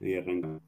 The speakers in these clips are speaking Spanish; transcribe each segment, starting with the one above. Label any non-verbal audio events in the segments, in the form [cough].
Y arranca.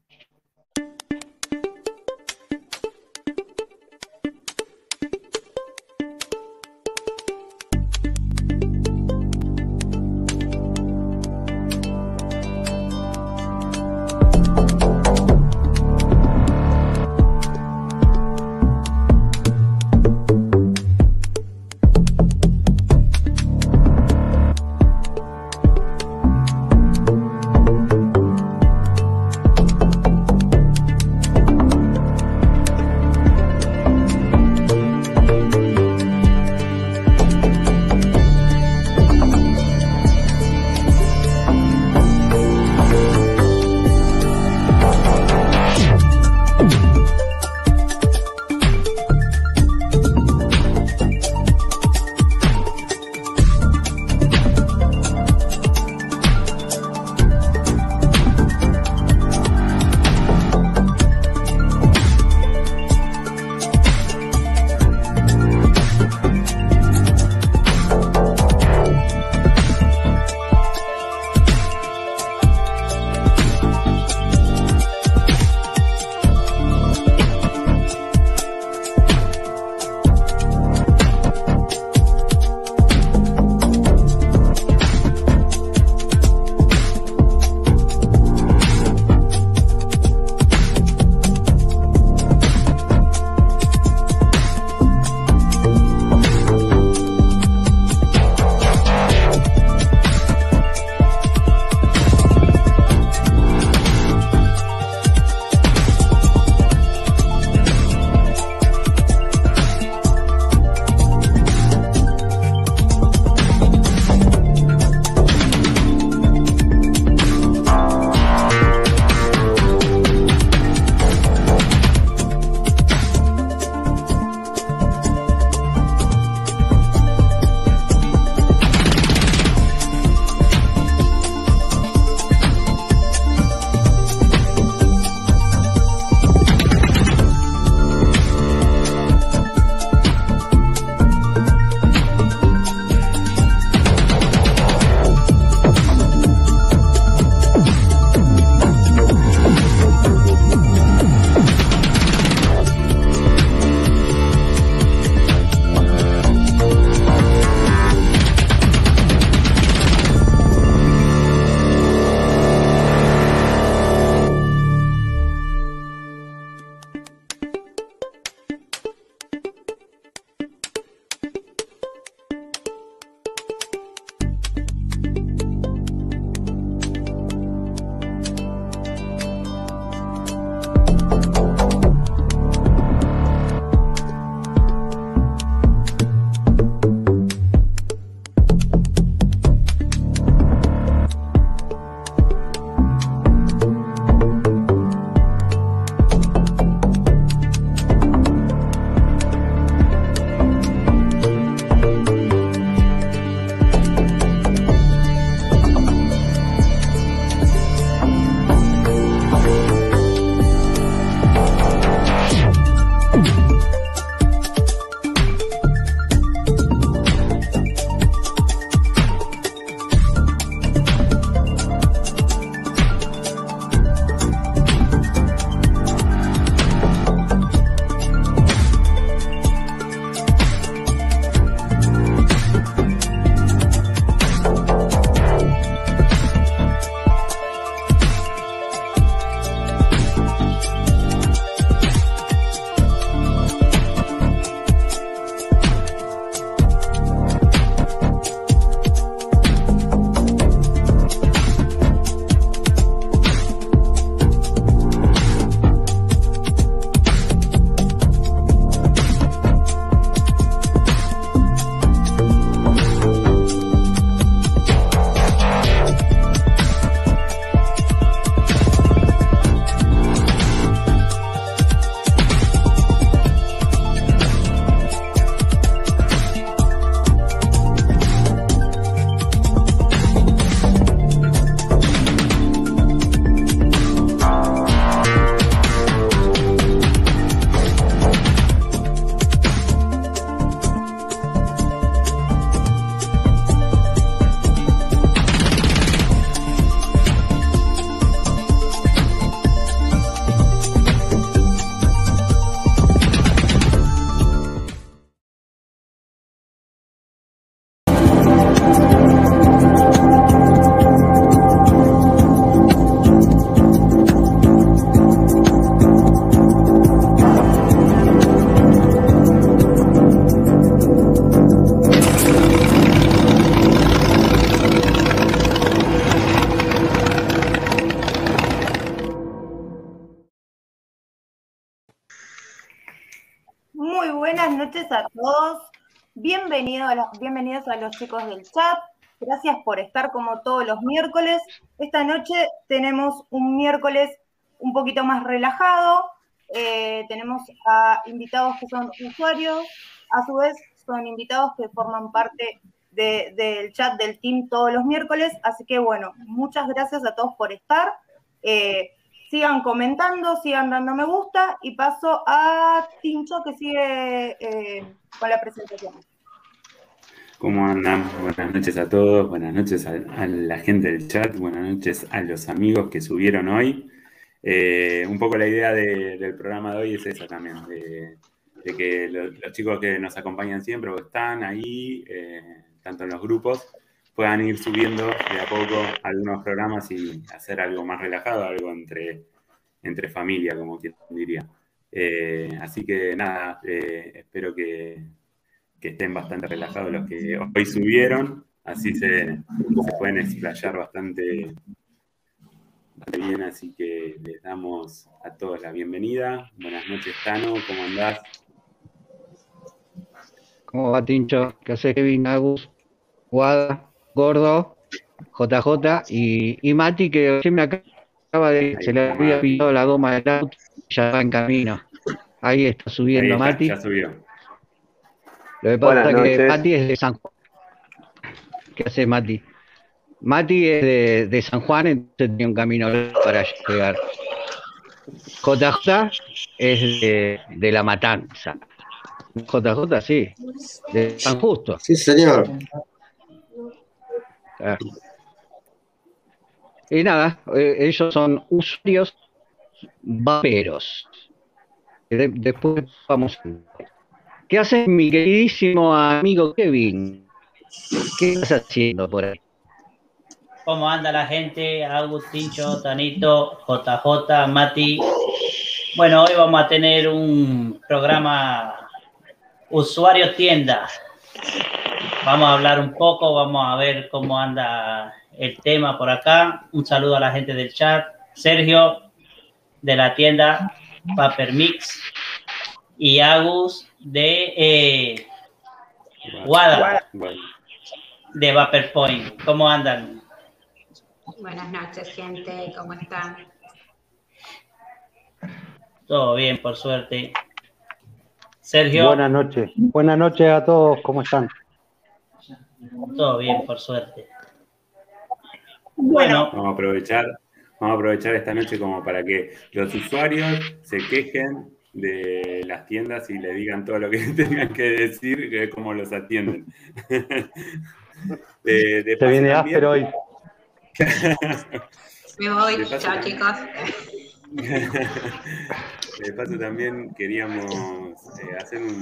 A todos. Bienvenidos a, los, bienvenidos a los chicos del chat. Gracias por estar como todos los miércoles. Esta noche tenemos un miércoles un poquito más relajado. Eh, tenemos a invitados que son usuarios, a su vez son invitados que forman parte del chat del team todos los miércoles. Así que bueno, muchas gracias a todos por estar. Eh, sigan comentando, sigan dando me gusta y paso a Tincho que sigue eh, con la presentación. ¿Cómo andan? Buenas noches a todos, buenas noches a, la gente del chat, buenas noches a los amigos que subieron hoy. Eh, un poco la idea del programa de hoy es esa también, de, que los, chicos que nos acompañan siempre o están ahí, eh, tanto en los grupos, puedan ir subiendo de a poco algunos programas y hacer algo más relajado, algo entre, entre familia, como quien diría. Eh, así que nada, espero que, que estén bastante relajados los que hoy subieron, así se, pueden explayar bastante, bien, así que les damos a todos la bienvenida. Buenas noches, Tano, ¿cómo andás? ¿Cómo va, Tincho? ¿Qué hace Kevin, Agus, Guada, Gordo, JJ y, y Mati, que me acaba de... se le había pillado la goma del auto ya va en camino. Ahí está subiendo Mati. Ya subió. Lo que pasa es que Mati es de San Juan. ¿Qué hace Mati? Mati es de, de San Juan, entonces tenía un camino para llegar. JJ es de, de, La Matanza. JJ, sí, de San Justo. Sí, señor. Ah. Y nada, eh, ellos son usuarios vaperos. después vamos ¿Qué hace mi queridísimo amigo Kevin? ¿Qué estás haciendo por ahí? ¿Cómo anda la gente? Agustincho, Tanito, JJ, Mati. Bueno, hoy vamos a tener un programa usuario tienda. Vamos a hablar un poco, vamos a ver cómo anda el tema por acá. Un saludo a la gente del chat. Sergio, de la tienda Paper Mix. Y Agus, de eh, Wada, de Vaporpoint. ¿Cómo andan? Buenas noches, gente. ¿Cómo están? Todo bien, por suerte. Sergio. Buenas noches. Buenas noches a todos. ¿Cómo están? Todo bien, por suerte. Bueno, vamos a aprovechar, vamos a aprovechar esta noche como para que los usuarios se quejen de las tiendas y le digan todo lo que [laughs] tengan que decir, que cómo los atienden. [laughs] de, Se viene áspero hoy. [laughs] Me voy, chao chicos. [laughs] De paso también queríamos eh, hacer un,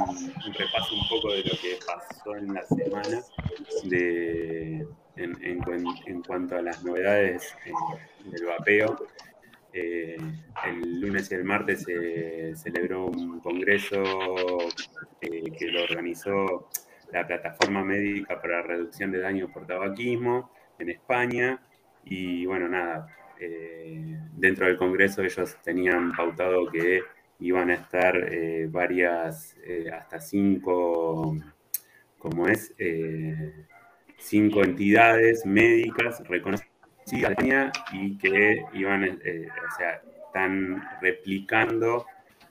repaso un poco de lo que pasó en la semana de, en, cuanto a las novedades eh, del vapeo. Eh, el lunes y el martes se celebró un congreso eh, que lo organizó la Plataforma Médica para la Reducción de Daño por Tabaquismo en España. Y bueno, nada, eh, dentro del congreso ellos tenían pautado que iban a estar varias, hasta cinco, como es, cinco entidades médicas reconocidas y que iban, eh, o sea, están replicando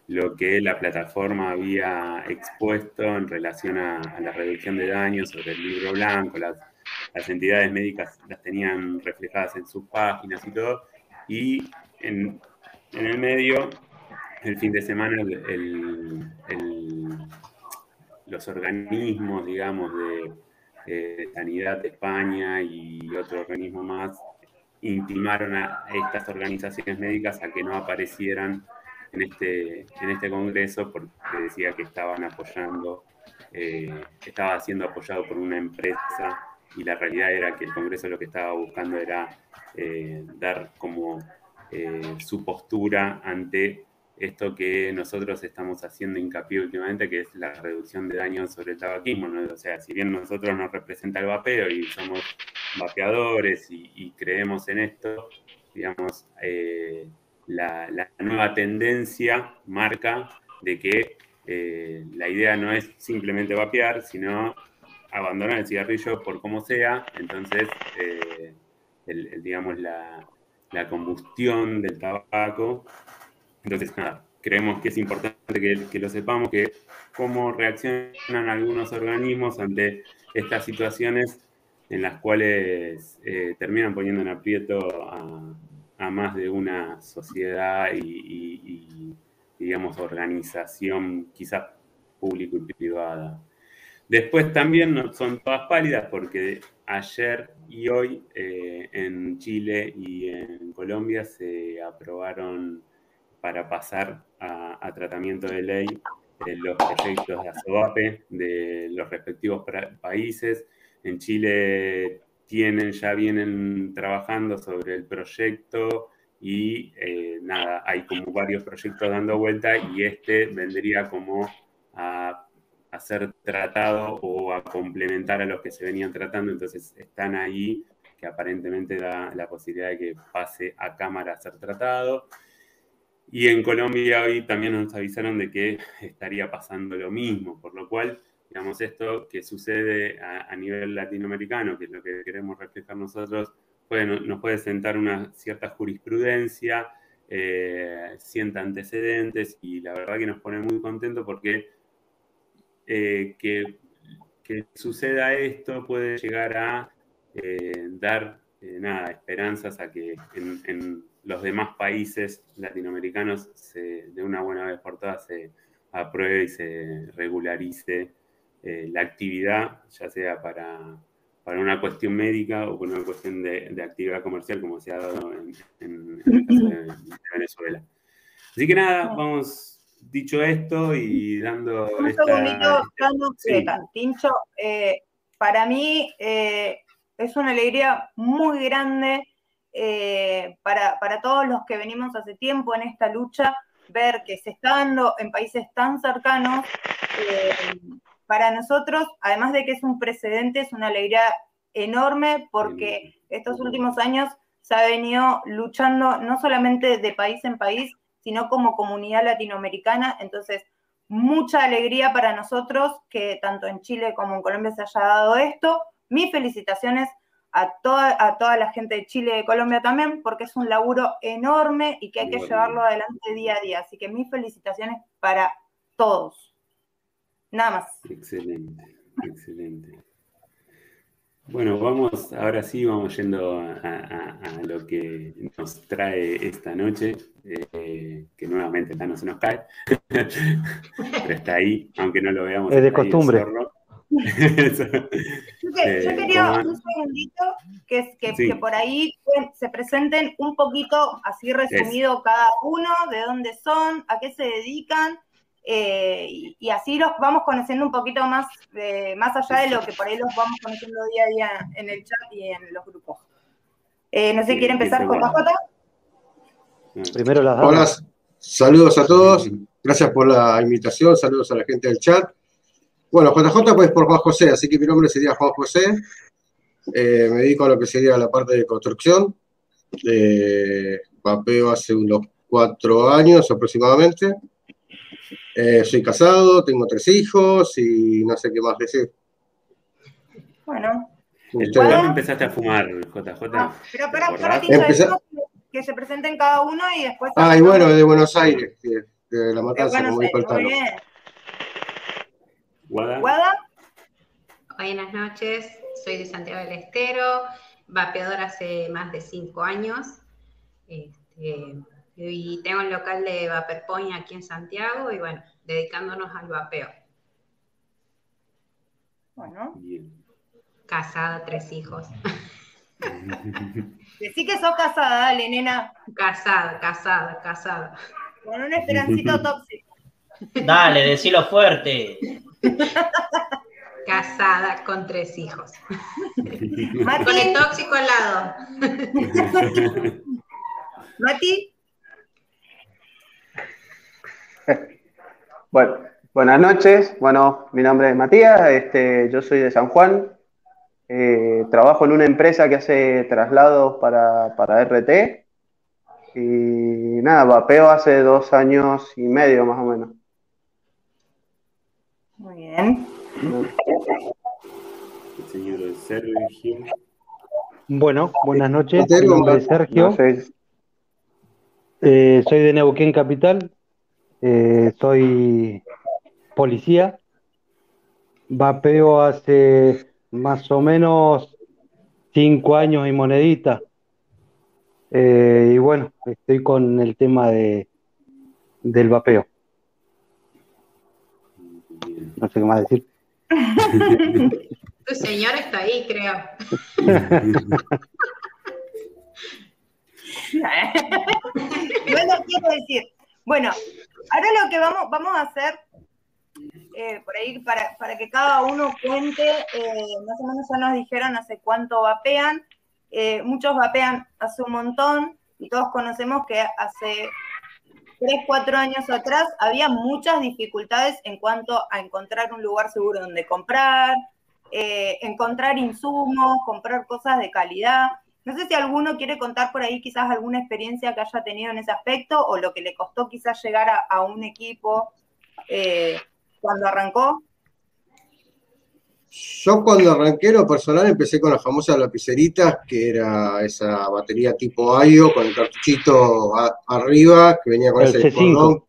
lo que la plataforma había expuesto en relación a, la reducción de daños sobre el libro blanco, las, entidades médicas las tenían reflejadas en sus páginas y todo, y en, el medio, el fin de semana, los organismos, digamos, de, de Sanidad de España y otro organismo más intimaron a estas organizaciones médicas a que no aparecieran en este, en este congreso porque decía que estaban apoyando, eh, estaba siendo apoyado por una empresa y la realidad era que el congreso lo que estaba buscando era eh, dar como eh, su postura ante esto que nosotros estamos haciendo hincapié últimamente, que es la reducción de daños sobre el tabaquismo. O sea, si bien nosotros nos representa el vapeo y somos vapeadores y, creemos en esto, digamos, eh, la, nueva tendencia marca de que la idea no es simplemente vapear, sino abandonar el cigarrillo por como sea, entonces, eh, digamos, la, combustión del tabaco. Entonces, nada, creemos que es importante que, lo sepamos, que cómo reaccionan algunos organismos ante estas situaciones en las cuales eh, terminan poniendo en aprieto a, más de una sociedad y, digamos, organización quizás público y privada. Después también no son todas pálidas porque ayer y hoy eh, en Chile y en Colombia se aprobaron para pasar a, tratamiento de ley eh, los proyectos de ASOAPE de los respectivos países. En Chile tienen, ya vienen trabajando sobre el proyecto y eh, nada, hay como varios proyectos dando vuelta y este vendría como a, ser tratado o a complementar a los que se venían tratando, entonces están ahí que aparentemente da la posibilidad de que pase a cámara a ser tratado. Y en Colombia hoy también nos avisaron de que estaría pasando lo mismo, por lo cual, digamos, esto que sucede a, nivel latinoamericano, que es lo que queremos reflejar nosotros, nos puede sentar una cierta jurisprudencia, eh, sienta antecedentes y la verdad que nos pone muy contentos porque eh, que, suceda esto puede llegar a eh, dar nada, esperanzas a que en los demás países latinoamericanos de una buena vez por todas se apruebe y se regularice eh, la actividad, ya sea para, para, una cuestión médica o por una cuestión de, actividad comercial, como se ha dado en, el caso de, Venezuela. Así que nada, vamos dicho esto y dando. Un esta, segundito, Tincho. Eh, para mí eh, es una alegría muy grande eh, para, todos los que venimos hace tiempo en esta lucha, ver que se está dando en países tan cercanos, para nosotros, además de que es un precedente, es una alegría enorme porque estos últimos años se ha venido luchando no solamente de país en país, sino como comunidad latinoamericana. Entonces, mucha alegría para nosotros que tanto en Chile como en Colombia se haya dado esto. Mis felicitaciones a toda, a toda la gente de Chile y de Colombia también, porque es un laburo enorme y que hay que llevarlo adelante día a día. Así que mis felicitaciones para todos. Nada más. Excelente, excelente. Bueno, vamos, ahora sí vamos yendo a, lo que nos trae esta noche, eh, que nuevamente ya no se nos cae, [laughs] pero está ahí, aunque no lo veamos. Es de costumbre. yo, quería un segundito que, que, por ahí se presenten un poquito así resumido cada uno, de dónde son, a qué se dedican, eh, y, así los vamos conociendo un poquito más, más allá de lo que por ahí los vamos conociendo día a día en el chat y en los grupos. Eh, no sé, ¿quiere empezar con JJ? Primero las Hola, saludos a todos, gracias por la invitación, saludos a la gente del chat. Bueno, JJ pues por Juan José, así que mi nombre sería Juan José. Eh, me dedico a lo que sería la parte de construcción. Eh, vapeo hace unos cuatro años aproximadamente. Eh, soy casado, tengo tres hijos y no sé qué más decir. Bueno. ¿Cuándo empezaste a fumar, JJ? Ah, pero para, para que se presenten cada uno y después... Ah, y bueno, de Buenos Aires, de, La Matanza, como dijo el Muy bien. Guada. Buenas noches, soy de Santiago del Estero, vapeador hace más de cinco años. Este, y tengo un local de Vaperpoint aquí en Santiago y bueno, dedicándonos al vapeo. Bueno. Casada, tres hijos. [laughs] Decí que sos casada, dale, nena. Casada, casada, casada. Con un esperancito [laughs] tóxico. Dale, decilo fuerte. [laughs] Casada con tres hijos. Con el tóxico al lado. Mati. [laughs] Bueno, buenas noches. Bueno, mi nombre es Matías, este, yo soy de San Juan. Eh, trabajo en una empresa que hace traslados para, para RT. Y nada, vapeo hace dos años y medio más o menos. Bien. El señor Sergio. Bueno, buenas noches. Hotel, Mi nombre es Omar. Sergio. No sé, Eh, soy de Neuquén Capital. Eh, soy policía. Vapeo hace más o menos cinco años y monedita. Eh, y bueno, estoy con el tema de, del vapeo. No sé qué más decir. [laughs] Tu señor está ahí, creo. no lo quiero decir. Bueno, ahora lo que vamos, vamos a hacer, eh, por ahí, para, para que cada uno cuente, eh, más o menos ya nos dijeron hace cuánto vapean. Eh, muchos vapean hace un montón y todos conocemos que hace 3, 4 años atrás había muchas dificultades en cuanto a encontrar un lugar seguro donde comprar, eh, encontrar insumos, comprar cosas de calidad. No sé si alguno quiere contar por ahí quizás alguna experiencia que haya tenido en ese aspecto o lo que le costó quizás llegar a, a un equipo eh, cuando arrancó. Yo cuando arranqué en lo personal empecé con las famosas lapiceritas, que era esa batería tipo AIO con el cartuchito a- arriba, que venía con El ese C5. cordón,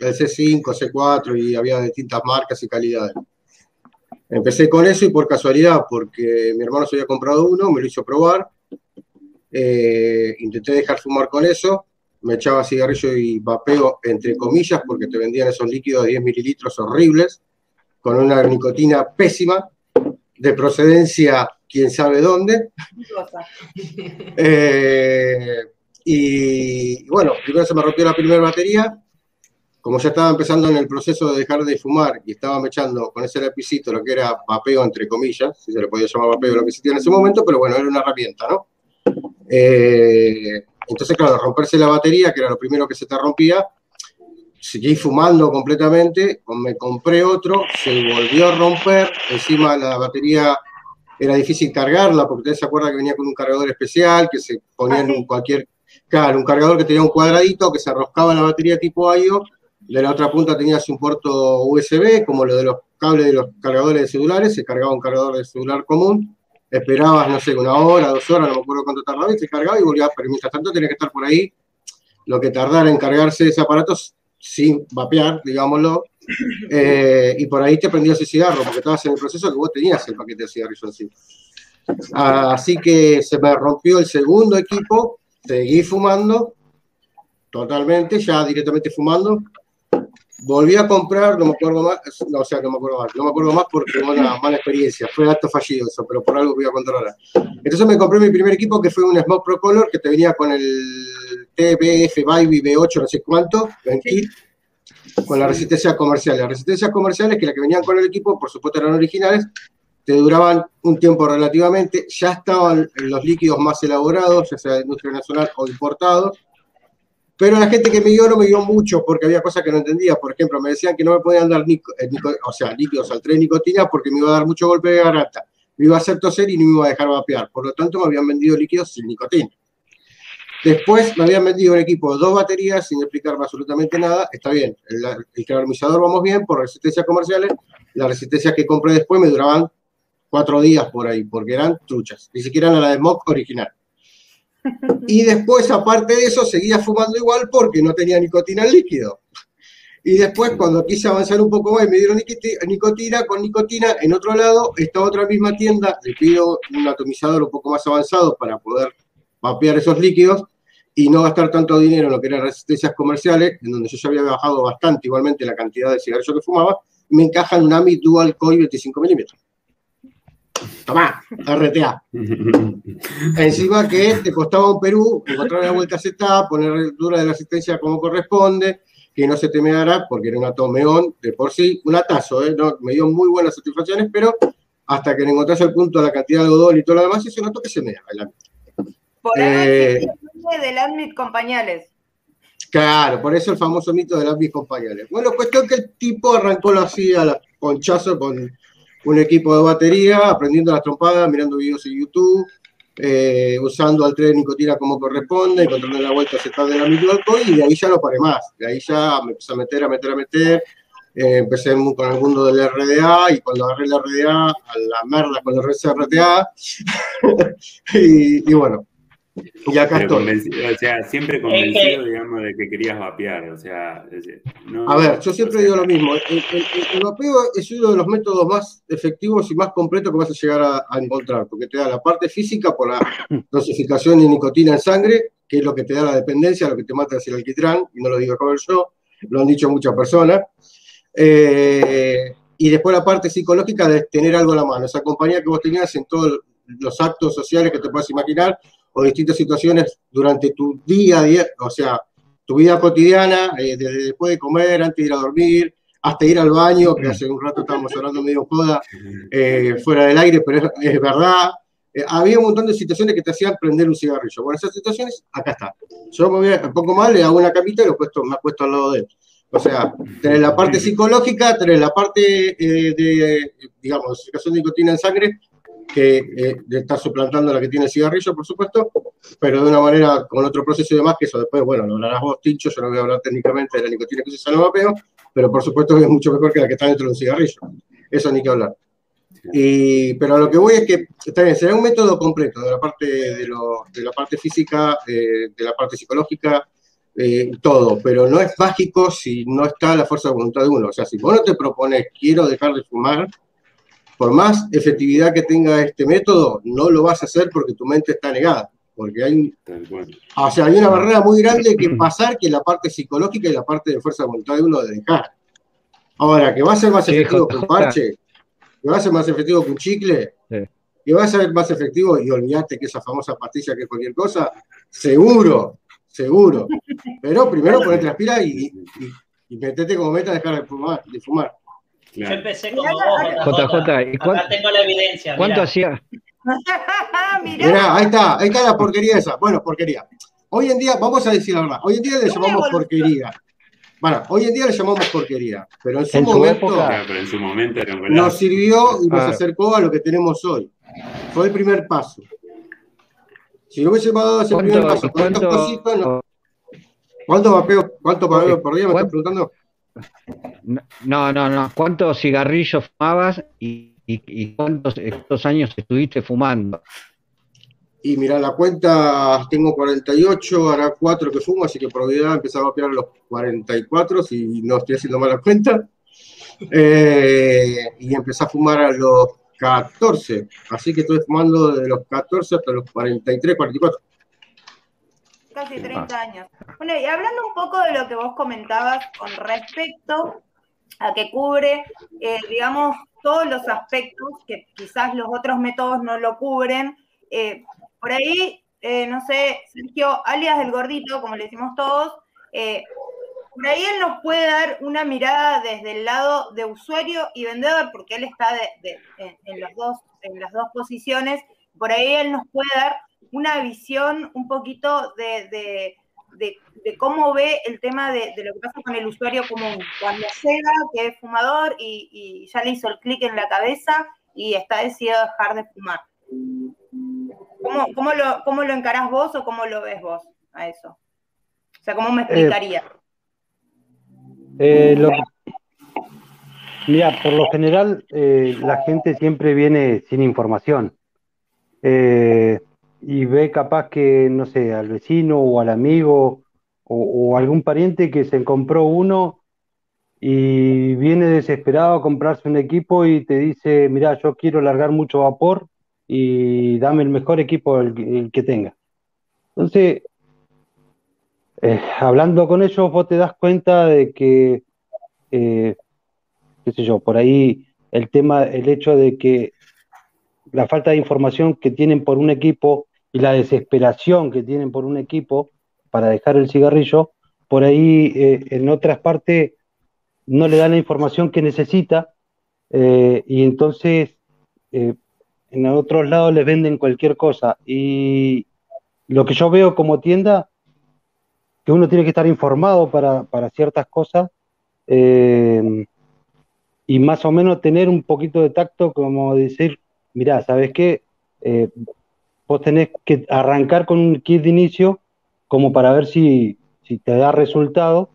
el C5, C4 y había distintas marcas y calidades. Empecé con eso y por casualidad, porque mi hermano se había comprado uno, me lo hizo probar, eh, intenté dejar fumar con eso, me echaba cigarrillo y vapeo entre comillas, porque te vendían esos líquidos de 10 mililitros horribles, con una nicotina pésima, de procedencia quién sabe dónde. [laughs] Eh, y bueno, primero se me rompió la primera batería. Como ya estaba empezando en el proceso de dejar de fumar y estaba mechando con ese lapicito lo que era vapeo, entre comillas, si se le podía llamar vapeo lo que existía en ese momento, pero bueno, era una herramienta, ¿no? Eh, entonces, claro, romperse la batería, que era lo primero que se te rompía, seguí fumando completamente, me compré otro, se volvió a romper, encima la batería era difícil cargarla, porque ustedes se acuerdan que venía con un cargador especial, que se ponía en Ah, cualquier, claro, un cargador que tenía un cuadradito, que se arroscaba la batería tipo IO, de la otra punta tenías un puerto USB, como lo de los cables de los cargadores de celulares, se cargaba un cargador de celular común, esperabas, no sé, una hora, dos horas, no me acuerdo cuánto tardaba, y se cargaba y volvía, pero mientras tanto tenía que estar por ahí lo que tardara en cargarse ese aparato sin vapear, digámoslo, eh, y por ahí te prendías el cigarro, porque estabas en el proceso que vos tenías el paquete de cigarrillo en sí. Así que se me rompió el segundo equipo, seguí fumando, totalmente, ya directamente fumando. Volví a comprar, no me acuerdo más, no, o sea, no me acuerdo más, no me acuerdo más porque fue una mala experiencia, fue acto fallido eso, pero por algo voy a contar ahora. Entonces me compré mi primer equipo que fue un Smoke Pro Color que te venía con el TBF Vibe B8, no sé cuánto, en kit, con la resistencia comercial. Las resistencias comerciales, que las que venían con el equipo, por supuesto eran originales, te duraban un tiempo relativamente, ya estaban los líquidos más elaborados, ya sea de industria nacional o importados, pero la gente que me dio no me dio mucho porque había cosas que no entendía. Por ejemplo, me decían que no me podían dar nico- eh, nico- o sea, líquidos al tren nicotina porque me iba a dar mucho golpe de garganta, me iba a hacer toser y no me iba a dejar vapear. Por lo tanto, me habían vendido líquidos sin nicotina. Después me habían vendido un equipo de dos baterías sin explicarme absolutamente nada. Está bien, el, el vamos bien por resistencias comerciales. Las resistencias que compré después me duraban cuatro días por ahí, porque eran truchas. Ni siquiera eran la de Mock original. [laughs] Y después, aparte de eso, seguía fumando igual porque no tenía nicotina en líquido. Y después, cuando quise avanzar un poco más y me dieron nicotina con nicotina, en otro lado, esta otra misma tienda, le pido un atomizador un poco más avanzado para poder vapear esos líquidos y no gastar tanto dinero en lo que eran resistencias comerciales, en donde yo ya había bajado bastante igualmente la cantidad de cigarrillos que fumaba, me encaja en un AMI Dual Coil 25 milímetros. Tomá, RTA. [laughs] Encima que te costaba un Perú encontrar la vuelta Z, poner dura de la asistencia como corresponde, que no se te meara, porque era un atomeón de por sí, un atazo, ¿eh? No, me dio muy buenas satisfacciones, pero hasta que le encontrás el punto de la cantidad de algodón y todo lo demás, eso noto que se mea. el Por Eh, nombre del Admit con pañales. Claro, por eso el famoso mito de las mis compañeros. Bueno, cuestión que el tipo arrancó lo así a la ponchazo con un equipo de batería, aprendiendo las trompadas, mirando videos en YouTube, eh, usando al tren de nicotina como corresponde, encontrando la vuelta Z de la microalcohol y de ahí ya no paré más. De ahí ya me empecé a meter, a meter, a meter. eh, empecé con el mundo del RDA y cuando agarré el RDA, a la merda con el RCRTA. [laughs] y, y bueno, y acá estoy. O sea, siempre convencido, digamos, de que querías vapear. O sea, no, a ver, yo siempre digo lo mismo. El, vapeo es uno de los métodos más efectivos y más completos que vas a llegar a, encontrar, porque te da la parte física por la [laughs] dosificación de nicotina en sangre, que es lo que te da la dependencia, lo que te mata es el alquitrán, y no lo digo como yo, lo han dicho muchas personas. Eh, y después la parte psicológica de tener algo en la mano, esa compañía que vos tenías en todos los actos sociales que te puedas imaginar, o distintas situaciones durante tu día a día, o sea, tu vida cotidiana, eh, desde después de comer, antes de ir a dormir, hasta ir al baño, que hace un rato estábamos hablando medio joda, eh, fuera del aire, pero es, verdad. Eh, había un montón de situaciones que te hacían prender un cigarrillo. Bueno, esas situaciones, acá está. Yo me voy un poco más, le hago una camita y lo puesto, me puesto al lado de él. O sea, tenés la parte psicológica, tenés la parte de, digamos, situación de nicotina en sangre, que eh, está suplantando la que tiene el cigarrillo, por supuesto, pero de una manera con otro proceso y demás, que eso después, bueno, lo hablarás vos, Tincho, yo no voy a hablar técnicamente de la nicotina que se usa en el vapeo, pero por supuesto que es mucho mejor que la que está dentro de un cigarrillo. Eso ni que hablar. Y, pero a lo que voy es que, está bien, será un método completo de la parte, de, lo, de la parte física, eh, de la parte psicológica, eh, todo, pero no es mágico si no está la fuerza de voluntad de uno. O sea, si vos no te propones, quiero dejar de fumar, por más efectividad que tenga este método, no lo vas a hacer porque tu mente está negada. Porque hay, o sea, hay una barrera muy grande que [clears throat] pasar que la parte psicológica y la parte de fuerza de voluntad de uno de dejar. Ahora, que va a ser más efectivo que un parche, que va a ser más efectivo que un chicle, que va a ser más efectivo, y olvídate que esa famosa pastilla que es cualquier cosa, seguro, seguro. Pero primero ponete las pilas y, y, metete como meta dejar de fumar. De fumar. Yo empecé como vos, JJ. ¿y Acá tengo la evidencia. ¿Cuánto hacía? [laughs] mirá. ahí está, ahí está la porquería esa. Bueno, porquería. Hoy en día, vamos a decir la verdad, hoy en día le llamamos porquería. Bueno, hoy en día le llamamos porquería, pero en su, momento, pero en su momento nos sirvió y nos ah. acercó a lo que tenemos hoy. Fue el primer paso. Si no hubiese dado ese primer paso con estos cositos, no. ¿Cuánto vapeo, cuánto vapeo por día? ¿Me estás preguntando? No, no, no. ¿Cuántos cigarrillos fumabas y, cuántos años estuviste fumando? Y mira, la cuenta, tengo 48, ahora 4 que fumo, así que por probabilidad empezaba a a los 44, si no estoy haciendo mala cuenta. Eh, y empecé a fumar a los 14, así que estoy fumando de los 14 hasta los 43, 44 casi 30 años. Bueno, y hablando un poco de lo que vos comentabas con respecto a que cubre, eh, digamos, todos los aspectos que quizás los otros métodos no lo cubren. Eh, por ahí, eh, no sé, Sergio, alias del gordito, como le decimos todos, por ahí él nos puede dar una mirada desde el lado de usuario y vendedor, porque él está en, los dos, en las dos posiciones. Por ahí él nos puede dar una visión un poquito de, cómo ve el tema de, lo que pasa con el usuario común. Cuando llega, que es fumador y, ya le hizo el clic en la cabeza y está decidido a dejar de fumar. ¿Cómo, lo, ¿Cómo lo encarás vos o cómo lo ves vos a eso? O sea, ¿cómo me eh, explicaría? Eh, mira, por lo general eh, la gente siempre viene sin información. Eh, y ve capaz que, no sé, al vecino o al amigo o, algún pariente que se compró uno y viene desesperado a comprarse un equipo y te dice, mira, yo quiero largar mucho vapor y dame el mejor equipo el, que tenga. Entonces, eh, hablando con ellos, vos te das cuenta de que, eh, qué sé yo, por ahí el tema, el hecho de que la falta de información que tienen por un equipo y la desesperación que tienen por un equipo para dejar el cigarrillo, por ahí eh, en otras partes no le dan la información que necesita eh, y entonces eh, en otros lados les venden cualquier cosa. Y lo que yo veo como tienda, que uno tiene que estar informado para, para ciertas cosas y más o menos tener un poquito de tacto como decir, mirá, ¿sabes qué? Vos tenés que arrancar con un kit de inicio como para ver si, te da resultado.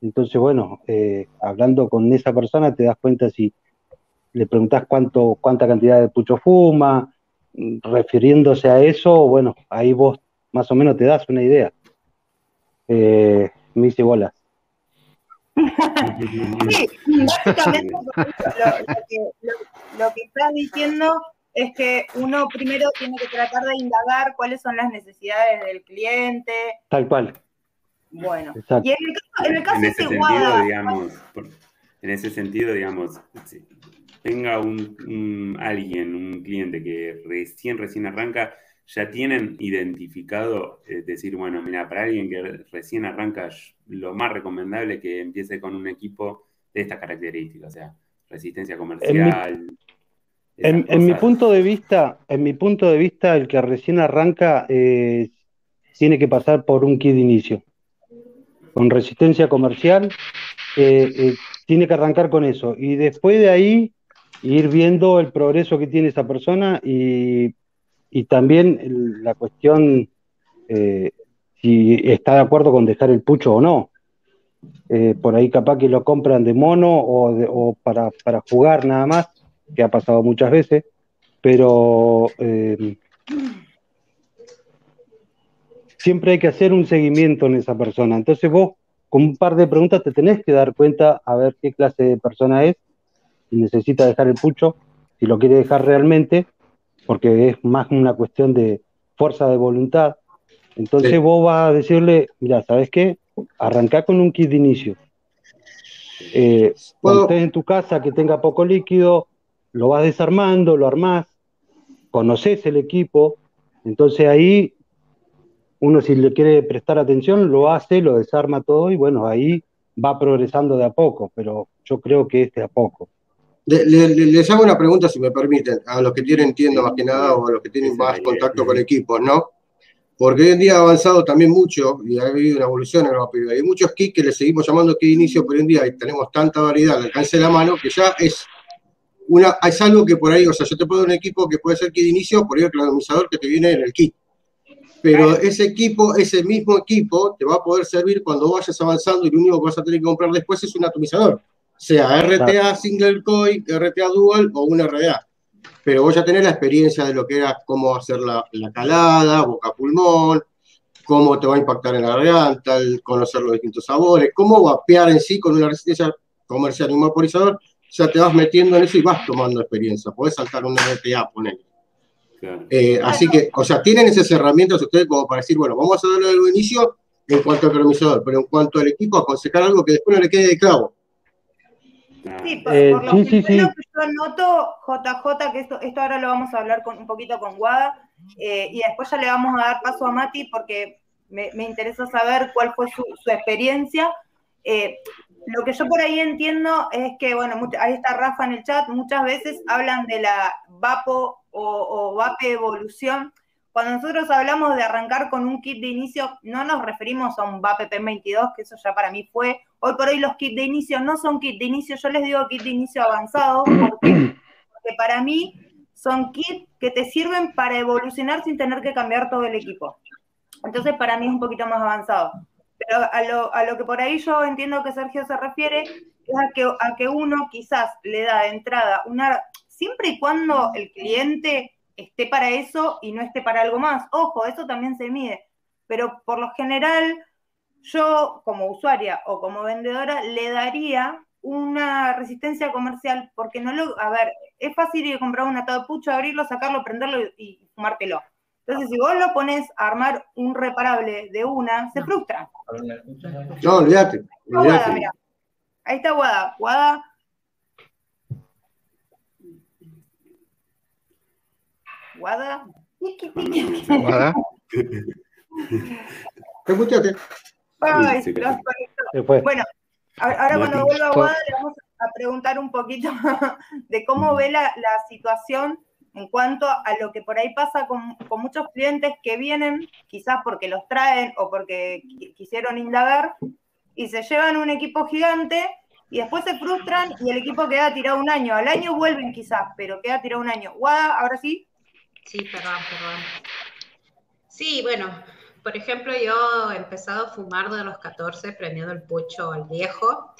Entonces, bueno, eh, hablando con esa persona te das cuenta si le preguntás cuánto, cuánta cantidad de pucho fuma, refiriéndose a eso, bueno, ahí vos más o menos te das una idea. Eh, me hice bolas. [laughs] Sí, básicamente lo que estás diciendo es que uno primero tiene que tratar de indagar cuáles son las necesidades del cliente. Tal cual. Bueno, Exacto. y en el caso, en el caso en ese ese sentido, Guada, digamos, por- en ese sentido, digamos, si tenga un, un- alguien, un cliente que recién, recién arranca, ya tienen identificado, es decir, bueno, mira, para alguien que recién arranca, lo más recomendable es que empiece con un equipo de estas características, o sea, resistencia comercial. En, en mi punto de vista, en mi punto de vista, el que recién arranca eh, tiene que pasar por un kit de inicio. Con resistencia comercial, eh, eh, tiene que arrancar con eso. Y después de ahí, ir viendo el progreso que tiene esa persona y, y también la cuestión si está de acuerdo con dejar el pucho o no. Por ahí capaz que lo compran de mono o, de- o para, para jugar nada más, que ha pasado muchas veces, pero eh, siempre hay que hacer un seguimiento en esa persona. Entonces vos, con un par de preguntas, te tenés que dar cuenta a ver qué clase de persona es, si necesita dejar el pucho, si lo quiere dejar realmente, porque es más una cuestión de fuerza de voluntad. Entonces Sí. vos vas a decirle, mira, ¿sabes qué? Arrancá con un kit de inicio. Eh, cuando ¿Puedo? estés en tu casa que tenga poco líquido, lo vas desarmando, lo armás, conoces el equipo, entonces ahí uno si le quiere prestar atención lo hace, lo desarma todo y bueno, ahí va progresando de a poco, pero yo creo que es de a poco. Le- le- le- les hago una pregunta, si me permiten, a los que tienen tienda más que nada o a los que tienen más contacto con equipos, ¿no? Porque hoy en día ha avanzado también mucho y ha habido una evolución en la Hay muchos kits que le seguimos llamando kit de inicio, pero hoy en día tenemos tanta variedad al alcance de la mano que ya es una, es algo que por ahí, o sea, yo te puedo dar un equipo que puede ser kit de inicio, por ahí el randomizador que te viene en el kit. Pero ese equipo, ese mismo equipo, te va a poder servir cuando vayas avanzando y lo único que vas a tener que comprar después es un atomizador. Sea RTA single coil, RTA dual o un RDA. Pero vos ya tenés la experiencia de lo que era cómo hacer la, la calada, boca pulmón, cómo te va a impactar en la garganta, el conocer los distintos sabores, cómo vapear en sí con una resistencia comercial y un vaporizador, ya te vas metiendo en eso y vas tomando experiencia. Podés saltar un RTA, poner. Claro. Eh, así que, o sea, tienen esas herramientas ustedes como para decir, bueno, vamos a darle algo de inicio en cuanto al cronomizador, pero en cuanto al equipo, aconsejar algo que después no le quede de clavo. Sí, por, Eh, por lo sí, que sí, yo noto, JJ, que esto, esto ahora lo vamos a hablar con, un poquito con Guada, eh, y después ya le vamos a dar paso a Mati porque me, me interesa saber cuál fue su, su experiencia. Eh, lo que yo por ahí entiendo es que, bueno, ahí está Rafa en el chat, muchas veces hablan de la VAPO o, o VAPE evolución. Cuando nosotros hablamos de arrancar con un kit de inicio, no nos referimos a un VAPE P22, que eso ya para mí fue. Hoy por hoy los kits de inicio no son kits de inicio, yo les digo kit de inicio avanzado, porque, porque para mí son kits que te sirven para evolucionar sin tener que cambiar todo el equipo. Entonces para mí es un poquito más avanzado. A lo, a lo que por ahí yo entiendo que Sergio se refiere es a que, a que uno quizás le da entrada una, siempre y cuando el cliente esté para eso y no esté para algo más. Ojo, eso también se mide. Pero por lo general, yo como usuaria o como vendedora le daría una resistencia comercial porque no lo, a ver, es fácil ir a comprar un atado de pucho, abrirlo, sacarlo, prenderlo y, y fumártelo. Entonces, si vos lo pones a armar un reparable de una, se frustra. No, olvídate. Ahí está Guada. Guada. Guada. Guada. Ay, Sí, los fue. Bueno, ahora cuando vuelva a Guada le vamos a preguntar un poquito [laughs] de cómo ve la, la situación en cuanto a lo que por ahí pasa con, con muchos clientes que vienen, quizás porque los traen o porque qui- quisieron indagar, y se llevan un equipo gigante y después se frustran y el equipo queda tirado un año. Al año vuelven quizás, pero queda tirado un año. Guada, ahora sí. Sí, perdón, perdón. Sí, bueno, por ejemplo, yo he empezado a fumar de los 14, prendiendo el pucho al viejo.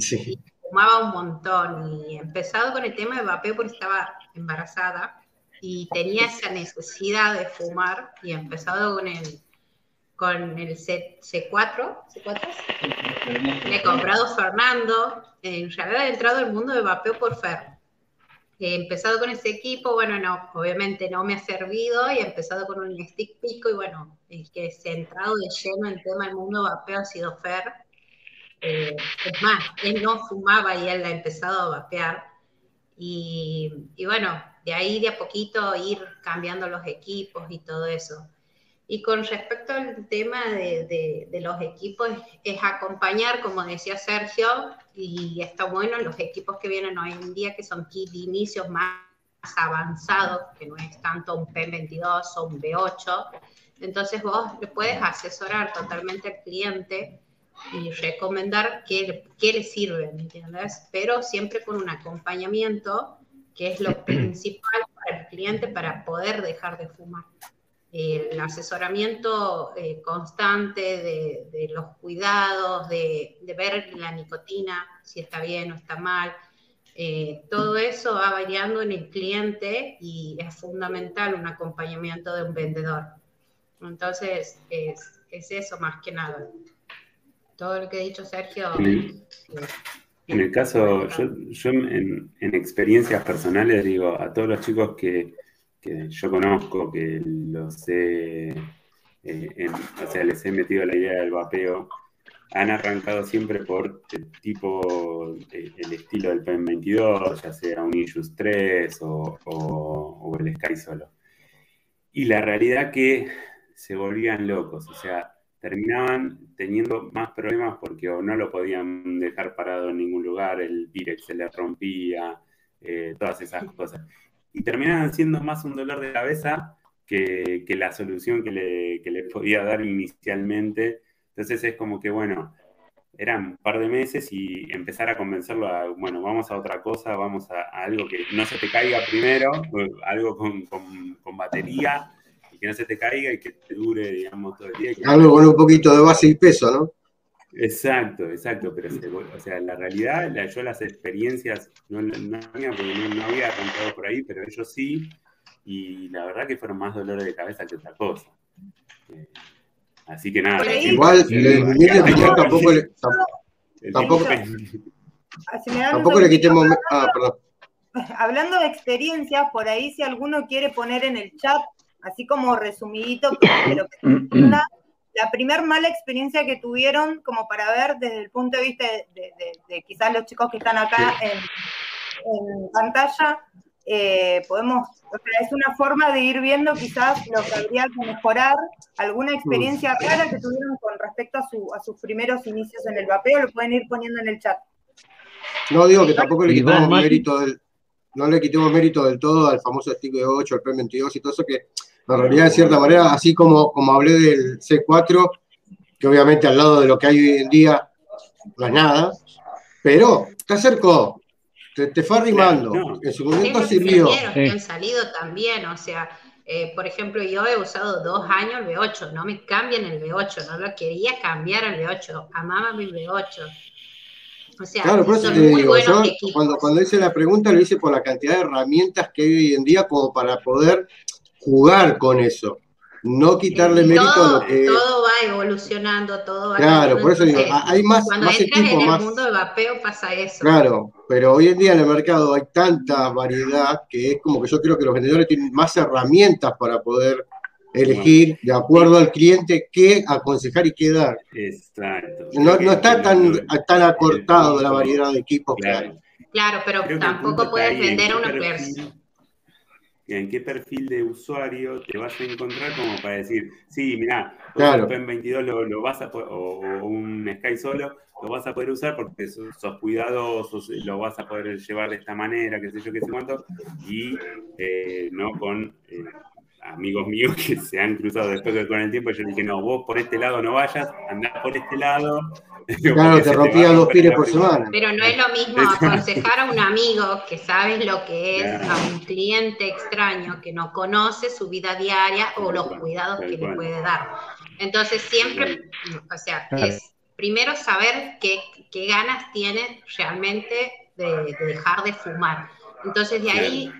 Sí. [laughs] fumaba un montón y he empezado con el tema de vapeo porque estaba embarazada y tenía esa necesidad de fumar y empezado con el, con el C, C4, C4 le he comprado Fernando, en realidad he entrado al mundo de vapeo por Fer. He empezado con ese equipo, bueno, no, obviamente no me ha servido y he empezado con un stick pico y bueno, el que se ha entrado de lleno en tema del mundo vapeo ha sido Fer. Eh, es más, él no fumaba y él ha empezado a vapear. Y, y, bueno, de ahí de a poquito ir cambiando los equipos y todo eso. Y con respecto al tema de, de, de los equipos, es acompañar, como decía Sergio, y está bueno los equipos que vienen hoy en día, que son kit de inicios más avanzados, que no es tanto un P22 o un B8. Entonces vos le puedes asesorar totalmente al cliente y recomendar qué, qué le sirve, ¿me entiendes? Pero siempre con un acompañamiento, que es lo [clears throat] principal para el cliente para poder dejar de fumar. El asesoramiento eh, constante de, de, los cuidados, de, de, ver la nicotina, si está bien o está mal, eh, todo eso va variando en el cliente y es fundamental un acompañamiento de un vendedor. Entonces, es, es eso más que nada todo lo que ha dicho Sergio. En el, caso, yo, yo en, en, experiencias personales digo a todos los chicos que, que yo conozco, que los he, eh, en, o sea, les he metido la idea del vapeo, han arrancado siempre por el tipo, el, el estilo del PM22, ya sea un Issues 3 o, o, o el Sky Solo. Y la realidad que se volvían locos, o sea, terminaban teniendo más problemas porque o no lo podían dejar parado en ningún lugar, el Pirex se le rompía, eh, todas esas cosas. Y terminaban siendo más un dolor de cabeza que, que la solución que le, que le, podía dar inicialmente. Entonces es como que, bueno, eran un par de meses y empezar a convencerlo a, bueno, vamos a otra cosa, vamos a, a algo que no se te caiga primero, algo con, con, con batería y que no se te caiga y que te dure, digamos, todo el día. Algo con un poquito de base y peso, ¿no? Exacto, exacto, pero o sea, la realidad, la, yo las experiencias, no, no, no, porque no, no había arrancado por ahí, pero ellos sí, y la verdad que fueron más dolores de cabeza que otra cosa. Eh, así que nada. Igual, el, el tampoco le, tampoco, tampoco le quitemos. Ah, perdón. [laughs] Hablando de experiencias, por ahí si alguno quiere poner en el chat así como resumidito, pero que la, [clears throat] la primer mala experiencia que tuvieron, como para ver desde el punto de vista de, de, de, de quizás los chicos que están acá en, en pantalla, eh, podemos, o sea, es una forma de ir viendo quizás lo que habría que mejorar, alguna experiencia rara que tuvieron con respecto a, su, a sus primeros inicios en el vapeo, lo pueden ir poniendo en el chat. No digo que tampoco le quitamos mérito del, no le quitemos mérito del todo al famoso stick de 8, al P22 y todo eso que en realidad, de cierta manera, así como, como hablé del C4, que obviamente al lado de lo que hay hoy en día no es nada, pero te acercó, te, te fue arrimando, no. en su momento sirvió. Que han salido también, o sea, eh, por ejemplo, yo he usado dos años el V8, no me cambian el V8, no lo quería cambiar al V8, amaba mi V8. O sea, claro, por eso te digo, yo cuando, cuando hice la pregunta lo hice por la cantidad de herramientas que hay hoy en día como para poder jugar con eso, no quitarle y mérito todo, a lo que... Todo va evolucionando, todo va Claro, por eso digo, hay más, Cuando más entras equipos, en el más... mundo de vapeo pasa eso. Claro, pero hoy en día en el mercado hay tanta variedad que es como que yo creo que los vendedores tienen más herramientas para poder elegir de acuerdo al cliente qué aconsejar y qué dar. Exacto. No, no está tan, tan acortado la variedad de equipos claro. que hay. Claro, pero tampoco puedes vender a una persona en qué perfil de usuario te vas a encontrar como para decir, sí, mira, claro. un PEN 22 lo, lo, vas a poder, o, un Sky Solo lo vas a poder usar porque sos, sos cuidadoso, lo vas a poder llevar de esta manera, qué sé yo, qué sé cuánto, y eh, no con eh, amigos míos que se han cruzado después con el tiempo, yo dije, no, vos por este lado no vayas, andás por este lado, [laughs] Claro, te rompía dos pires por semana. Pero no es lo mismo [laughs] aconsejar a un amigo que sabes lo que es a un cliente extraño que no conoce su vida diaria o los cuidados que le puede dar. Entonces siempre, o sea, es primero saber qué, qué ganas tiene realmente de, de dejar de fumar. Entonces de ahí,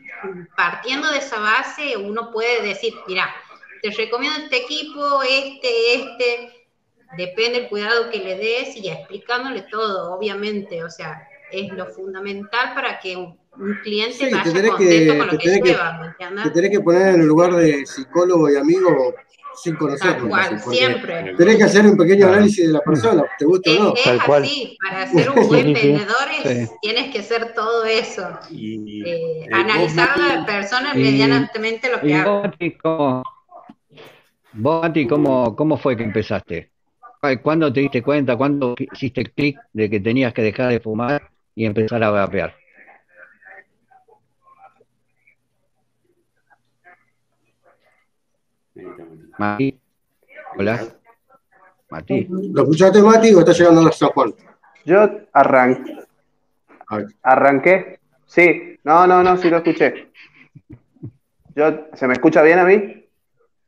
partiendo de esa base, uno puede decir, mira, te recomiendo este equipo, este, este, depende del cuidado que le des y explicándole todo, obviamente, o sea, es lo fundamental para que un, cliente vaya contento que, con lo que lleva, ¿me entiendes? Te tenés que poner en el lugar de psicólogo y amigo sin conocerlo. Tal cual, siempre. Tenés que hacer un pequeño análisis de la persona, te gusta es, o no. Es Tal cual. así, para ser un buen vendedor es, tienes que hacer todo eso. Y, eh, analizar a la persona y, medianamente lo que hace. Vos, Mati, ¿cómo, ¿cómo fue que empezaste? ¿Cuándo te diste cuenta? ¿Cuándo hiciste el clic de que tenías que dejar de fumar y empezar a vapear? Mati. Hola. Mati. ¿Lo escuchaste, Mati, o está llegando a San Juan? Yo arranqué. Arranqué. Sí, no, no, no, sí lo escuché. Yo, ¿Se me escucha bien a mí?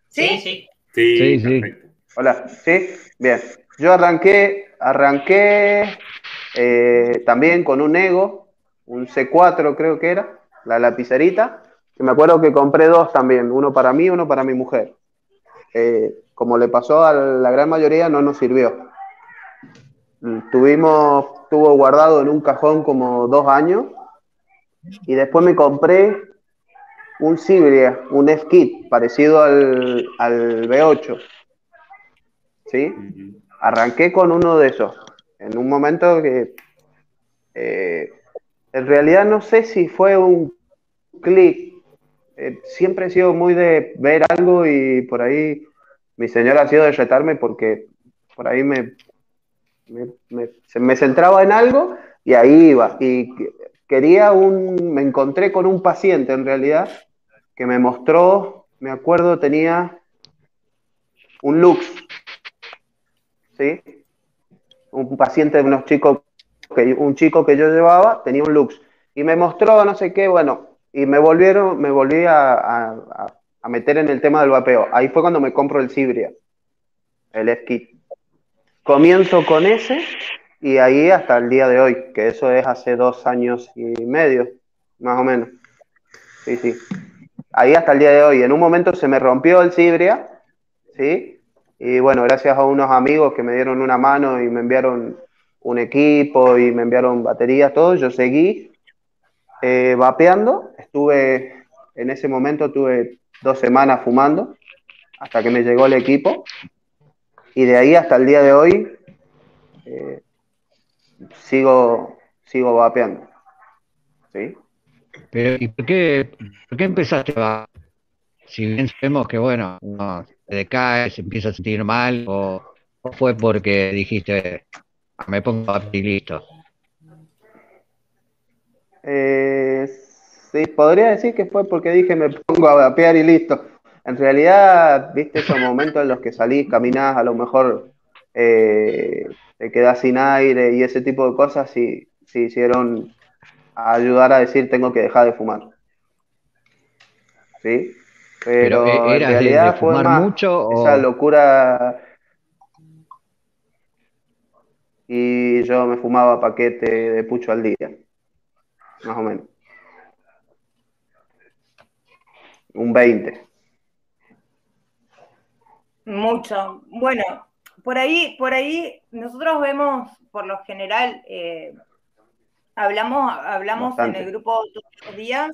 Sí, sí. Sí, sí. Hola, ¿sí? Bien. Yo arranqué, arranqué eh, también con un Ego, un C4 creo que era, la lapicerita, me acuerdo que compré dos también, uno para mí y uno para mi mujer. Eh, como le pasó a la gran mayoría, no nos sirvió. Tuvimos, estuvo guardado en un cajón como dos años y después me compré un Sibria, un F-Kit, parecido al, al B8. ¿Sí? Arranqué con uno de esos. En un momento que eh, en realidad no sé si fue un clic. Eh, siempre he sido muy de ver algo y por ahí mi señora ha sido de retarme porque por ahí me, me, me centraba en algo y ahí iba. Y quería un, me encontré con un paciente en realidad que me mostró, me acuerdo, tenía un Lux, ¿sí? Un paciente de unos chicos, que, un chico que yo llevaba tenía un Lux y me mostró no sé qué, bueno, y me volvieron, me volví a, meter en el tema del vapeo. Ahí fue cuando me compro el Cibria, el F-Kit. Comienzo con ese y ahí hasta el día de hoy, que eso es hace dos años y medio, más o menos. Sí, sí ahí hasta el día de hoy. En un momento se me rompió el Cibria, ¿sí? Y bueno, gracias a unos amigos que me dieron una mano y me enviaron un equipo y me enviaron baterías, todo, yo seguí eh, vapeando. Estuve, en ese momento tuve dos semanas fumando hasta que me llegó el equipo. Y de ahí hasta el día de hoy eh, sigo, sigo vapeando. ¿Sí? Pero, ¿y por qué, por qué empezaste a.? Si bien sabemos que, bueno, se decae, se empieza a sentir mal, o, fue porque dijiste, me pongo a y listo. Eh, sí, podría decir que fue porque dije me pongo a vapear y listo. En realidad, viste esos momentos en los que salís, caminás, a lo mejor eh, te quedás sin aire y ese tipo de cosas, sí, sí hicieron ayudar a decir tengo que dejar de fumar. ¿Sí? Pero, eh, en realidad fue más mucho esa locura. Y yo me fumaba paquete de pucho al día, más o menos. Un 20. Mucho. Bueno, por ahí, por ahí nosotros vemos por lo general eh, hablamos, hablamos en el grupo todos los días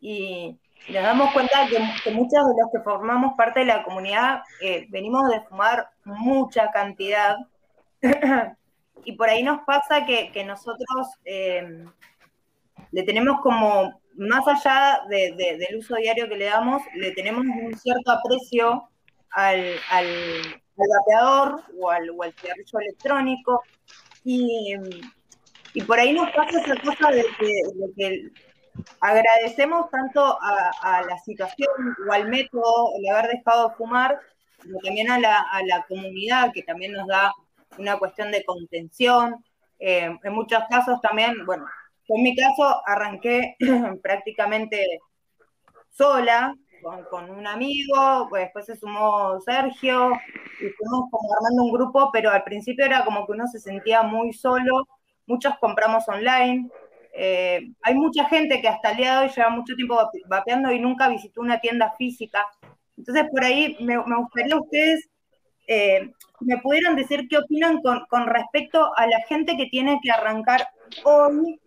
y nos damos cuenta que, muchos de los que formamos parte de la comunidad eh, venimos de fumar mucha cantidad. [clears throat] Y por ahí nos pasa que, nosotros eh, le tenemos como, más allá del uso diario que le damos, le tenemos un cierto aprecio al, al, vapeador o al, o al cigarrillo electrónico. Y y por ahí nos pasa esa cosa de que, agradecemos tanto a, la situación o al método el haber dejado de fumar, pero también a la, comunidad que también nos da una cuestión de contención. Eh, en muchos casos también, bueno, en mi caso arranqué [clears throat] prácticamente sola, con, un amigo, pues después se sumó Sergio, y fuimos como armando un grupo, pero al principio era como que uno se sentía muy solo, muchos compramos online, eh, hay mucha gente que hasta el día de hoy lleva mucho tiempo vapeando y nunca visitó una tienda física. Entonces, por ahí me, gustaría ustedes eh, me pudieran decir qué opinan con, respecto a la gente que tiene que arrancar hoy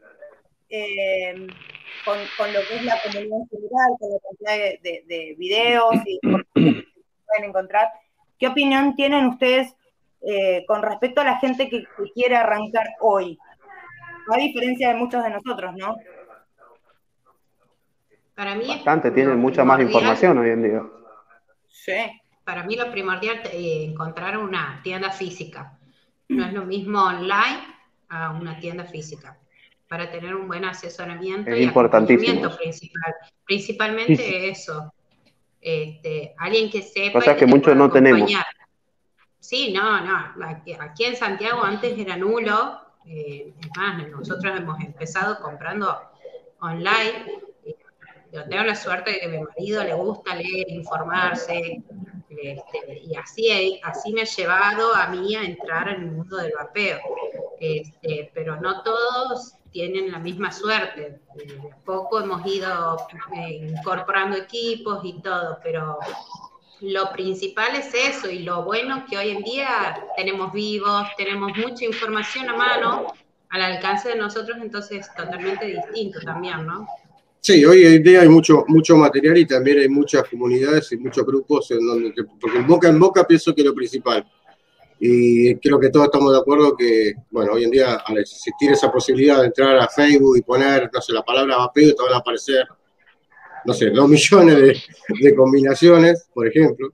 eh, con, lo que es la comunidad general, con la cantidad de, videos y que pueden encontrar. ¿Qué opinión tienen ustedes con respecto a la gente que, quiere arrancar hoy? A diferencia de muchos de nosotros, ¿no? Para mí Bastante, tienen mucha más información hoy en día. Sí. Para mí lo primordial es eh, encontrar una tienda física. No es lo mismo online a una tienda física para tener un buen asesoramiento y acompañamiento principal. Principalmente eso. Este, alguien que sepa. Cosas que, muchos no tenemos. Sí, no, no. Aquí en Santiago antes era nulo. Eh, es más, nosotros hemos empezado comprando online. Yo tengo la suerte de que mi marido le gusta leer, informarse, este, y así, así me ha llevado a mí a entrar en el mundo del vapeo. Este, pero no todos tienen la misma suerte. De poco hemos ido eh, incorporando equipos y todo, pero lo principal es eso y lo bueno que hoy en día tenemos vivos, tenemos mucha información a mano al alcance de nosotros, entonces es totalmente distinto también, ¿no? Sí, hoy en día hay mucho, mucho material y también hay muchas comunidades y muchos grupos en donde, porque en boca en boca pienso que lo principal. Y creo que todos estamos de acuerdo que, bueno, hoy en día al existir esa posibilidad de entrar a Facebook y poner, no sé, la palabra vapeo, te van a aparecer, no sé, dos millones de, combinaciones, por ejemplo.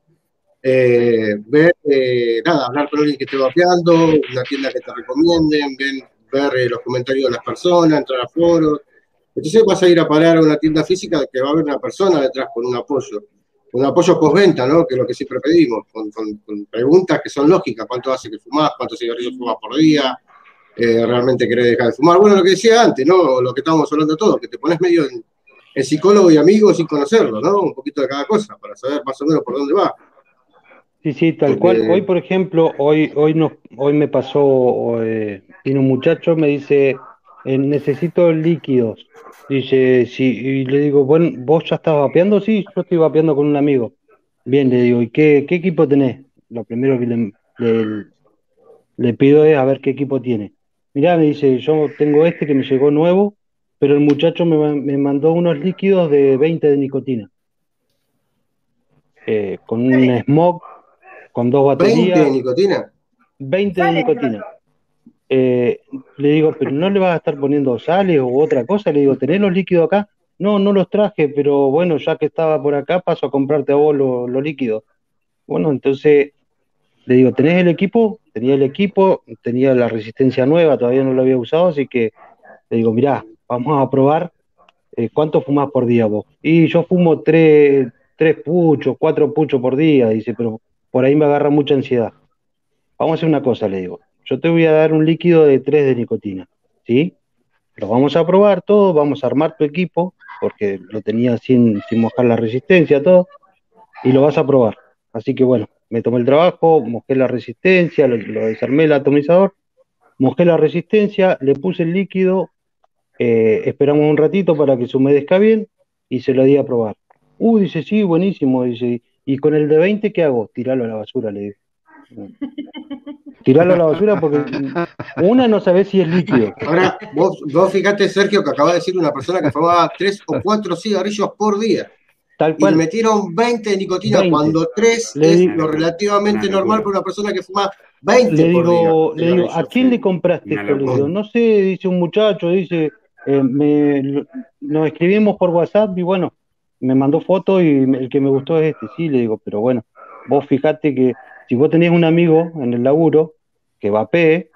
Eh, ver, eh, nada, hablar con alguien que esté vapeando, una tienda que te recomienden, ver eh, los comentarios de las personas, entrar a foros. Entonces vas a ir a parar a una tienda física que va a haber una persona detrás con un apoyo un apoyo postventa, ¿no? Que es lo que siempre pedimos, con, preguntas que son lógicas, cuánto hace que fumás, cuántos cigarrillos fumás por día, eh, realmente querés dejar de fumar. Bueno, lo que decía antes, ¿no? Lo que estábamos hablando todos, que te pones medio en, psicólogo y amigo sin conocerlo, ¿no? Un poquito de cada cosa, para saber más o menos por dónde va. Sí, sí, tal cual. Hoy, por ejemplo, hoy, hoy me pasó, eh, tiene un muchacho, me dice, eh, necesito líquidos. Dice, sí, y le digo, bueno, ¿vos ya estás vapeando? Sí, yo estoy vapeando con un amigo. Bien, le digo, ¿y qué, equipo tenés? Lo primero que le, le, pido es a ver qué equipo tiene. Mirá, me dice, yo tengo este que me llegó nuevo, pero el muchacho me, mandó unos líquidos de 20 de nicotina. Eh, con un smog, con dos baterías. ¿20 de nicotina? 20 de nicotina. Eh, le digo, pero no le vas a estar poniendo sales o otra cosa. Le digo, ¿tenés los líquidos acá? No, no los traje, pero bueno, ya que estaba por acá, paso a comprarte a vos los líquidos. Bueno, entonces le digo, ¿tenés el equipo? Tenía el equipo, tenía la resistencia nueva, todavía no lo había usado, así que le digo, mirá, vamos a probar eh, cuánto fumás por día vos. Y yo fumo tres, tres puchos, cuatro puchos por día, dice, pero por ahí me agarra mucha ansiedad. Vamos a hacer una cosa, le digo yo te voy a dar un líquido de 3 de nicotina, ¿sí? Lo vamos a probar todo, vamos a armar tu equipo, porque lo tenía sin, sin mojar la resistencia, todo, y lo vas a probar. Así que bueno, me tomé el trabajo, mojé la resistencia, lo, desarmé el atomizador, mojé la resistencia, le puse el líquido, eh, esperamos un ratito para que se humedezca bien y se lo di a probar. Uh, dice, sí, buenísimo, dice, ¿y con el de 20 qué hago? Tirarlo a la basura, le dije. [laughs] tirarlo a la basura porque una no sabe si es líquido. Ahora, vos, vos fíjate, Sergio, que acaba de decir una persona que fumaba tres o cuatro cigarrillos por día. Tal cual. Y metieron 20 de nicotina cuando tres es lo relativamente normal para una persona que fuma 20 le digo, por día. Le digo, ¿a quién le compraste esto? No sé, dice un muchacho, dice, eh, me, nos escribimos por WhatsApp y bueno, me mandó foto y el que me gustó es este, sí, le digo, pero bueno, vos fijate que si vos tenés un amigo en el laburo que vapee,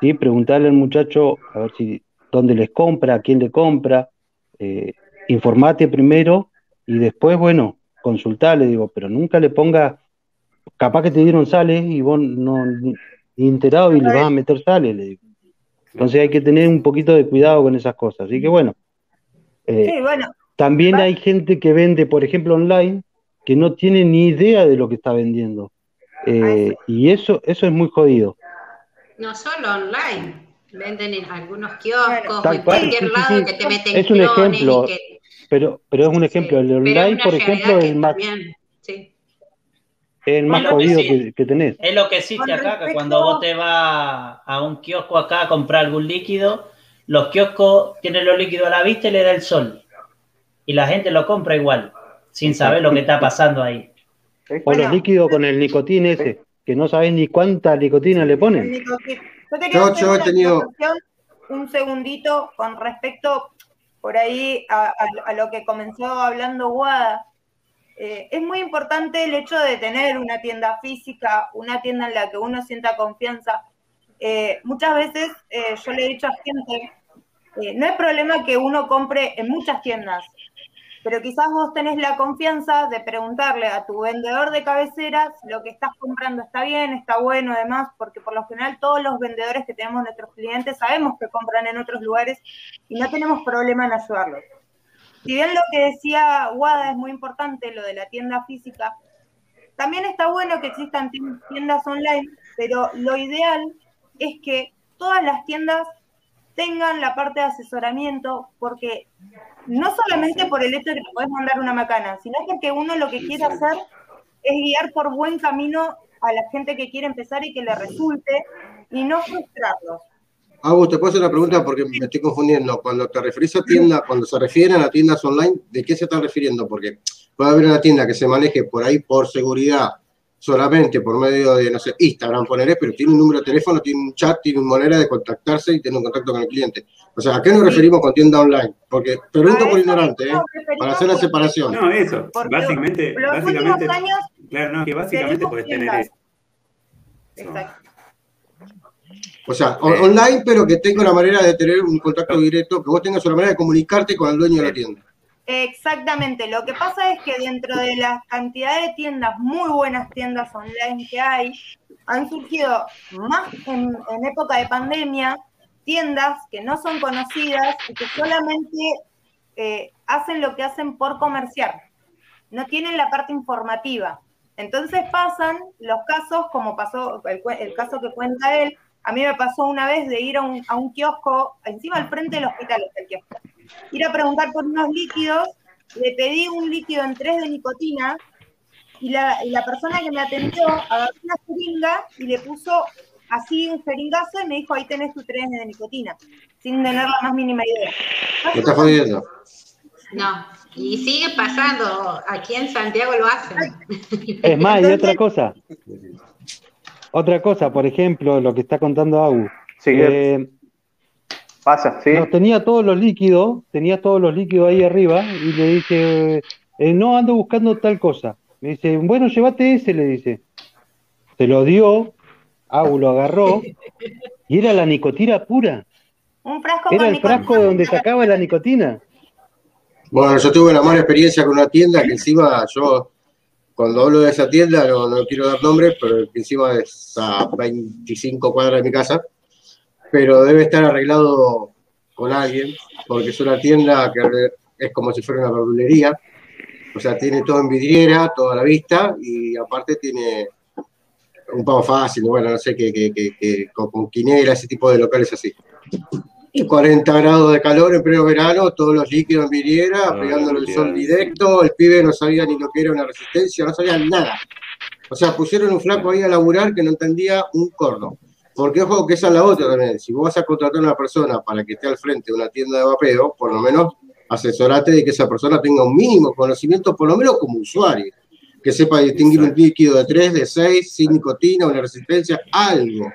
¿sí? preguntarle al muchacho a ver si dónde les compra, a quién le compra, eh, informate primero y después, bueno, consultarle, digo, pero nunca le ponga, capaz que te dieron sales y vos no, enterado y le vas a meter sale, le digo. Entonces hay que tener un poquito de cuidado con esas cosas. Así que bueno. Eh, Sí, bueno, también hay gente que vende, por ejemplo, online, que no tiene ni idea de lo que está vendiendo. Eh, y eso, eso es muy jodido. No solo online, venden en algunos kioscos o Tal en cual, cualquier sí, sí, lado sí. que te meten Es un clones ejemplo, que, pero, pero es un ejemplo. El online, por ejemplo, es más, también, sí. Es el más Bueno, jodido sí. que, que tenés. Es lo que existe Con acá, que cuando vos te vas a un kiosco acá a comprar algún líquido, los kioscos tienen los líquidos a la vista y le da el sol. Y la gente lo compra igual, sin saber lo que está pasando ahí. O los líquidos con el nicotín ese, que no sabés ni cuánta nicotina le ponen. Yo quería Yo- yo he una tenido- un segundito con respecto por ahí a, a- a lo que comenzó hablando Guada. Eh, es muy importante el hecho de tener una tienda física, una tienda en la que uno sienta confianza. Eh, muchas veces eh, yo le he dicho a gente, no hay problema que uno compre en muchas tiendas, pero quizás vos tenés la confianza de preguntarle a tu vendedor de cabecera si lo que estás comprando está bien, está bueno, además, porque por lo general todos los vendedores que tenemos nuestros clientes sabemos que compran en otros lugares y no tenemos problema en ayudarlos. Si bien lo que decía Wada es muy importante, lo de la tienda física, también está bueno que existan tien- tiendas online, pero lo ideal es que todas las tiendas tengan la parte de asesoramiento, porque no solamente por el hecho de que puedes mandar una macana, sino porque uno lo que quiere hacer es guiar por buen camino a la gente que quiere empezar y que le resulte y no frustrarlos. Agus, te puedo hacer una pregunta porque me estoy confundiendo. Cuando te referís a tienda, cuando se refieren a tiendas online, ¿de qué se están refiriendo? Porque puede haber una tienda que se maneje por ahí por seguridad, solamente por medio de, no sé, Instagram, poneré, pero tiene un número de teléfono, tiene un chat, tiene una manera de contactarse y tener un contacto con el cliente. O sea, ¿a qué nos referimos con tienda online? Porque pregunto por ignorante, ¿eh? para hacer la separación. No, eso. Básicamente, los básicamente, últimos años claro, no, que básicamente podés tener eso. Exacto. O sea, on- online, pero que tenga una manera de tener un contacto directo, que vos tengas una manera de comunicarte con el dueño de la tienda. Exactamente, lo que pasa es que dentro de la cantidad de tiendas, muy buenas tiendas online que hay, han surgido más en, en época de pandemia, tiendas que no son conocidas y que solamente eh, hacen lo que hacen por comerciar, no tienen la parte informativa. Entonces pasan los casos, como pasó el, el caso que cuenta él, a mí me pasó una vez de ir a un, a un kiosco, encima al frente del hospital está el kiosco, ir a preguntar por unos líquidos, le pedí un líquido en 3 de nicotina y la, y la persona que me atendió agarró una jeringa y le puso así un jeringazo y me dijo, ahí tenés tu 3 de nicotina, sin tener la más mínima idea. Estás jodiendo. No, y sigue pasando, aquí en Santiago lo hacen. Es más, y otra cosa, otra cosa, por ejemplo, lo que está contando Agu. Sí, Eh, pasa, sí. no, tenía todos los líquidos, tenía todos los líquidos ahí arriba y le dije, eh, no ando buscando tal cosa. Me dice, bueno, llévate ese, le dice. Se lo dio, Agu lo agarró y era la nicotina pura. Un frasco Era el nicotina. frasco de donde sacaba la nicotina. Bueno, yo tuve una mala experiencia con una tienda que encima yo, cuando hablo de esa tienda, no, quiero dar nombres, pero encima es a 25 cuadras de mi casa, pero debe estar arreglado con alguien, porque es una tienda que es como si fuera una verdulería, o sea, tiene todo en vidriera, toda la vista, y aparte tiene un pago fácil, bueno, no sé, que, que, con, con quinela, ese tipo de locales así. Y 40 grados de calor en pleno verano, todos los líquidos en vidriera, Ah, pegándole el sol directo, el pibe no sabía ni lo que era una resistencia, no sabía nada. O sea, pusieron un flaco ahí a laburar que no entendía un corno. Porque ojo que esa es la otra también. Si vos vas a contratar a una persona para que esté al frente de una tienda de vapeo, por lo menos asesorate de que esa persona tenga un mínimo conocimiento, por lo menos como usuario. Que sepa distinguir un líquido de 3, de 6, sin nicotina, una resistencia, algo.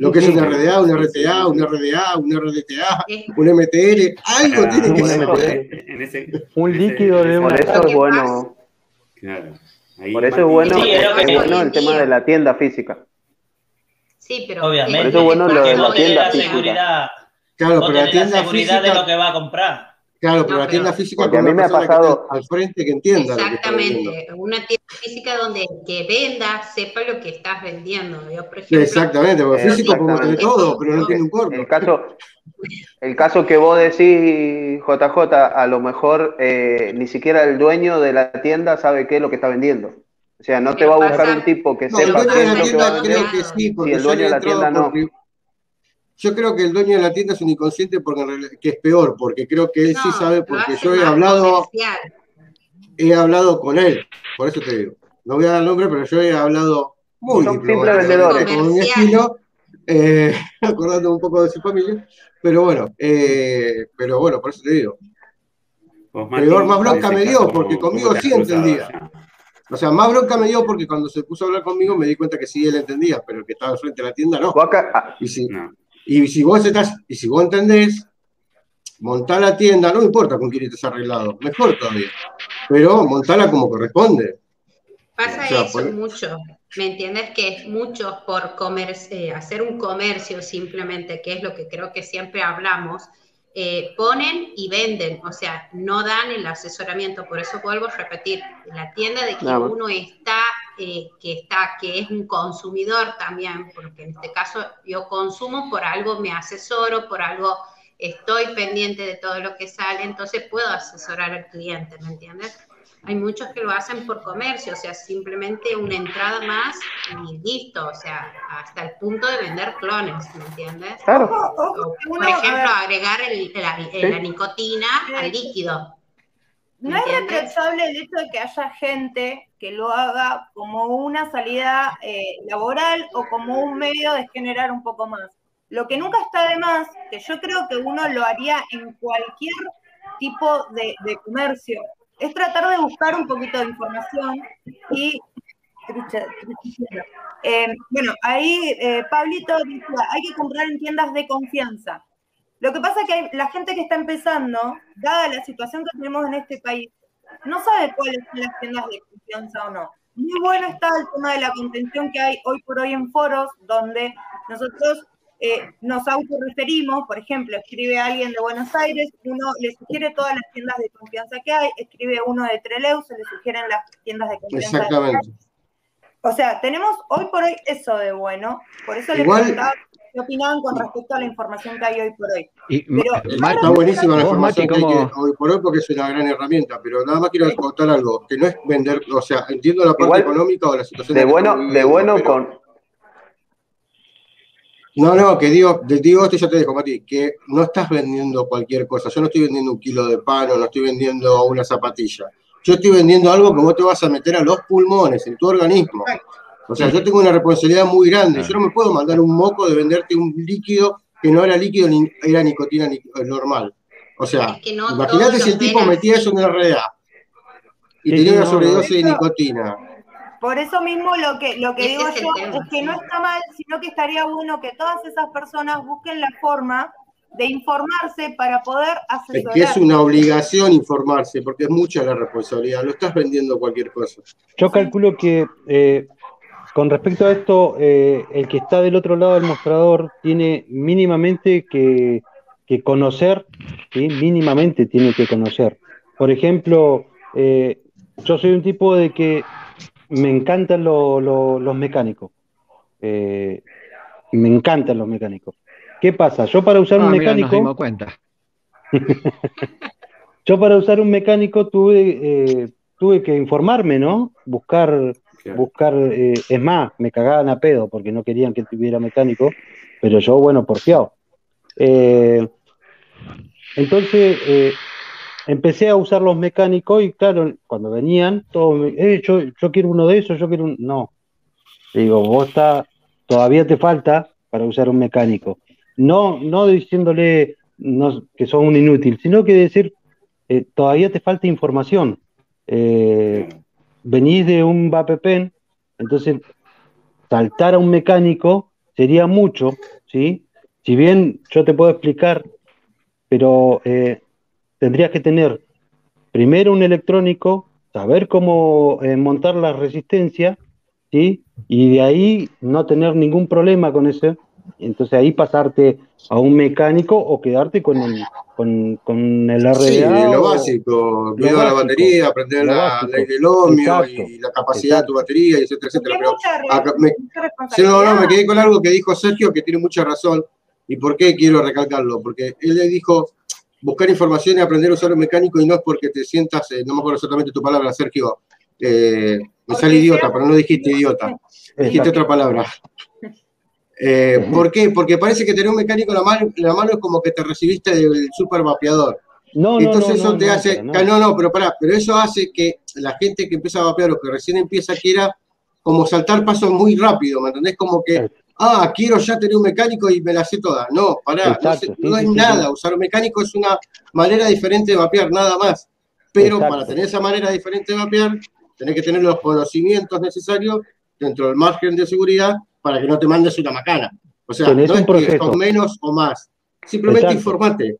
Lo que es una RDA, una RTA, una RDA, una RDTA, un MTL, algo Ah, tiene que en ese- Un líquido de Por eso es bueno, Claro. Ahí por eso es bueno, Sí, es lo que es te- bueno el tema de la tienda física. Sí, pero Obviamente. Por eso es bueno lo de la tienda física. seguridad, Claro, pero la tienda seguridad de física lo que va a comprar. Claro, pero No, la tienda pero- física Porque a mí una me ha pasado- al frente que entienda lo que. Exactamente, una tienda física donde el que venda sepa lo que estás vendiendo. Yo, por ejemplo, Exactamente, porque físico podemos tener todo, pero no tiene un corno. El caso, el caso que vos decís, JJ, a lo mejor eh, ni siquiera el dueño de la tienda sabe qué es lo que está vendiendo. O sea, no te va a buscar pasa- un tipo que No, sepa qué es lo que va a vender. creo que sí, porque el dueño de la tienda no. porque- Yo creo que el dueño de la tienda es un inconsciente porque en realidad- que es peor, porque creo que él sí sabe, porque yo he hablado, comercial. he hablado con él, por eso te digo. No voy a dar el nombre, pero yo he hablado muy Son simples diplomáticamente, vendedores. como mi estilo, eh, [laughs] acordando un poco de su familia, pero bueno, eh, pero bueno, por eso te digo. Peor, más bronca me dio, porque ¿cómo conmigo sí entendía. ya? O sea, más bronca me dio porque cuando se puso a hablar conmigo me di cuenta que sí él entendía, pero el que estaba enfrente de la tienda no. Acá- ah, Y si, No. Y si vos estás, y si vos entendés, montar la tienda, no importa con quién estés arreglado, mejor todavía. Pero montala como corresponde. Pasa O sea, eso por- mucho, ¿me entiendes? Que es mucho por comer, eh, hacer un comercio simplemente, que es lo que creo que siempre hablamos, eh, ponen y venden, o sea, no dan el asesoramiento, por eso vuelvo a repetir, la tienda de más. uno está, eh, que está, que es un consumidor también, porque en este caso yo consumo, por algo me asesoro, por algo estoy pendiente de todo lo que sale, entonces puedo asesorar al cliente, ¿me entiendes? Hay muchos que lo hacen por comercio, o sea, simplemente una entrada más y listo, o sea, hasta el punto de vender clones, ¿me entiendes? claro. O, por ejemplo, agregar el- la, la nicotina al líquido. No es reprochable el hecho de que haya gente que lo haga como una salida eh, laboral o como un medio de generar un poco más. Lo que nunca está de más, que yo creo que uno lo haría en cualquier tipo de, de comercio, es tratar de buscar un poquito de información y... Eh, bueno, ahí eh, Pablito dice, hay que comprar en tiendas de confianza. Lo que pasa es que la gente que está empezando, dada la situación que tenemos en este país, no sabe cuáles son las tiendas de confianza o no. Muy bueno está el tema de la contención que hay hoy por hoy en foros, donde nosotros eh, nos autorreferimos, por ejemplo, escribe alguien de Buenos Aires, uno le sugiere todas las tiendas de confianza que hay, escribe uno de Trelew, se le sugieren las tiendas de confianza. de Exactamente. o sea, tenemos hoy por hoy eso de bueno. Por eso Igual- preguntaba qué opinaban con respecto a la información que hay hoy por hoy. Y, Pero- Ma- Está buenísima la Mati, información que hay ¿cómo- que- hoy por hoy porque es una gran herramienta, pero nada más quiero contar algo, que no es vender, o sea, entiendo la parte Igual, económica o la situación De bueno, de bueno pero- con. No, no, que digo, te digo esto ya te dejo, Mati, que no estás vendiendo cualquier cosa. Yo no estoy vendiendo un kilo de pan o no estoy vendiendo una zapatilla. Yo estoy vendiendo algo que vos te vas a meter a los pulmones, en tu organismo. O sea, yo tengo una responsabilidad muy grande. Yo no me puedo mandar un moco de venderte un líquido que no era líquido ni era nicotina ni- eh, normal. O sea, Es que no imagínate si el tipo metía eso en el RDA y tenía una sobredosis de nicotina. Por eso mismo lo que, lo que Ese digo es yo tema, es que no está mal, sino que estaría bueno que todas esas personas busquen la forma de informarse para poder Es asesorar. que es una obligación informarse, porque es mucha la responsabilidad. No estás vendiendo cualquier cosa. Yo calculo que eh, con respecto a esto, eh, el que está del otro lado del mostrador tiene mínimamente que, que conocer, ¿sí? mínimamente tiene que conocer. Por ejemplo, eh, yo soy un tipo de que me encantan lo- lo- los mecánicos. Eh, me encantan los mecánicos. ¿Qué pasa? Yo para usar Ah, un mira, nos mecánico... dimos cuenta. [laughs] Yo para usar un mecánico tuve, eh, tuve que informarme, ¿no? Buscar, Buscar, eh, es más, me cagaban a pedo porque no querían que tuviera mecánico, pero yo, bueno, porfiado. Eh, entonces, eh, empecé a usar los mecánicos y claro, cuando venían, todos eh, yo, yo quiero uno de esos, yo quiero un... No. Digo, vos está, todavía te falta para usar un mecánico. No, no diciéndole no, que son un inútil, sino que decir, eh, todavía te falta información. Venís de un Vapepen, entonces saltar a un mecánico sería mucho, ¿sí? Si bien yo te puedo explicar, pero eh, tendrías que tener primero un electrónico, saber cómo eh, montar la resistencia, ¿sí? Y de ahí no tener ningún problema con ese, entonces ahí pasarte a un mecánico o quedarte con el, con, con el RDA. Sí, lo básico, cuidar la batería, aprender la ley del ohmio Exacto, y la capacidad de tu batería, y etcétera, etcétera. Pero acá me- no, no, me quedé con algo que dijo Sergio, que tiene mucha razón. ¿Y por qué quiero recalcarlo? Porque él le dijo buscar información y aprender a usar un mecánico y no es porque te sientas, eh, no me acuerdo exactamente tu palabra, Sergio, eh, me sale idiota, pero no dijiste idiota, dijiste Exacto. otra palabra. Eh, ¿Por qué? Porque parece que tener un mecánico en la mano, la mano es como que te recibiste del super vapeador. No, no, Entonces no, eso no, te no, hace, para nada. no, no, pero pará, pero eso hace que la gente que empieza a vapear o que recién empieza quiera como saltar pasos muy rápido, ¿me entendés? Como que, ah, quiero ya tener un mecánico y me la sé toda. No, pará, no, Exacto, sé- sí, no sí, es sí, nada, usar un mecánico es una manera diferente de vapear, nada más. Pero Exacto. para tener esa manera diferente de vapear, tenés que tener los conocimientos necesarios dentro del margen de seguridad para que no te mandes una macana. O sea, Tenés no un es que proceso. sos menos o más. Simplemente Exacto. informate.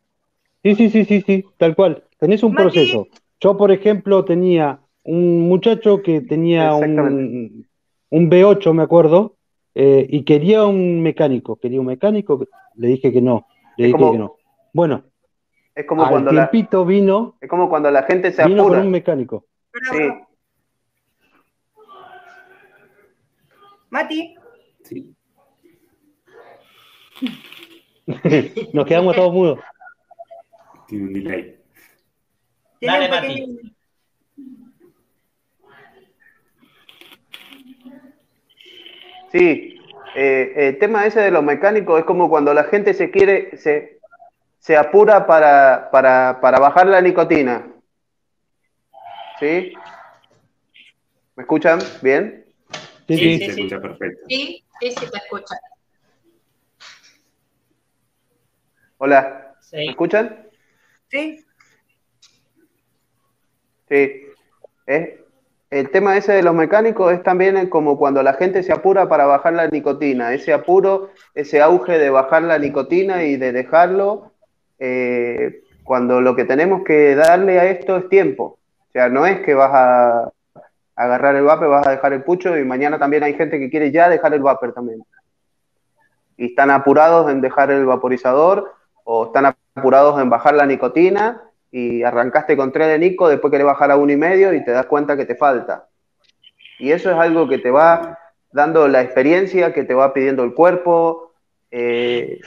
Sí, sí, sí, sí, sí, tal cual. Tenés un Mati. proceso. Yo, por ejemplo, tenía un muchacho que tenía un, un B8, me acuerdo, eh, y quería un mecánico. Quería un mecánico, le dije que no. Le dije como- que no. Bueno, Es como al cuando la, tiempito vino, es como cuando la gente se vino con apura. un mecánico. Sí, Mati. [laughs] Nos quedamos todos mudos. Tiene un delay. Dale, Mati. sí. Eh, el tema ese de los mecánicos es como cuando la gente se quiere, se, se apura para, para, para bajar la nicotina. ¿Sí? ¿Me escuchan bien? Sí, Sí, sí. Se sí. escucha perfecto. Sí, sí, sí, te escucha. Hola, ¿me escuchan? ¿Sí? Sí. Es, el tema ese de los mecánicos es también como cuando la gente se apura para bajar la nicotina, ese apuro, ese auge de bajar la nicotina y de dejarlo, eh, cuando lo que tenemos que darle a esto es tiempo. O sea, no es que vas a agarrar el vapor, vas a dejar el pucho y mañana también hay gente que quiere ya dejar el vapor también. Y están apurados en dejar el vaporizador o están apurados en bajar la nicotina y arrancaste con 3 de Nico, después querés bajar a uno y medio y te das cuenta que te falta. Y eso es algo que te va dando la experiencia, que te va pidiendo el cuerpo. eh,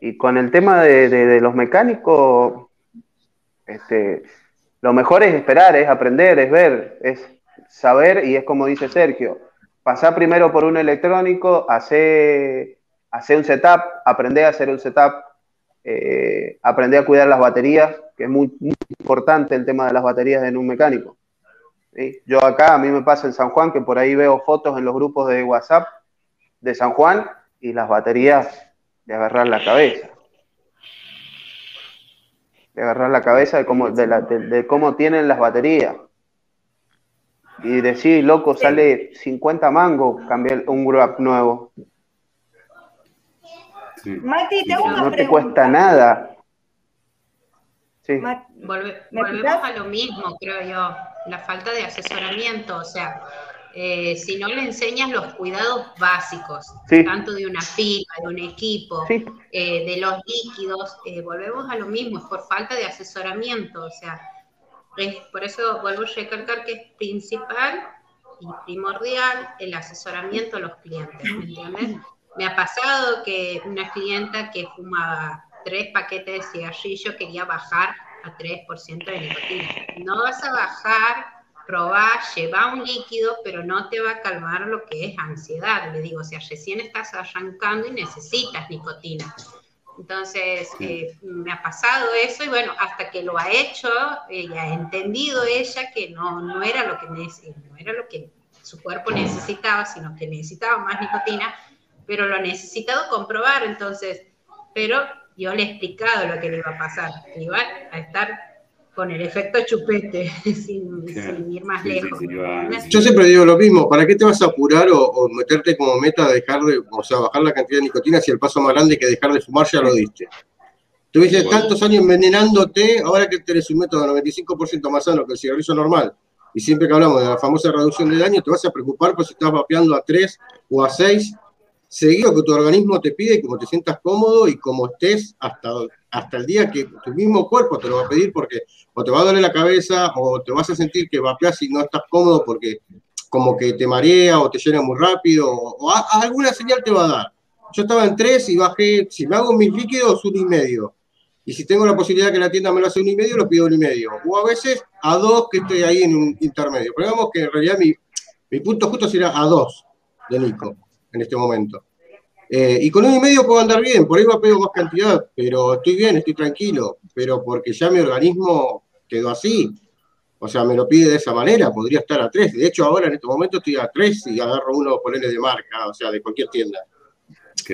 y con el tema de, de- los mecánicos, este, lo mejor es esperar, es aprender, es ver, es saber y es como dice Sergio, pasar primero por un electrónico, hacer un setup, aprender a hacer un setup, eh, aprender a cuidar las baterías, que es muy, muy importante el tema de las baterías en un mecánico. ¿sí? Yo acá, a mí me pasa en San Juan, que por ahí veo fotos en los grupos de WhatsApp de San Juan y las baterías de agarrar la cabeza. De agarrar la cabeza de cómo, de, la- de- de cómo tienen las baterías. Y decir, loco, sale 50 mangos cambiar un grab nuevo. Sí. Mati, te hago una No te cuesta nada. Sí. Ma- Volve- ¿Me volvemos a lo mismo, creo yo, la falta de asesoramiento, o sea, eh, si no le enseñas los cuidados básicos, Sí. tanto de una pila, de un equipo, Sí. eh, de los líquidos, eh, volvemos a lo mismo, es por falta de asesoramiento, o sea, es, por eso vuelvo a recalcar que es principal y primordial el asesoramiento a los clientes, ¿me entiendes? Me ha pasado que una clienta que fumaba tres paquetes de cigarrillo quería bajar a 3% de nicotina. No vas a bajar, probar, lleva un líquido, pero no te va a calmar lo que es ansiedad. Le digo, o sea, recién estás arrancando y necesitas nicotina. Entonces, eh, me ha pasado eso y bueno, hasta que lo ha hecho, ella ha entendido ella que no, no, era lo que no era lo que su cuerpo necesitaba, sino que necesitaba más nicotina, pero lo ha necesitado comprobar, entonces, pero yo le he explicado lo que le iba a pasar, que iba a estar con el efecto chupete, [laughs] sin, Claro. sin ir más Sí, sí, lejos. sí, va- ¿entendés? Yo siempre digo lo mismo, ¿para qué te vas a apurar o, o meterte como meta de dejar de, o sea, bajar la cantidad de nicotina si el paso más grande que dejar de fumar ya lo diste? Tuviste tantos años envenenándote, ahora que tenés un método 95% más sano que el cigarrillo normal, y siempre que hablamos de la famosa reducción de daño, te vas a preocupar por si estás vapeando a 3 o a 6. Seguido que tu organismo te pide y como te sientas cómodo y como estés hasta, hasta el día que tu mismo cuerpo te lo va a pedir porque o te va a doler la cabeza o te vas a sentir que vapeas y no estás cómodo porque como que te marea o te llena muy rápido o, alguna señal te va a dar. Yo estaba en tres y bajé, si me hago mis líquidos, uno y medio. Y si tengo la posibilidad que la tienda me lo hace uno y medio, lo pido uno y medio. O a veces a dos que estoy ahí en un intermedio. Pero digamos que en realidad mi, mi punto justo sería a dos de Nico en este momento. Eh, y con uno y medio puedo andar bien, por ahí va a pedir más cantidad, pero estoy bien, estoy tranquilo, pero porque ya mi organismo quedó así. O sea, me lo pide de esa manera, podría estar a tres. De hecho, ahora en este momento estoy a tres y agarro uno ponerle de marca, o sea, de cualquier tienda.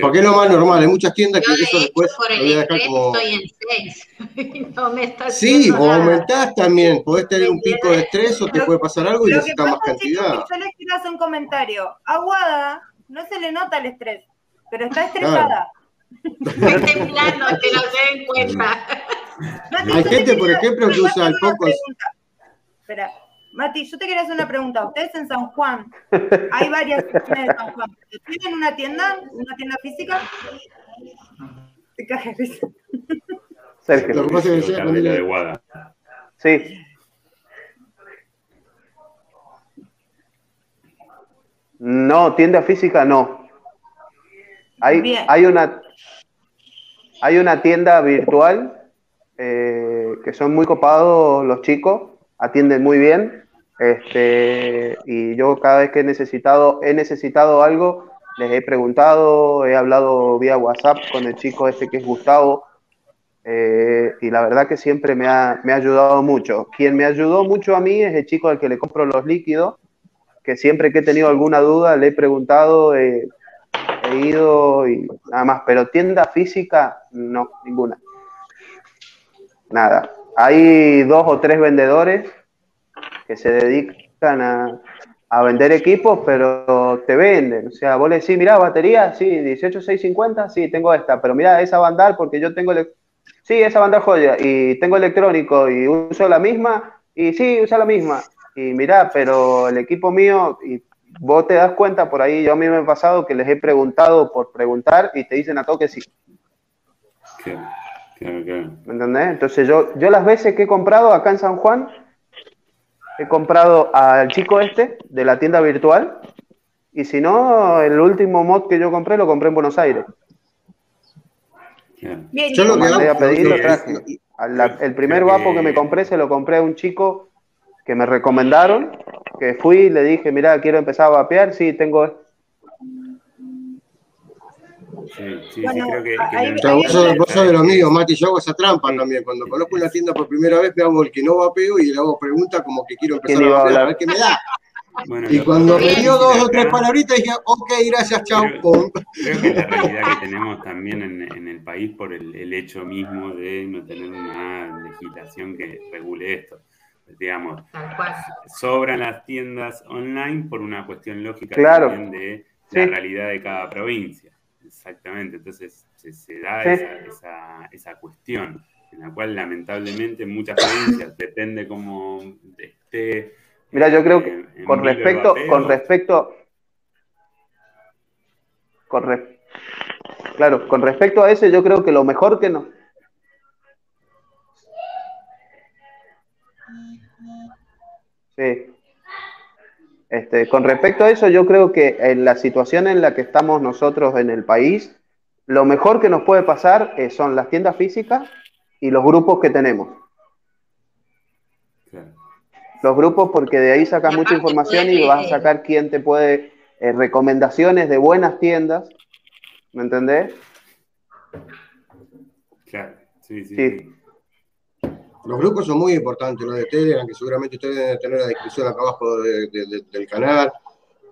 Porque es lo más normal, hay muchas tiendas que eso después por el voy a dejar como... estoy en 6. [laughs] no me está sí, o aumentás también, podés tener un pico de estrés o te puede pasar algo y necesitas más cantidad. yo les quiero hacer un comentario. Aguada, no se le nota el estrés, pero está estresada. [laughs] Estoy temblando, que no se den cuenta. [laughs] Hay gente, por ejemplo, que usa el poco. Espera, Mati, yo te quería hacer una pregunta. Ustedes en San Juan, hay varias tiendas de San Juan. ¿Tienen una tienda? ¿Una tienda física? Te Sergio. Lo que pasa es que de Guada. Sí. No, tienda física no. Hay, hay, una, hay una tienda virtual eh, que son muy copados los chicos, atienden muy bien. Este, y yo cada vez que he necesitado, he necesitado algo, les he preguntado, he hablado vía WhatsApp con el chico este que es Gustavo, eh, y la verdad que siempre me ha, me ha, ayudado mucho. Quien me ayudó mucho a mí es el chico al que le compro los líquidos, que siempre que he tenido alguna duda le he preguntado, eh, he ido y nada más, pero tienda física, no, ninguna. Nada. Hay dos o tres vendedores que se dedican a, a vender equipos, pero te venden. O sea, vos le decís, mira, batería, sí, 18650, sí, tengo esta, pero mira, esa bandal, porque yo tengo, sí, esa bandal joya, y tengo electrónico, y uso la misma, y sí, usa la misma. Y mira, pero el equipo mío, y vos te das cuenta por ahí, yo a mí me he pasado que les he preguntado por preguntar y te dicen a todo que sí. ¿Me entendés? Entonces yo, yo las veces que he comprado acá en San Juan, he comprado al chico este de la tienda virtual y si no, el último mod que yo compré lo compré en Buenos Aires. yo lo mandé a pedir, lo traje. el primer vapo que me compré se lo compré a un chico que me recomendaron, que fui y le dije, mira, quiero empezar a vapear, sí, tengo... Sí, sí, sí, creo que... vos, sos, de los míos, Mati, yo hago esa trampa también. Cuando conozco una tienda por primera vez, me hago el que no vapeo y le hago preguntas como que quiero empezar a vapear, a ver qué me da. y cuando me dio dos o tres palabritas dije, ok, gracias, chao. Creo, creo, que es la realidad que tenemos también en, en el país por el, el, hecho mismo de no tener una legislación que regule esto digamos, sobran las tiendas online por una cuestión lógica también de la realidad de cada provincia. Exactamente, entonces se, da esa, esa, cuestión en la cual lamentablemente en muchas provincias depende cómo esté. Mira, yo creo que con respecto, con respecto, con claro, con respecto a eso, yo creo que lo mejor que nos, Sí. Este, con respecto a eso, yo creo que en la situación en la que estamos nosotros en el país, lo mejor que nos puede pasar eh, son las tiendas físicas y los grupos que tenemos. Los grupos, porque de ahí sacas mucha información y vas a sacar quién te puede, eh, recomendaciones de buenas tiendas, ¿me entendés? Claro, sí. sí. sí. Los grupos son muy importantes, los de Telegram, que seguramente ustedes deben tener la descripción acá abajo del canal,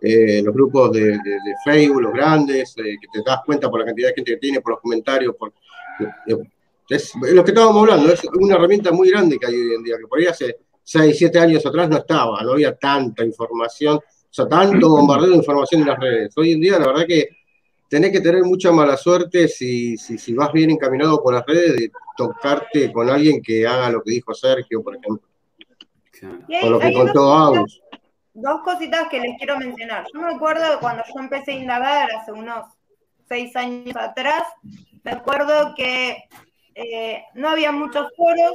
eh, los grupos de, Facebook, los grandes, eh, que te das cuenta por la cantidad de gente que tiene, por los comentarios, por, es, lo que estábamos hablando, es una herramienta muy grande que hay hoy en día, que por ahí hace 6, 7 años atrás no estaba, no había tanta información, o sea, tanto bombardeo de información en las redes. Hoy en día, la verdad que tenés que tener mucha mala suerte si, si, si vas bien encaminado por las redes de tocarte con alguien que haga lo que dijo Sergio, por ejemplo. o lo que contó Dos cositas que les quiero mencionar. Yo me acuerdo cuando yo empecé a indagar hace unos seis años atrás, me acuerdo que eh, no había muchos foros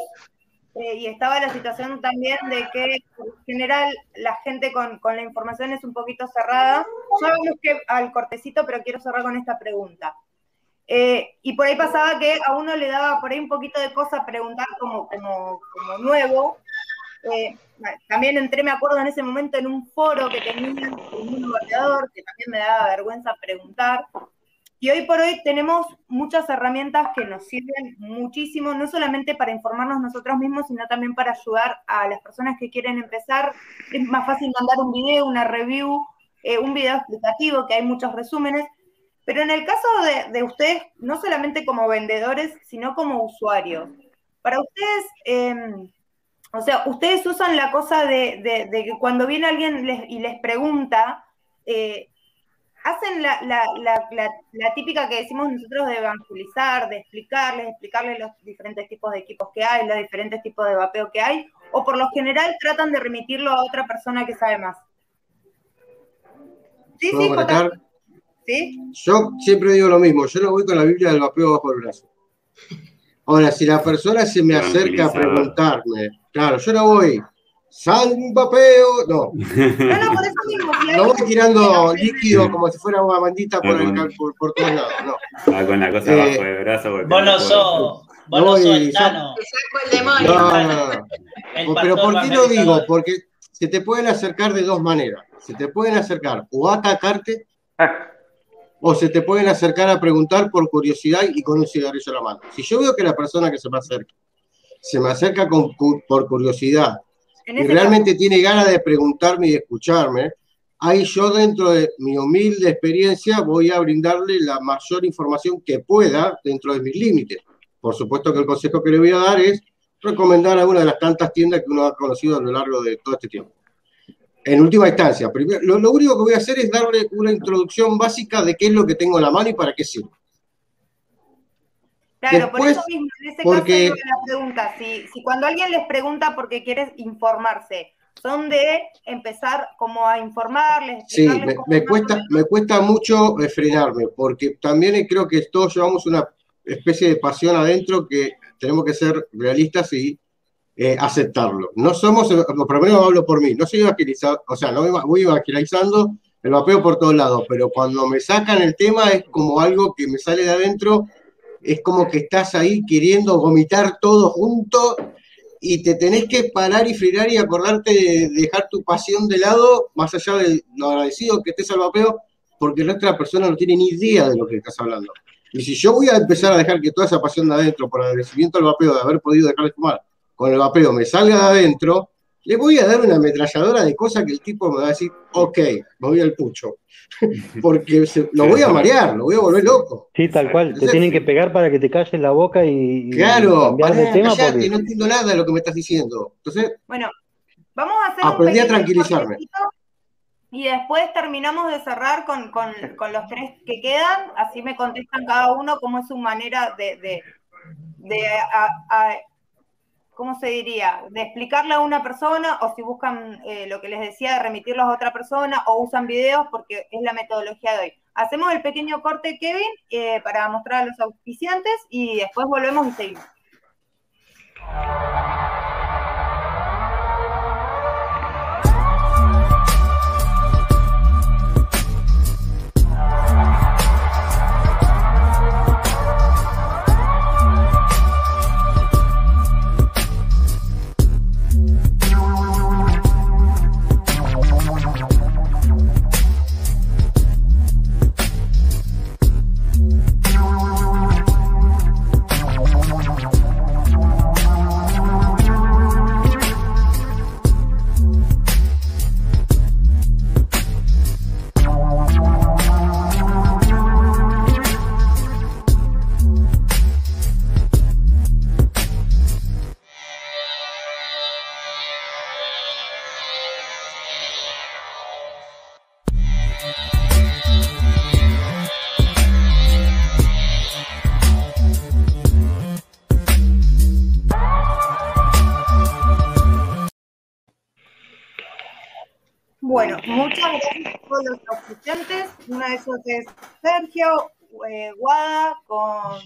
eh, y estaba la situación también de que general la gente con, con, la información es un poquito cerrada. Ya vamos que al cortecito, pero quiero cerrar con esta pregunta. Eh, y por ahí pasaba que a uno le daba por ahí un poquito de cosa preguntar como, como, como nuevo. Eh, también entré, me acuerdo en ese momento, en un foro que tenía un bateador, que también me daba vergüenza preguntar. Y hoy por hoy tenemos muchas herramientas que nos sirven muchísimo, no solamente para informarnos nosotros mismos, sino también para ayudar a las personas que quieren empezar. Es más fácil mandar un video, una review, eh, un video explicativo, que hay muchos resúmenes. Pero en el caso de, de ustedes, no solamente como vendedores, sino como usuarios, para ustedes, eh, o sea, ustedes usan la cosa de, que cuando viene alguien y les pregunta, eh, hacen la, la, la, la, típica que decimos nosotros de evangelizar, de explicarles, explicarles los diferentes tipos de equipos que hay, los diferentes tipos de vapeo que hay, o por lo general tratan de remitirlo a otra persona que sabe más. Sí, sí, ¿Sí? Yo siempre digo lo mismo, yo no voy con la Biblia del vapeo bajo el brazo. Ahora, si la persona se me acerca a preguntarme, claro, yo no voy, sal un vapeo, no. [laughs] No, no, por eso mismo. No voy tirando líquido como si fuera una bandita por, el, por, por todos lados, no. Va con la cosa eh, bajo el brazo. Vos no sos, vos no sos el Tano. Te saco el demonio. No, no, no. Pero ¿por qué lo digo? Porque se te pueden acercar de dos maneras. Se te pueden acercar o a atacarte o se te pueden acercar a preguntar por curiosidad y con un cigarrillo en la mano. Si yo veo que la persona que se me acerca se me acerca con, por curiosidad y realmente caso. tiene ganas de preguntarme y de escucharme, ahí yo dentro de mi humilde experiencia voy a brindarle la mayor información que pueda dentro de mis límites. Por supuesto que el consejo que le voy a dar es recomendar a una de las tantas tiendas que uno ha conocido a lo largo de todo este tiempo en última instancia, primero, lo, lo, único que voy a hacer es darle una introducción básica de qué es lo que tengo en la mano y para qué sirve. Claro, Después, por eso mismo, en ese porque, caso la pregunta, si, si cuando alguien les pregunta porque quieres informarse, son de empezar como a informarles. Sí, me, me cuesta, me cuesta mucho frenarme, porque también creo que todos llevamos una especie de pasión adentro que tenemos que ser realistas y eh, aceptarlo. No somos, eh, por lo menos hablo por mí, no soy evangelizado, o sea, no voy evangelizando el vapeo por todos lados, pero cuando me sacan el tema es como algo que me sale de adentro, es como que estás ahí queriendo vomitar todo junto y te tenés que parar y frenar y acordarte de dejar tu pasión de lado, más allá de lo agradecido que estés al vapeo, porque la otra persona no tiene ni idea de lo que estás hablando. Y si yo voy a empezar a dejar que toda esa pasión de adentro por agradecimiento al vapeo de haber podido dejar de fumar, con el vapeo me salga de adentro, le voy a dar una ametralladora de cosas que el tipo me va a decir, ok, me voy al pucho. [laughs] [laughs] Porque se, lo voy a marear, lo voy a volver loco. Sí, tal cual. Entonces, te tienen que pegar para que te calles la boca y. Claro, para de tema porque... no entiendo nada de lo que me estás diciendo. Entonces. Bueno, vamos a hacer. Aprendí a tranquilizarme. Y después terminamos de cerrar con, con, con, los tres que quedan. Así me contestan cada uno cómo es su manera de, de, de a, a, ¿cómo se diría? De explicarle a una persona o si buscan eh, lo que les decía, de remitirlos a otra persona o usan videos porque es la metodología de hoy. Hacemos el pequeño corte, Kevin, eh, para mostrar a los auspiciantes y después volvemos y seguimos. Muchas gracias a todos los auspiciantes. Uno de esos es Sergio, eh, Guada con,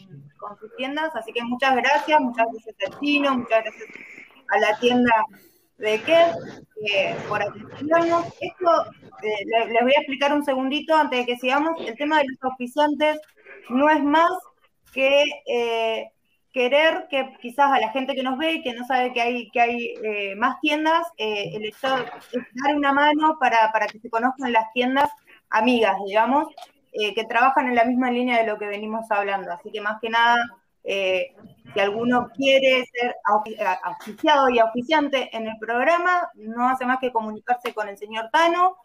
sus tiendas, así que muchas gracias, muchas gracias al chino, muchas gracias a la tienda de qué eh, por atendernos. Esto eh, les voy a explicar un segundito antes de que sigamos. El tema de los auspiciantes no es más que querer que quizás a la gente que nos ve y que no sabe que hay, que hay eh, más tiendas, el hecho es dar una mano para, para que se conozcan las tiendas amigas, digamos, que trabajan en la misma línea de lo que venimos hablando. Así que más que nada, eh, si alguno quiere ser oficiado y oficiante en el programa, no hace más que comunicarse con el señor Tano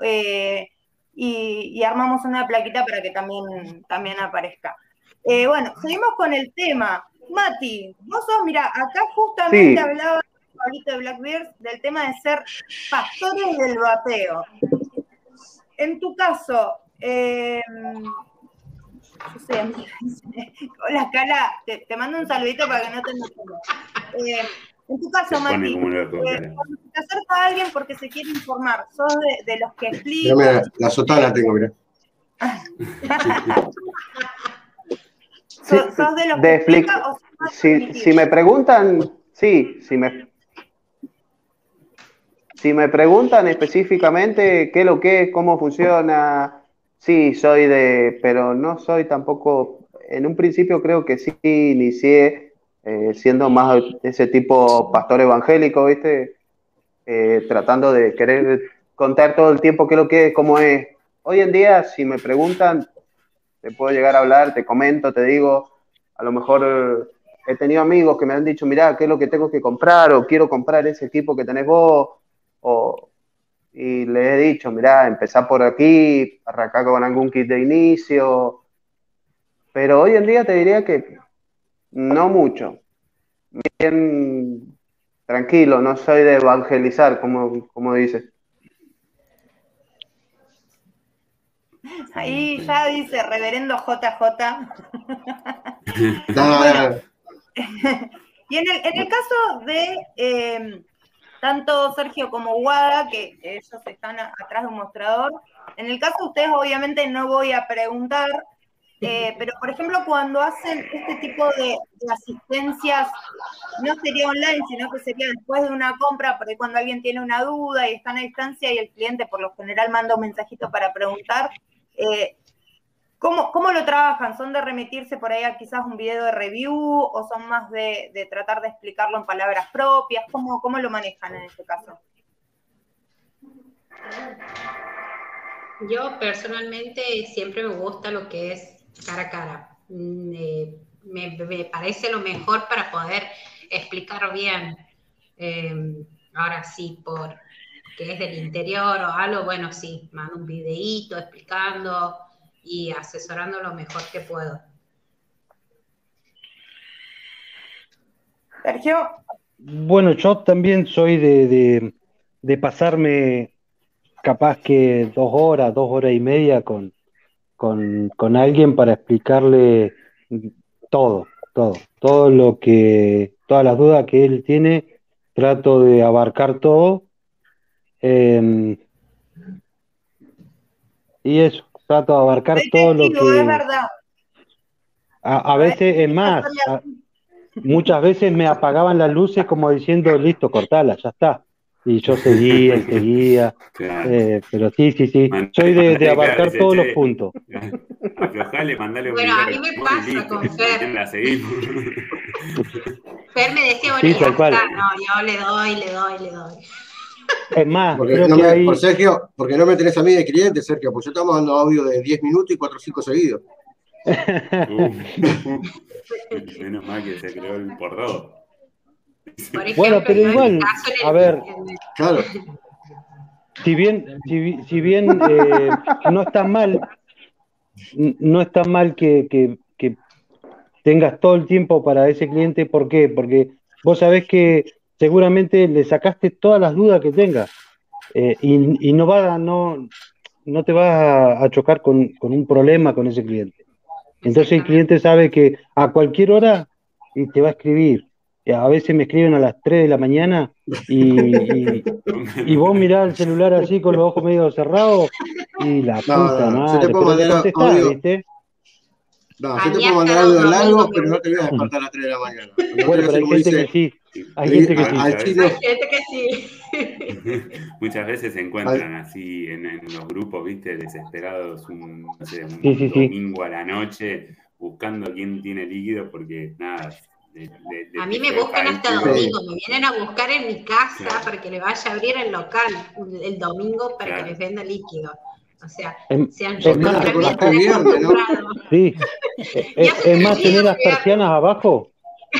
eh, y, armamos una plaquita para que también, también aparezca. Eh, bueno, seguimos con el tema. Mati, vos sos, mira, acá justamente hablaba ahorita de Blackbeard del tema de ser pastores del vapeo. En tu caso, eh, yo soy amiga. [laughs] Hola, Cala, te, te, mando un saludito para que no te eh, En tu caso, Mati, eh, cuando te acerca a alguien porque se quiere informar, sos de, de los que explican. La, la sotana tengo, mira. [laughs] ¿Sos, sos de los o si, si me preguntan, sí, si me, si me preguntan específicamente qué es lo que es, cómo funciona, Sí, soy de, pero no soy tampoco, en un principio creo que sí inicié eh, siendo más ese tipo pastor evangélico, ¿viste? Eh, tratando de querer contar todo el tiempo qué es lo que es, cómo es. Hoy en día, si me preguntan, te puedo llegar a hablar, te comento, te digo, a lo mejor he tenido amigos que me han dicho, mira, qué es lo que tengo que comprar, o quiero comprar ese equipo que tenés vos, o, y le he dicho, mira, empezar por aquí, arrancar con algún kit de inicio, pero hoy en día te diría que no mucho. Bien tranquilo, no soy de evangelizar, como, como dice. Ahí ya dice reverendo JJ. [laughs] [laughs] y en el, en el caso de eh, tanto Sergio como Guada, que ellos están atrás de un mostrador. En el caso de ustedes, obviamente no voy a preguntar, eh, [laughs] pero por ejemplo, cuando hacen este tipo de, asistencias, no sería online, sino que sería después de una compra, porque cuando alguien tiene una duda y está a distancia y el cliente por lo general manda un mensajito para preguntar, eh, ¿Cómo, ¿Cómo, lo trabajan? ¿Son de remitirse por ahí a quizás un video de review o son más de, de tratar de explicarlo en palabras propias? ¿Cómo, ¿Cómo, lo manejan en este caso? Yo personalmente siempre me gusta lo que es cara a cara. Mm, eh, me, me, parece lo mejor para poder explicar bien. Eh, ahora sí, por que es del interior o algo, bueno, sí, mando un videíto explicando y asesorando lo mejor que puedo. Sergio. Bueno, yo también soy de, de, pasarme capaz que dos horas, dos horas y media con, con, con, alguien para explicarle todo, todo, todo lo que, todas las dudas que él tiene, trato de abarcar todo. Eh, y eso, trato de abarcar todo lo que... Es verdad. A, a veces, es más, a, muchas veces me apagaban las luces como diciendo, listo, cortala, ya está. Y yo seguía y [laughs] seguía. Claro. Eh, pero sí, sí, sí. Man, Soy de, de abarcar todos los puntos. [laughs] Aflojale, mandale un Bueno, a mí me pasa con Fer. La seguimos. Fer me decía, bueno, Sí, ya está. No, yo le doy, le doy, le doy. Es más, Porque creo no, que me, hay... por Sergio, porque no me tenés a mí de cliente, Sergio, pues yo estamos dando audio de 10 minutos y 4 o 5 seguidos. [laughs] Menos mal que se creó el por dos. Por ejemplo, Bueno, pero igual, a ver. Claro. si bien, si, bi- si bien eh, no está mal, no está mal que, que- que tengas todo el tiempo para ese cliente, ¿por qué? Porque vos sabés que seguramente le sacaste todas las dudas que tenga eh, y, y no va no, no te vas a, a chocar con, con un problema con ese cliente. Entonces el cliente sabe que a cualquier hora y te va a escribir. A veces me escriben a las 3 de la mañana y, y- y vos mirás el celular así con los ojos medio cerrados y la No, puta no. Se madre, te puede pero te mandar contestás, audio. ¿viste? No, A yo te mí puedo mandar los largo, pero no te voy a despertar a las 3 de la mañana. No Bueno, pero hay gente dice, que sí. Hay gente que a- sí. al ¿sabes? chino, Hay gente que sí. [laughs] Muchas veces se encuentran así en, en los grupos, viste, desesperados un, no sé, un Sí, sí, sí. domingo a la noche buscando quién tiene líquido porque nada. de- de- de A mí que me buscan hasta domingo, me vienen a buscar en mi casa Claro. para que le vaya a abrir el local el domingo para Claro. que les venda líquido. O sea, Es, [laughs] es más, acordás que viernes, ¿no? acostumbrado. sí. Es, es más, tenés las persianas abajo,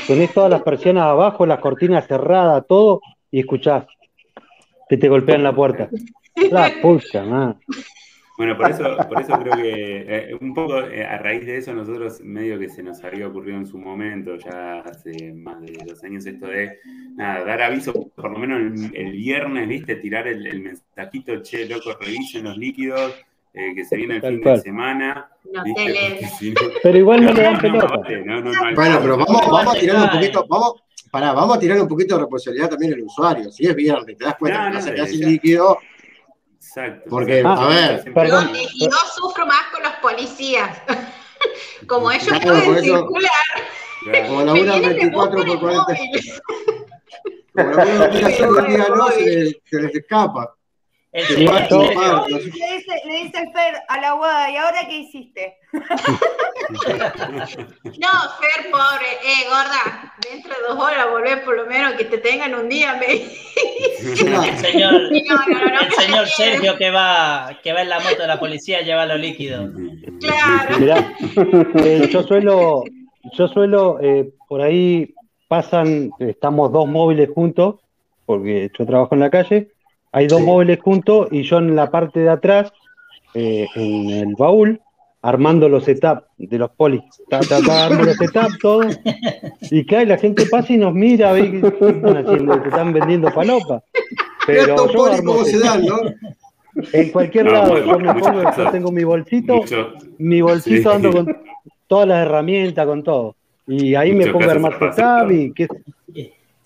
tenés todas las persianas abajo, las cortinas cerradas, todo, y escuchás que te golpean la puerta. [laughs] La pucha, man. Bueno, por eso, por eso creo que eh, un poco eh, a raíz de eso nosotros medio que se nos había ocurrido en su momento, ya hace más de dos años, esto de nada, dar aviso, por lo menos el, el viernes, viste, tirar el, el mensajito, che, loco, revisen los líquidos, eh, que se viene el Tal fin cual. de semana. No te si no- Pero igual no le dan no, pelota. vale, no, no, no, al- Bueno, pero vamos, vamos a te tirar un poquito, vamos, pará, vamos a tirar un poquito de responsabilidad también al usuario. Si es viernes, te das cuenta No, que no, quedar sin ya. líquido, Exacto. Porque, Ah, a ver, Yo, Perdón. y yo sufro más con los policías. [laughs] Como ellos Claro, pueden eso- circular, Claro. como y me 24 buscan por el 40, móvil. como laburan [laughs] 24 por día, no, se les, se les escapa. El Sí, señor Le dice, le dice el Fer a la guada, ¿y ahora qué hiciste? [laughs] No, Fer, pobre, eh, gorda, dentro de dos horas volver por lo menos que te tengan un día, me el señor, No, no, no, no, el señor Sergio que va, que va en la moto de la policía lleva los líquidos. Claro. Mirá, eh, yo suelo, yo suelo, eh, por ahí pasan, estamos dos móviles juntos, porque yo trabajo en la calle, hay dos Sí. móviles juntos y yo en la parte de atrás, eh, en el baúl, armando los setups de los polis. Ta, ta, ta, armo los setups, todo. Y claro, la gente pasa y nos mira, ve que ¿qué están haciendo, te están vendiendo palopa. Pero estos yo polis armo cómo se dan, ¿no? En cualquier No, lado, bueno, yo me pongo, [laughs] yo tengo mi bolsito, Mucho- mi bolsito Sí. ando con todas las herramientas, con todo. Y ahí me pongo a armar setup y qué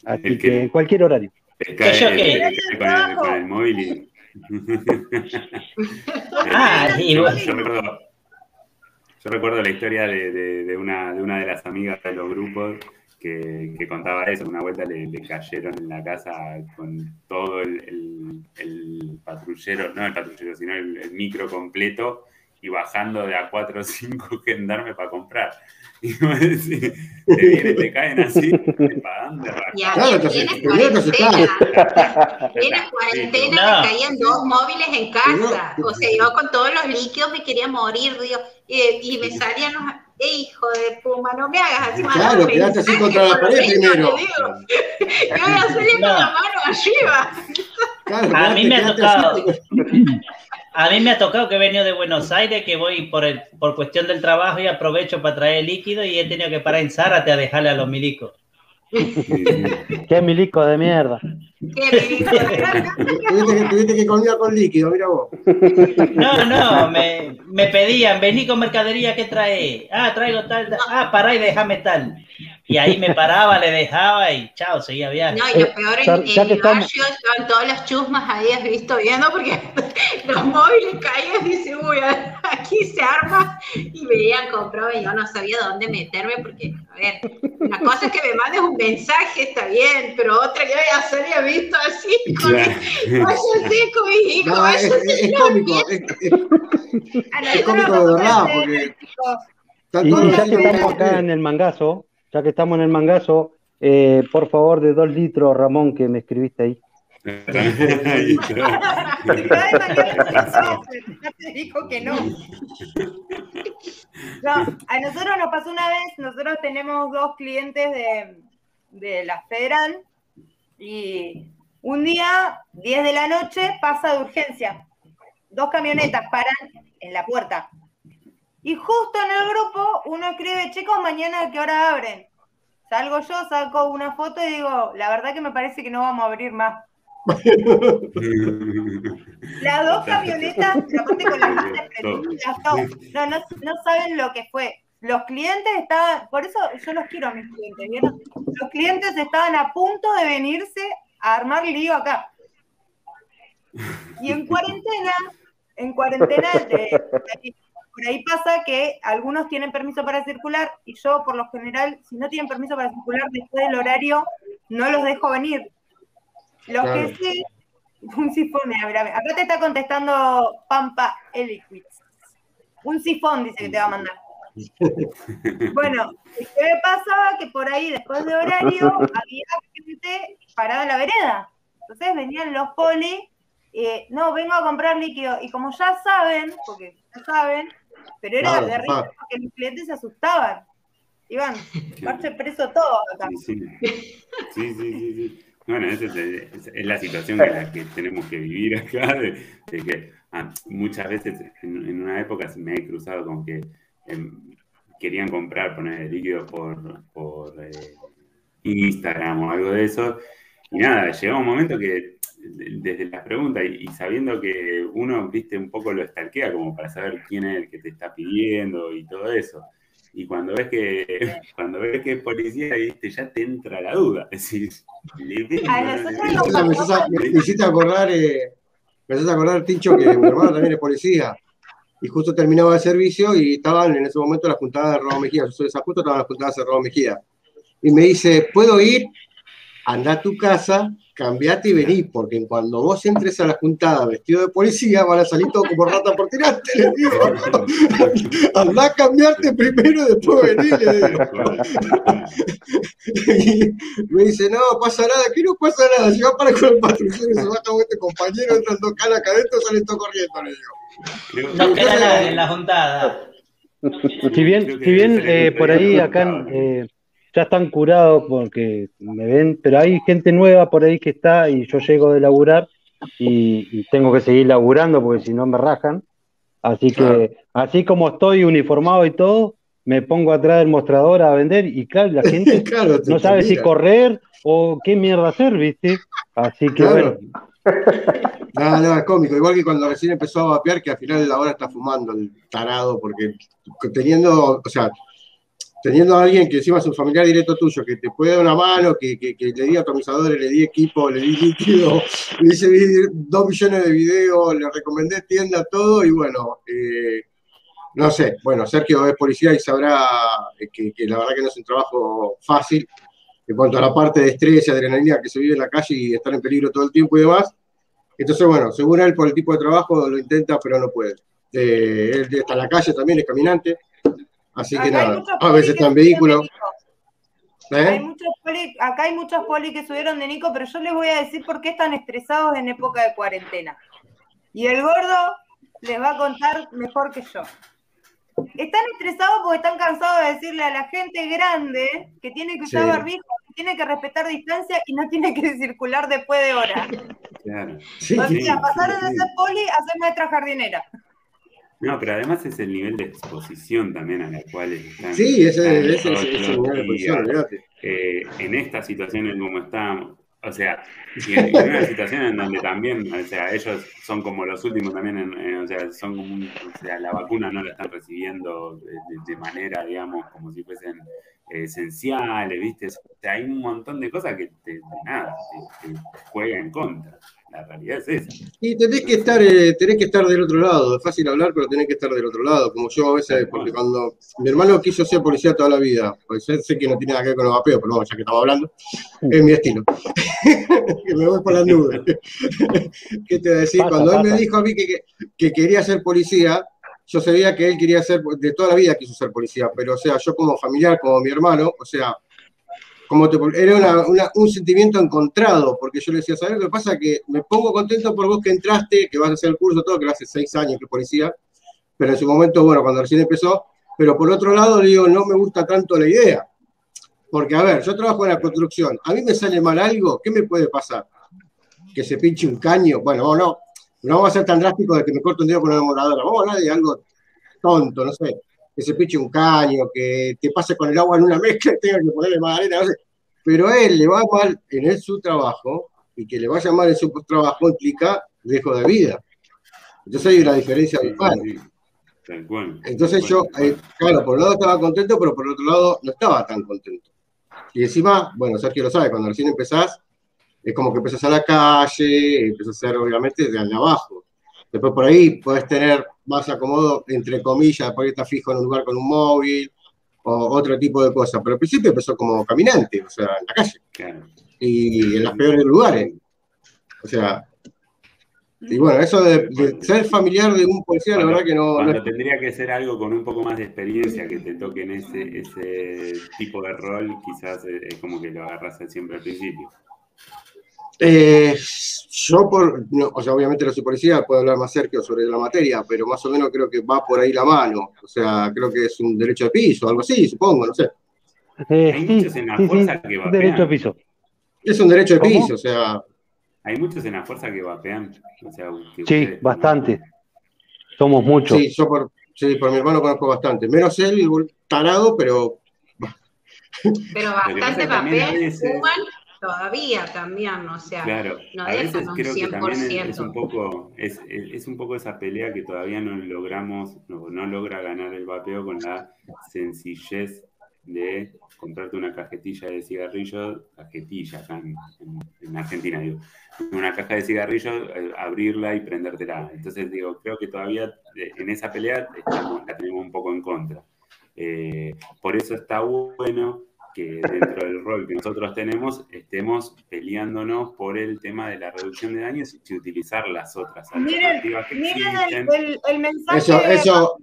Así que que- en cualquier horario. Cae- yo qué? cae con, el, con el móvil y... [laughs] Ah, yo, vos- yo recuerdo, yo recuerdo la historia de, de- de una, de una de las amigas de los grupos que, que contaba eso. Una vuelta le, le cayeron en la casa con todo el, el- el patrullero, no el patrullero, sino el, el micro completo y bajando de a 4 o 5 [laughs] gendarmes para comprar. [laughs] Y vos decís, te, vienen, te caen así, te pagan de rato. Y a Claro, mí en cuarentena, en cuarentena me caían dos móviles en casa. O sea, yo con todos los líquidos me quería morir, digo, eh, y me salían los... Eh, hijo de puma, no me hagas así Claro, quedate así contra la pared primero. [laughs] Yo voy a salir con la mano arriba. Claro, A mí me ha tocado. [laughs] A mí me ha tocado que he venido de Buenos Aires, que voy por el, por cuestión del trabajo y aprovecho para traer líquido y he tenido que parar en Zárate a dejarle a los milicos. [laughs] Qué milico de mierda. [laughs] [laughs] Tuviste que, tuviste que comida con líquido, mira vos. No, no, me, me pedían, vení con mercadería, ¿qué trae? Ah, traigo tal, tal. ah, pará y déjame tal. Y ahí me paraba, le dejaba y chao, seguía viaje. No, y lo Eh, peor en, ya- en que mi estamos- barrio estaban todos los chusmas ahí, has visto, viendo, porque [laughs] los móviles caían y dice, uy, aquí se arma, y veían, compraban, y yo no sabía dónde meterme, porque, a ver, una cosa es que me mandes un mensaje, está bien, pero otra que ya se había visto así, [laughs] con Claro. váyanse con mi hijo, No, es, váyanse. es- es [laughs] cómico, es, es- A es nosotros cómico de verdad, porque Y, ya que estamos acá en el mangazo, ya que estamos en el mangazo, eh, por favor, de dos litros, Ramón, que me escribiste ahí. Ya te dijo que no. No, a nosotros nos pasó una vez, nosotros tenemos dos clientes de, de la Federal y un día, 10 de la noche, pasa de urgencia. Dos camionetas paran en la puerta. Y justo en el grupo uno escribe, chicos, mañana a qué hora abren. Salgo yo, saco una foto y digo, la verdad que me parece que no vamos a abrir más. [laughs] Las dos camionetas, aparte con las no, no, no, no saben lo que fue. Los clientes estaban, por eso yo los quiero a mis clientes, ¿vieron? Los clientes estaban a punto de venirse a armar lío acá. Y en [laughs] cuarentena, en cuarentena, de- por ahí pasa que algunos tienen permiso para circular y yo, por lo general, si no tienen permiso para circular después del horario, no los dejo venir. Los Claro. que sí, [laughs] un sifón, mira. acá te está contestando Pampa Eliquid. Un sifón dice que te va a mandar. [laughs] Bueno, ¿qué me pasaba? Que por ahí, después de horario, había gente parada en la vereda. Entonces venían los poli, eh, no, vengo a comprar líquido. Y como ya saben, porque ya saben, pero era Claro, de risa porque los clientes se asustaban. Iban, marche preso todos acá. Sí, sí, sí, sí. Bueno, esa es, es- es la situación en la que tenemos que vivir acá, de, de que ah, muchas veces en, en una época me he cruzado con que em, querían comprar, poner líquidos por, por eh, Instagram o algo de eso, y nada, llegaba un momento que de- desde las preguntas y, y sabiendo que uno, viste, un poco lo estalquea como para saber quién es el que te está pidiendo y todo eso. Y cuando ves que, [laughs] cuando ves que es policía, viste, ya te entra la duda. A nosotros nos me hiciste acordar, eh, me hiciste acordar, Tincho, que mi hermano también es policía. Y justo terminaba el servicio y estaban en ese momento las juntadas de Robo Mejía. Yo soy de San Justo, estaban las juntadas de Robo Mejía. Y me dice, ¿puedo ir? Anda a tu casa, cambiate y vení, porque cuando vos entres a la juntada vestido de policía, van a salir todos como rata por tirarte, le digo. [laughs] Anda a cambiarte primero y después vení, le digo. [laughs] Y me dice, no, pasa nada, ¿qué no pasa nada? Si va para con el patrullero y se baja con este compañero, entran dos caras acá adentro, salen todos corriendo, le digo. Creo- No queda nadie en la juntada. Si bien, si bien eh, por ahí acá eh, ya están curados porque me ven, pero hay gente nueva por ahí que está y yo llego de laburar y, y tengo que seguir laburando porque si no me rajan. Así que, Claro. así como estoy uniformado y todo, me pongo atrás del mostrador a vender y claro, la [laughs] gente claro, no sabe si correr o qué mierda hacer, ¿viste? Así que Claro. bueno, [laughs] No, no, es cómico. Igual que cuando recién empezó a vapear, que al final ahora está fumando el tarado, porque teniendo, o sea, teniendo a alguien que encima es un familiar directo tuyo, que te puede dar una mano, que, que- que le di atomizadores, le di equipo, le di líquido, [laughs] le hice dos millones de videos, le recomendé tienda, todo, y bueno, eh, no sé, bueno, Sergio es policía y sabrá eh, que, que la verdad que no es un trabajo fácil en cuanto a la parte de estrés y adrenalina que se vive en la calle y estar en peligro todo el tiempo y demás. Entonces, bueno, según él, por el tipo de trabajo, lo intenta, pero no puede. Eh, él está en la calle también, es caminante. Así que Acá nada, a veces está en vehículo. Hay ¿eh? muchos poli- acá hay muchos poli que subieron de Nico, pero yo les voy a decir por qué están estresados en época de cuarentena. Y el gordo les va a contar mejor que yo. Están estresados porque están cansados de decirle a la gente grande que tiene que usar Sí. barbijo, tiene que respetar distancia y no tiene que [laughs] circular después de hora. Claro. Sí, O sí, sea, pasaron sí, de sí. ser poli a ser maestra jardinera. No, pero además es el nivel de exposición también a la cual están. sí, ese, están ese, ese, es nivel de los posición, días. olvídate. eh, en estas situaciones como estamos, o sea, en, una situación en donde también, o sea, ellos son como los últimos también, en- en- o sea, son la vacuna no la están recibiendo de, manera, digamos, como si fuesen eh, esenciales, ¿viste? O sea, hay un montón de cosas que te, nada, te, te en contra. La realidad es esa. Y tenés que estar, eh, tenés que estar del otro lado. Es fácil hablar, pero tenés que estar del otro lado. Como yo a veces, porque cuando mi hermano quiso ser policía toda la vida, pues sé, sé que no tiene nada que ver con los vapeos, pero bueno, ya que estamos hablando, es mi estilo. [laughs] que me voy por las nubes. [laughs] ¿Qué te voy a decir? Pasa, cuando él me dijo a mí que, que, que quería ser policía, yo sabía que él quería ser, de toda la vida quiso ser policía, pero o sea, yo como familiar, como mi hermano, o sea, era un sentimiento encontrado, porque yo le decía, ¿sabes lo que pasa? Que me pongo contento por vos que entraste, que vas a hacer el curso, todo, que lo hace seis años que policía, pero en su momento, bueno, cuando recién empezó, pero por otro lado, le digo, no me gusta tanto la idea. Porque, a ver, yo trabajo en la construcción, a mí me sale mal algo, ¿qué me puede pasar? Que se pinche un caño, bueno, no, no vamos a ser tan drásticos de que me corte un dedo con una demoradora, vamos a hablar de algo tonto, no sé, que se pinche un caño, que te pase con el agua en una mezcla [laughs] y tenga que ponerle más arena, no sé. Pero a él le va mal en su trabajo y que le vaya mal en su trabajo implica riesgo de vida. Entonces hay una diferencia Sí, abismal. sí, sí. Tal cual. Entonces yo, eh, claro, por un lado estaba contento, pero por otro lado no estaba tan contento. Y encima, bueno, Sergio lo sabe, cuando recién empezás, es como que empezás a la calle, empezás a hacer obviamente de al de abajo. Después por ahí podés tener más acomodo, entre comillas, por ahí estás fijo en un lugar con un móvil o otro tipo de cosas. Pero al principio empezó como caminante, o sea, en la calle. Claro. Y en los peores lugares. O sea, y bueno, eso de, de ser familiar de un policía, la verdad que no, Cuando tendría que ser algo con un poco más de experiencia que te toque en ese, ese tipo de rol, quizás es es como que lo agarras siempre al principio. Eh, yo, por, no, o sea, obviamente no soy policía, puedo hablar más cerca sobre la materia, pero más o menos creo que va por ahí la mano. O sea, creo que es un derecho de piso, algo así, supongo, no sé. Eh, Hay sí, muchos en la sí, sí, fuerza que vapean. derecho a piso. Es un derecho de ¿Cómo? piso, o sea, Hay muchos en la fuerza que vapean. O sea, que Sí, ustedes- bastante. Somos muchos. sí, yo por, sí, por mi hermano conozco bastante. Menos él, tarado, pero Pero bastante papel veces- fuman todavía también, o sea, Claro, no a veces creo que también es, 100%. un poco es, es- es un poco esa pelea que todavía no logramos, no, no logra ganar el vapeo con la sencillez de comprarte una cajetilla de cigarrillos, cajetilla acá en, en- en Argentina, digo, una caja de cigarrillos, eh, abrirla y prendértela. Entonces digo, creo que todavía eh, en esa pelea estamos- la tenemos un poco en contra. Eh, por eso está bueno que dentro del rol que nosotros tenemos estemos peleándonos por el tema de la reducción de daños y utilizar las otras Miren, alternativas que miren existen. el, el- el mensaje. eso, de- eso,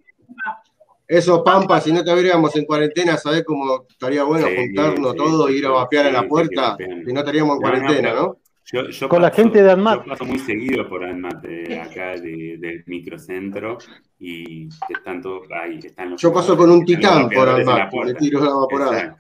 eso, Pampa, si no tuviéramos en cuarentena, ¿sabés cómo estaría bueno Sí, juntarnos sí, todos sí, y ir a sí, vapear en la puerta? Si no estaríamos en cuarentena, ¿no? Yo, yo Con la gente de ANMAT. Yo paso muy seguido por ANMAT de acá de- del microcentro y están todos ahí. Están los Yo paso con un titán por puerta. le tiro la vaporada.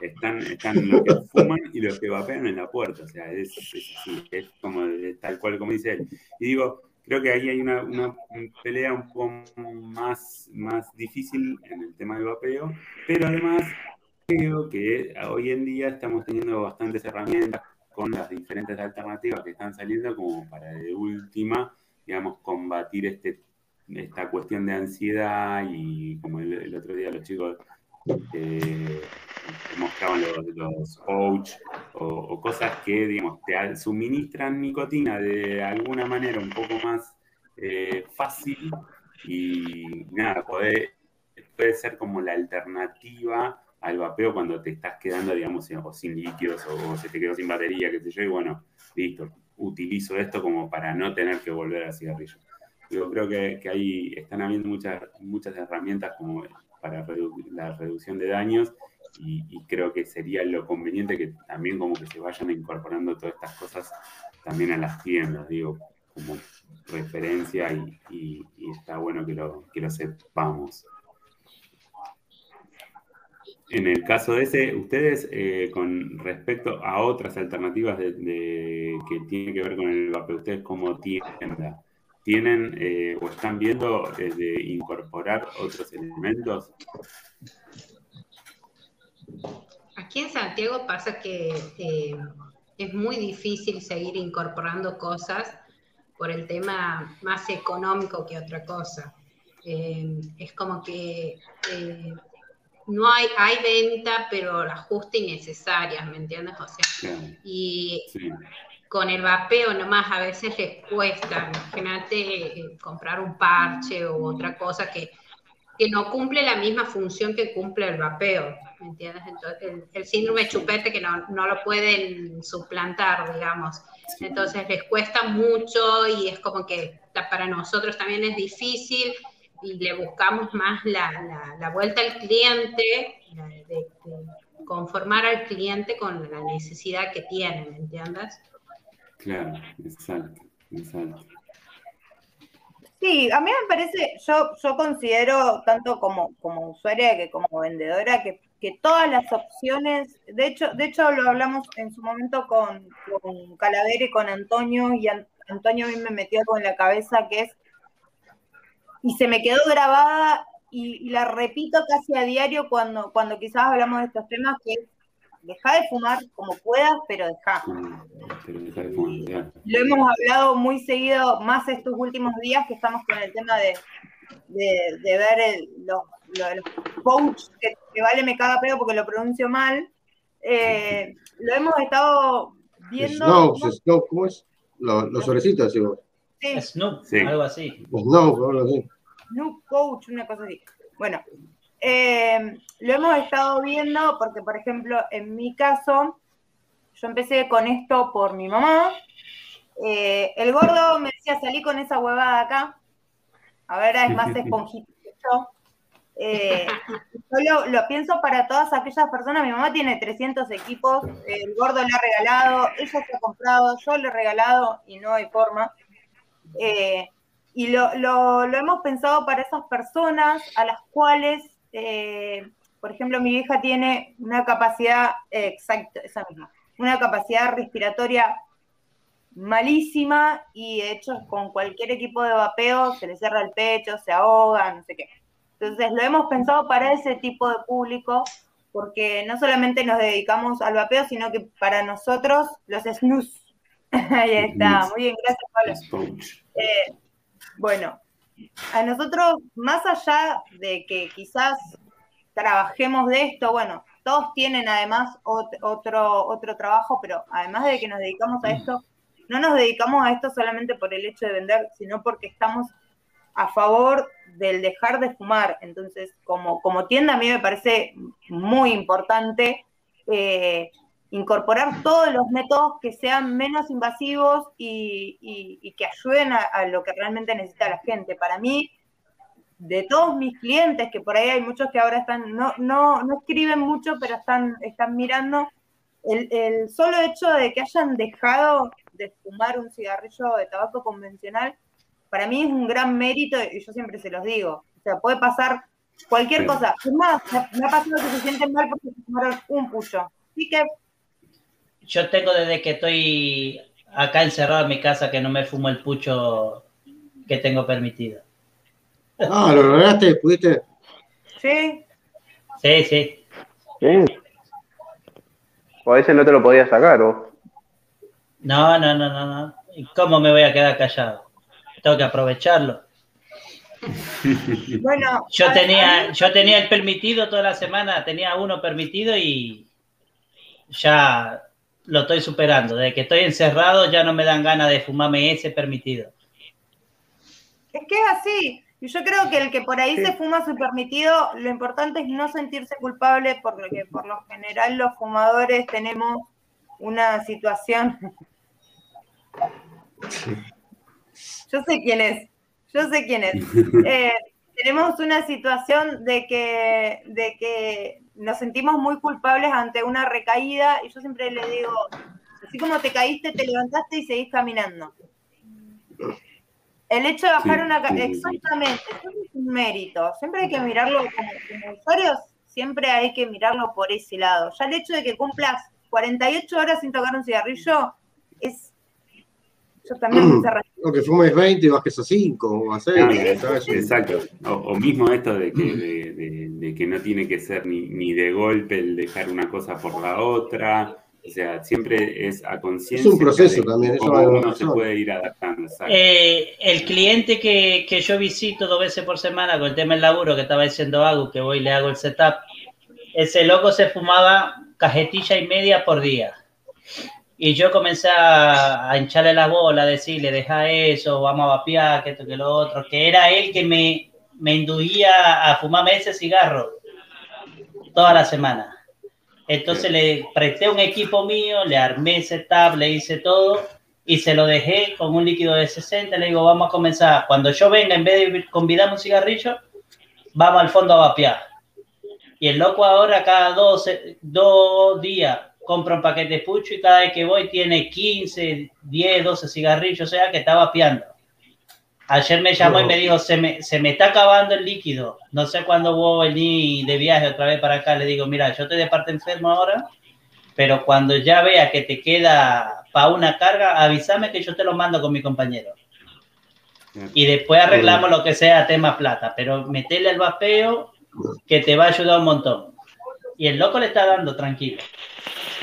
Están, están los que fuman y los que vapean en la puerta. O sea, es, es es como tal cual como dice él. Y digo, creo que ahí hay una, una pelea un poco más, más difícil en el tema del vapeo, pero además creo que hoy en día estamos teniendo bastantes herramientas con las diferentes alternativas que están saliendo como para de última, digamos, combatir este, esta cuestión de ansiedad y como el, el otro día los chicos eh, mostraban los, los pouch o, o cosas que, digamos, te suministran nicotina de alguna manera un poco más eh, fácil y nada, puede, puede ser como la alternativa al vapeo cuando te estás quedando, digamos, o sin líquidos o, se te quedó sin batería, qué sé yo, y bueno, listo, utilizo esto como para no tener que volver al cigarrillo. Yo creo que, que ahí están habiendo muchas, muchas herramientas como para redu- la reducción de daños y, creo que sería lo conveniente que también como que se vayan incorporando todas estas cosas también a las tiendas, digo, como referencia y, está bueno que lo, que lo sepamos. En el caso de ese, ustedes eh, con respecto a otras alternativas de- que tienen que ver con el vapeo, ustedes como tienda, ¿tienen eh, o están viendo eh, de incorporar otros elementos? Aquí en Santiago pasa que eh, es muy difícil seguir incorporando cosas por el tema más económico que otra cosa. Eh, es como que eh, no hay, hay venta, pero las justas y necesarias, ¿me entiendes? O sea, y sí, con el vapeo nomás a veces les cuesta, imagínate eh, comprar un parche o otra cosa que, que no cumple la misma función que cumple el vapeo, ¿me entiendes? Entonces, el, el síndrome de chupete que no, no lo pueden suplantar, digamos. Entonces les cuesta mucho y es como que para nosotros también es difícil y le buscamos más la, la- la vuelta al cliente, de conformar al cliente con la necesidad que tiene, ¿me entiendes? Claro, exacto, exacto. Sí, a mí me parece, yo, yo considero tanto como, como usuaria que como vendedora que, que todas las opciones, de hecho, de hecho lo hablamos en su momento con, con Calavera y con Antonio, y An- Antonio a mí me metió con la cabeza que es, y se me quedó grabada y, y la repito casi a diario cuando, cuando quizás hablamos de estos temas, que es deja de fumar como puedas, pero deja. Pero deja de fumar. Lo hemos hablado muy seguido, más estos últimos días que estamos con el tema de, de, de ver el- los, los, los pouch, que, que vale me caga pedo porque lo pronuncio mal. Eh, lo hemos estado viendo. Snow, Snow, ¿cómo es? Los, los sobrecitos, digo. Sí, Snoop, Sí. algo así. No, algo así. Snoop Coach, una cosa así. Bueno, eh, lo hemos estado viendo porque, por ejemplo, en mi caso, yo empecé con esto por mi mamá. Eh, el gordo me decía, salí con esa huevada acá. Ahora es más esponjito que yo. Eh, yo lo, pienso para todas aquellas personas. Mi mamá tiene 300 equipos, el gordo le ha regalado, ella se ha comprado, yo le he regalado y no hay forma. Eh, y lo hemos pensado para esas personas a las cuales, eh, por ejemplo, mi hija tiene una capacidad, eh, exacto, esa misma, una capacidad respiratoria malísima y de hecho con cualquier equipo de vapeo se le cierra el pecho, se ahoga, no sé qué. Entonces lo hemos pensado para ese tipo de público porque no solamente nos dedicamos al vapeo, sino que para nosotros los snus. [laughs] Ahí está, muy bien, gracias Pablo. Eh, bueno, a nosotros, más allá de que quizás trabajemos de esto, bueno, todos tienen además ot- otro, otro trabajo, pero además de que nos dedicamos a esto, no nos dedicamos a esto solamente por el hecho de vender, sino porque estamos a favor del dejar de fumar. Entonces, como, como tienda, a mí me parece muy importante eh, incorporar todos los métodos que sean menos invasivos y, que ayuden a, a lo que realmente necesita la gente. Para mí, de todos mis clientes, que por ahí hay muchos que ahora están, no, no, no escriben mucho, pero están, están mirando, el, el solo hecho de que hayan dejado de fumar un cigarrillo de tabaco convencional, para mí es un gran mérito y yo siempre se los digo. O sea, puede pasar cualquier Sí. cosa. Es más, me, ha pasado que se sienten mal porque se fumaron un pucho. Así que Yo tengo desde que estoy acá encerrado en mi casa que no me fumo el pucho que tengo permitido. Ah, lo lograste, pudiste. sí, Sí, sí. Bien. O a veces no te lo podías sacar, o. No, no, no, no, no. ¿Y cómo me voy a quedar callado? Tengo que aprovecharlo. [laughs] bueno. Yo tenía, yo tenía el permitido toda la semana, tenía uno permitido y ya lo estoy superando. Desde que estoy encerrado ya no me dan ganas de fumarme ese permitido. Es que es así. Y yo creo que el que por ahí se fuma su permitido, lo importante es no sentirse culpable porque por lo general los fumadores tenemos una situación. Yo sé quién es, yo sé quién es. [laughs] Eh, tenemos una situación de que, de que nos sentimos muy culpables ante una recaída y yo siempre le digo, así como te caíste, te levantaste y seguís caminando. El hecho de bajar Sí, una... Exactamente, eso es un mérito. Siempre hay que mirarlo como, como usuarios, siempre hay que mirarlo por ese lado. Ya el hecho de que cumplas 48 horas sin tocar un cigarrillo es... Yo también me cerré. [clears throat] O que fumes 20 y bajes a 5 o a 6. Claro, ¿sabes? exacto. O, o mismo esto de que, de, de- de que no tiene que ser ni, ni de golpe el dejar una cosa por la otra. O sea, siempre es a conciencia. Es un proceso también, eso uno razón. se puede ir adaptando. Eh, el cliente que, que yo visito dos veces por semana con el tema del laburo que estaba diciendo algo, que voy y le hago el setup, ese loco se fumaba cajetilla y media por día. Y yo comencé a, a hincharle la bola, a decirle, deja eso, vamos a vapear, que esto, que lo otro, que era él que me, me induía a fumarme ese cigarro toda la semana. Entonces le presté un equipo mío, le armé setup, le hice todo y se lo dejé con un líquido de 60. Le digo, vamos a comenzar. Cuando yo venga, en vez de convidarme un cigarrillo, vamos al fondo a vapear. Y el loco ahora cada dos, dos días compra un paquete de pucho y cada vez que voy tiene 15, 10, 12 cigarrillos, o sea que está vapeando. Ayer me llamó y me dijo, se me, se me está acabando el líquido. No sé cuándo voy a venir de viaje otra vez para acá. Le digo, mira, yo estoy de parte enfermo ahora, pero cuando ya vea que te queda para una carga, avísame que yo te lo mando con mi compañero. Y después arreglamos lo que sea tema plata, pero metele al vapeo que te va a ayudar un montón. Y el loco le está dando tranquilo.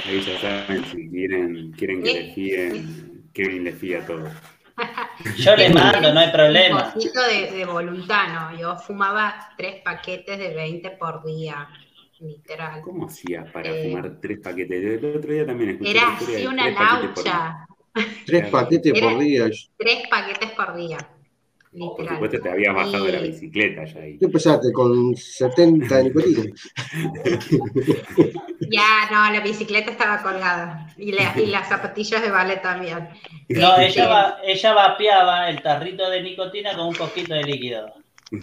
Ahí ya saben, si quieren, quieren que le fíen, Kevin le fía todo. [laughs] Yo le mando, no hay Un problema. poquito de, de voluntad, ¿no? Yo fumaba tres paquetes de 20 por día, literal. ¿Cómo hacías para Eh, fumar tres paquetes? El otro día también escuché Era así una laucha. Tres paquetes por día. Tres paquetes por día. Por Literal. supuesto te había bajado de la Y- bicicleta ya ahí. ¿Qué empezaste? ¿Con 70 de nicotina? [laughs] Ya, no, la bicicleta estaba colgada. Y, la- y las zapatillas de ballet también. No, Este, ella, va, ella vapeaba el tarrito de nicotina con un poquito de líquido. [laughs]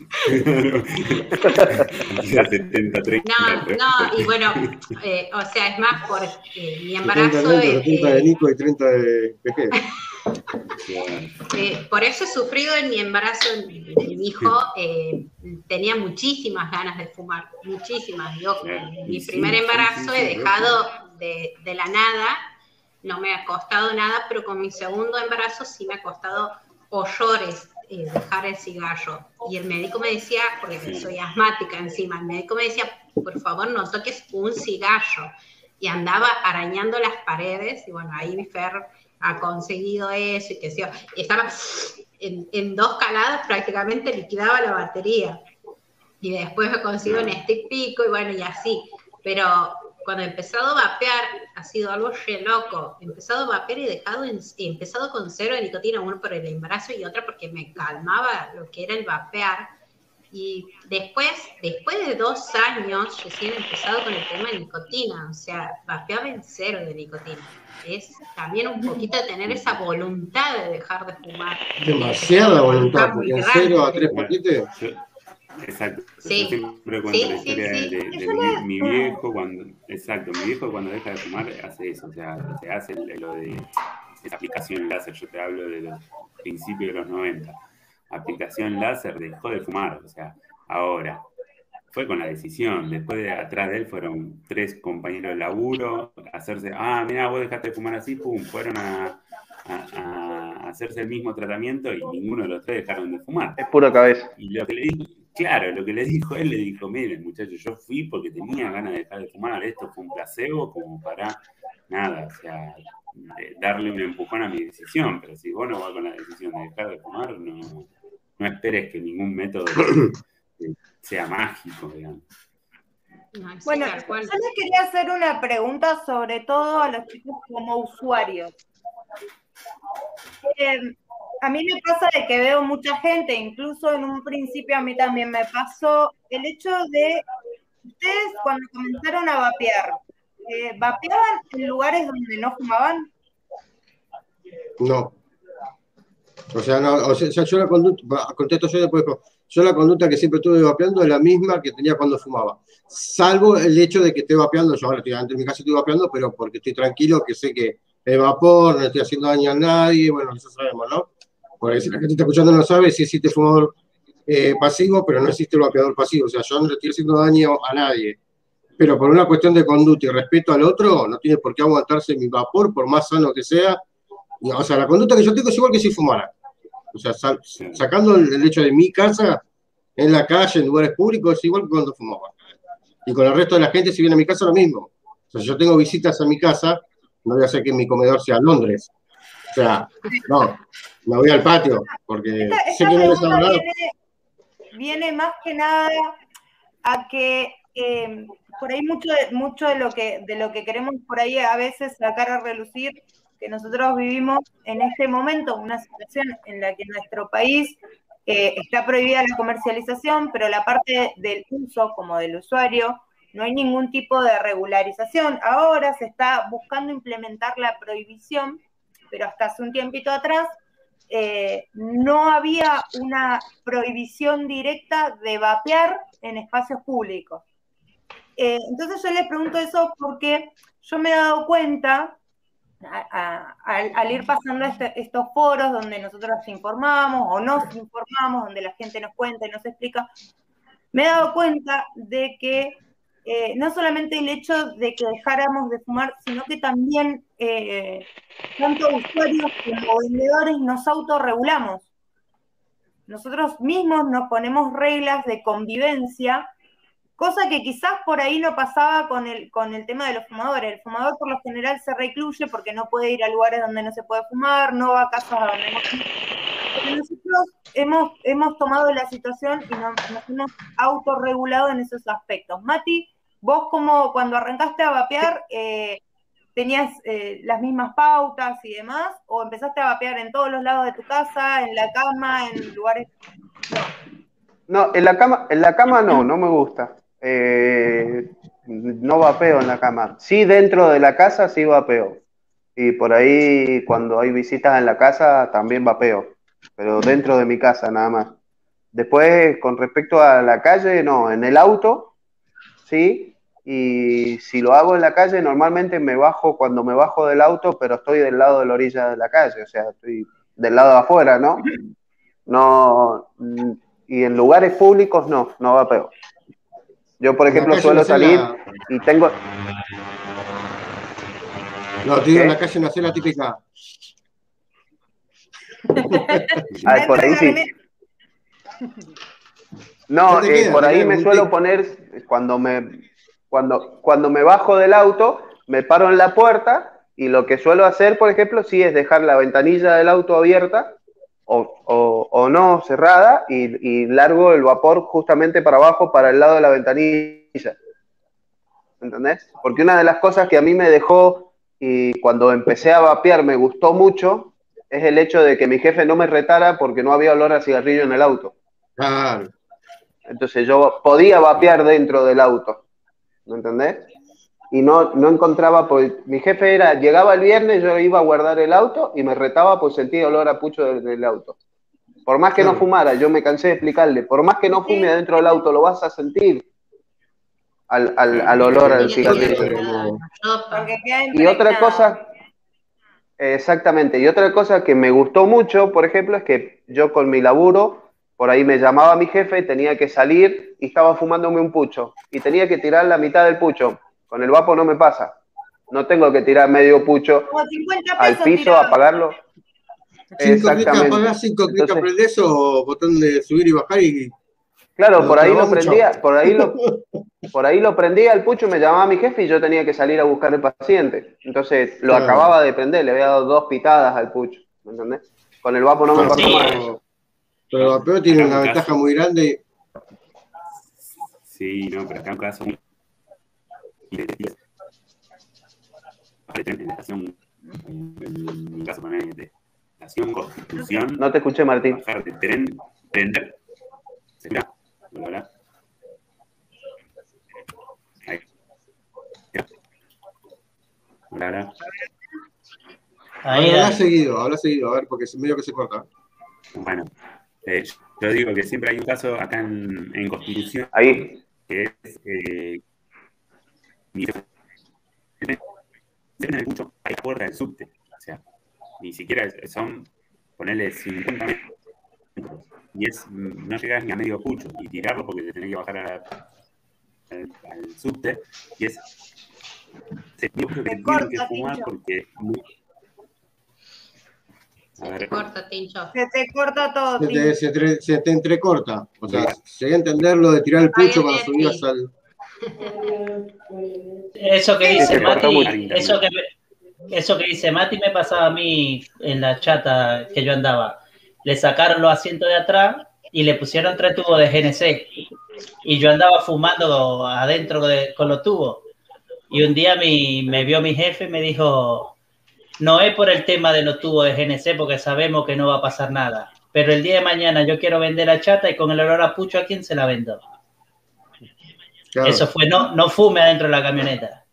Ya 70, 30. No, no, y bueno, eh, o sea, es más, por eh, mi 70 embarazo, de eh, 70 de eh, Nico y 30 de PG. [laughs] eh, por eso he sufrido en mi embarazo de mi hijo, eh, tenía muchísimas ganas de fumar, muchísimas. Yo, en mi primer embarazo he dejado de, de la nada, no me ha costado nada, pero con mi segundo embarazo sí me ha costado horrores eh, dejar el cigarro. Y el médico me decía, porque soy asmática encima, el médico me decía, por favor no toques un cigarro. Y andaba arañando las paredes, y bueno, ahí mi Fer ha conseguido eso, y que sea, estaba en, en dos caladas prácticamente liquidaba la batería. Y después he conseguido un stick pico, y bueno, y así. Pero cuando he empezado a vapear, ha sido algo re loco. He empezado a vapear y dejado en- he empezado con cero de nicotina, uno por el embarazo y otra porque me calmaba lo que era el vapear. Y después, después de dos años, recién he empezado con el tema de nicotina. O sea, vapeaba en cero de nicotina. Es también un poquito de tener esa voluntad de dejar de fumar. Demasiada voluntad, porque grande. 0 a 3 paquetes. Exacto. Sí. Yo siempre cuento Sí, la historia sí. de, de mi, mi viejo cuando, exacto, mi viejo cuando deja de fumar hace eso, o sea, se hace lo de esa aplicación láser, yo te hablo de los principios de los 90. Aplicación láser dejó de fumar, o sea, ahora. Fue con la decisión, después de atrás de él fueron tres compañeros de laburo, hacerse, ah, mira, vos dejaste de fumar así, pum, fueron a, a- a hacerse el mismo tratamiento y ninguno de los tres dejaron de fumar. Es pura cabeza. Y lo que le dijo, claro, lo que le dijo él, le dijo, miren muchachos, yo fui porque tenía ganas de dejar de fumar, esto fue un placebo como para nada, o sea, darle un empujón a mi decisión, pero si vos no vas con la decisión de dejar de fumar, no, no esperes que ningún método [clears throat] sea mágico, digamos. No, Bueno, yo les quería hacer una pregunta sobre todo a los chicos como usuarios. Eh, a mí me pasa de que veo mucha gente, incluso en un principio a mí también me pasó, el hecho de ustedes cuando comenzaron a vapear, eh, ¿vapeaban en lugares donde no fumaban? No. O sea, no, o sea, yo la contesto yo después, yo la conducta que siempre estuve vapeando es la misma que tenía cuando fumaba. Salvo el hecho de que esté vapeando, yo ahora estoy de mi casa estoy vapeando, pero porque estoy tranquilo, que sé que es vapor, no estoy haciendo daño a nadie, bueno, eso sabemos, ¿no? Porque si la gente está escuchando no sabe si existe fumador eh, pasivo, pero no existe el vapeador pasivo, o sea, yo no le estoy haciendo daño a nadie. Pero por una cuestión de conducta y respeto al otro, no tiene por qué aguantarse mi vapor, por más sano que sea, O sea, la conducta que yo tengo es igual que si fumara. O sea, sal- sacando el, el hecho de mi casa, en la calle, en lugares públicos, es igual que cuando fumaba. Y con el resto de la gente, si viene a mi casa, lo mismo. O sea, yo tengo visitas a mi casa, no voy a hacer que mi comedor sea Londres. O sea, no, me voy al patio, porque Esta, sé que no viene, viene más que nada a que eh, por ahí mucho, mucho de, lo que, de lo que queremos por ahí a veces sacar a relucir, que nosotros vivimos en este momento una situación en la que nuestro país eh, está prohibida la comercialización, pero la parte del uso como del usuario no hay ningún tipo de regularización. Ahora se está buscando implementar la prohibición, pero hasta hace un tiempito atrás eh, no había una prohibición directa de vapear en espacios públicos. Eh, entonces yo les pregunto eso porque yo me he dado cuenta, al, ir pasando este, estos foros donde nosotros informamos o nos informamos, donde la gente nos cuenta y nos explica, me he dado cuenta de que eh, no solamente el hecho de que dejáramos de fumar, sino que también eh, tanto usuarios como vendedores nos autorregulamos. Nosotros mismos nos ponemos reglas de convivencia, cosa que quizás por ahí no pasaba con el, con el tema de los fumadores. El fumador por lo general se recluye porque no puede ir a lugares donde no se puede fumar, no va a casas donde no Pero nosotros hemos, hemos tomado la situación y nos, nos hemos autorregulado en esos aspectos. Mati, vos como cuando arrancaste a vapear, eh, tenías eh, las mismas pautas y demás? ¿O empezaste a vapear en todos los lados de tu casa, en la cama, en lugares? No, en la cama, en la cama no, no me gusta. Eh, no vapeo en la cama. Sí, dentro de la casa sí vapeo. Y por ahí, cuando hay visitas en la casa, también vapeo. Pero dentro de mi casa, nada más. Después, con respecto a la calle, no. En el auto, sí. Y si lo hago en la calle, normalmente me bajo cuando me bajo del auto, pero estoy del lado de la orilla de la calle. O sea, estoy del lado de afuera, ¿no? No. Y en lugares públicos, no, no vapeo. Yo, por ejemplo, suelo salir y tengo. No, te digo, en la calle no la típica. [laughs] ah, por ahí sí. No, eh, por ahí me suelo poner, cuando me, cuando, cuando me bajo del auto, me paro en la puerta y lo que suelo hacer, por ejemplo, sí es dejar la ventanilla del auto abierta o, no cerrada y, largo el vapor justamente para abajo, para el lado de la ventanilla. ¿Entendés? Porque una de las cosas que a mí me dejó y cuando empecé a vapear me gustó mucho es el hecho de que mi jefe no me retara porque no había olor a cigarrillo en el auto. Claro. Entonces yo podía vapear dentro del auto. ¿Me entendés? Y no, no encontraba, pues mi jefe era, llegaba el viernes, yo iba a guardar el auto y me retaba, pues sentía olor a pucho del, auto. Por más que no fumara, yo me cansé de explicarle, por más que no fume adentro del auto, lo vas a sentir al, al, olor al cigarrillo. Y otra cosa, exactamente, y otra cosa que me gustó mucho, por ejemplo, es que yo con mi laburo, por ahí me llamaba mi jefe, tenía que salir y estaba fumándome un pucho, y tenía que tirar la mitad del pucho con el vapo no me pasa. No tengo que tirar medio pucho al piso, apagarlo. Cinco clics apagás, cinco clics aprendés o botón de subir y bajar y. Claro, por ahí lo prendía, por ahí lo, [laughs] por ahí lo prendía el pucho, me llamaba mi jefe y yo tenía que salir a buscar el paciente. Entonces lo acababa de prender, le había dado dos pitadas al pucho, ¿me entendés? Con el vapo no me pasó nada. Pero el vapeo tiene una ventaja muy grande. Sí, no, pero acá en caso en mi caso de constitución. No te escuché, Martín. Bajar de tren, prender. ¿Se mira? ¿Verdad? Ahí. Hola, Ahí, habla seguido, habla seguido, a ver, porque es medio que se corta. Bueno, eh, yo digo que siempre hay un caso acá en, en Constitución. Ahí. Que es eh, mucho, hay puerta del subte. O sea, ni siquiera son, ponerle 50 metros. Y es, no llegas ni a medio pucho y tirarlo porque te tenés que bajar al, subte. Y es. Se, yo creo que tienen que fumar porque. Se te corta, Tincho. Se te corta todo. Se te, se, te, se te, entrecorta. O sea, se a entender lo de tirar el pucho cuando subías al. Eso que dice Mati, eso que, eso que dice Mati me pasaba a mí en la chata que yo andaba. Le sacaron los asientos de atrás y le pusieron tres tubos de GNC. Y yo andaba fumando adentro de, con los tubos. Y un día mi, me vio mi jefe y me dijo, no es por el tema de los tubos de GNC porque sabemos que no va a pasar nada. Pero el día de mañana yo quiero vender la chata y con el olor a pucho, ¿a quién se la vendo? Eso fue, no, no fume adentro de la camioneta.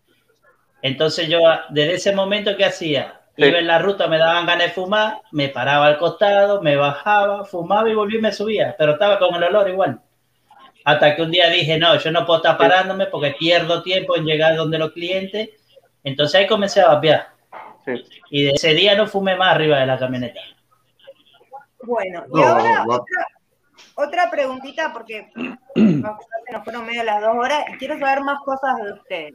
Entonces yo, desde ese momento, ¿qué hacía? Iba en la ruta, me daban ganas de fumar, me paraba al costado, me bajaba, fumaba y volví y me subía, pero estaba con el olor igual. Hasta que un día dije, no, yo no puedo estar parándome porque pierdo tiempo en llegar donde los clientes. Entonces ahí comencé a vapear. Y de ese día no fumé más arriba de la camioneta. Bueno, y ahora otra preguntita, porque [clears throat] nos fueron medio las dos horas y quiero saber más cosas de ustedes.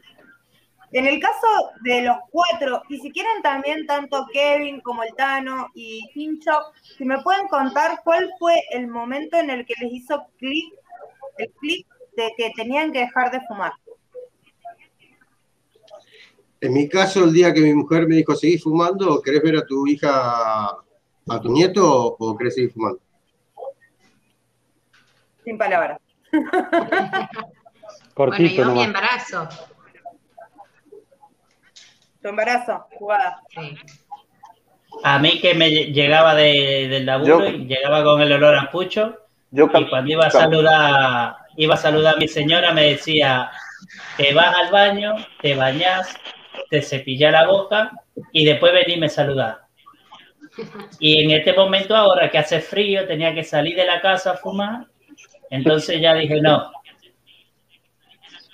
En el caso de los cuatro, y si quieren también tanto Kevin como el Tano y Pincho, si me pueden contar cuál fue el momento en el que les hizo clic, el clic de que tenían que dejar de fumar. En mi caso, el día que mi mujer me dijo, ¿seguís fumando? ¿Querés ver a tu hija, a tu nieto o querés seguir fumando? Sin palabras. [laughs] Cortito bueno, yo mi embarazo. Tu embarazo, jugada. Sí. A mí que me llegaba de- del laburo Yo- y llegaba con el olor a pucho Yo y cuando iba a saludar, iba a saludar a mi señora me decía, te vas al baño, te bañas, te cepillas la boca y después venirme a saludar. Y en este momento ahora que hace frío, tenía que salir de la casa a fumar, entonces ya dije, no.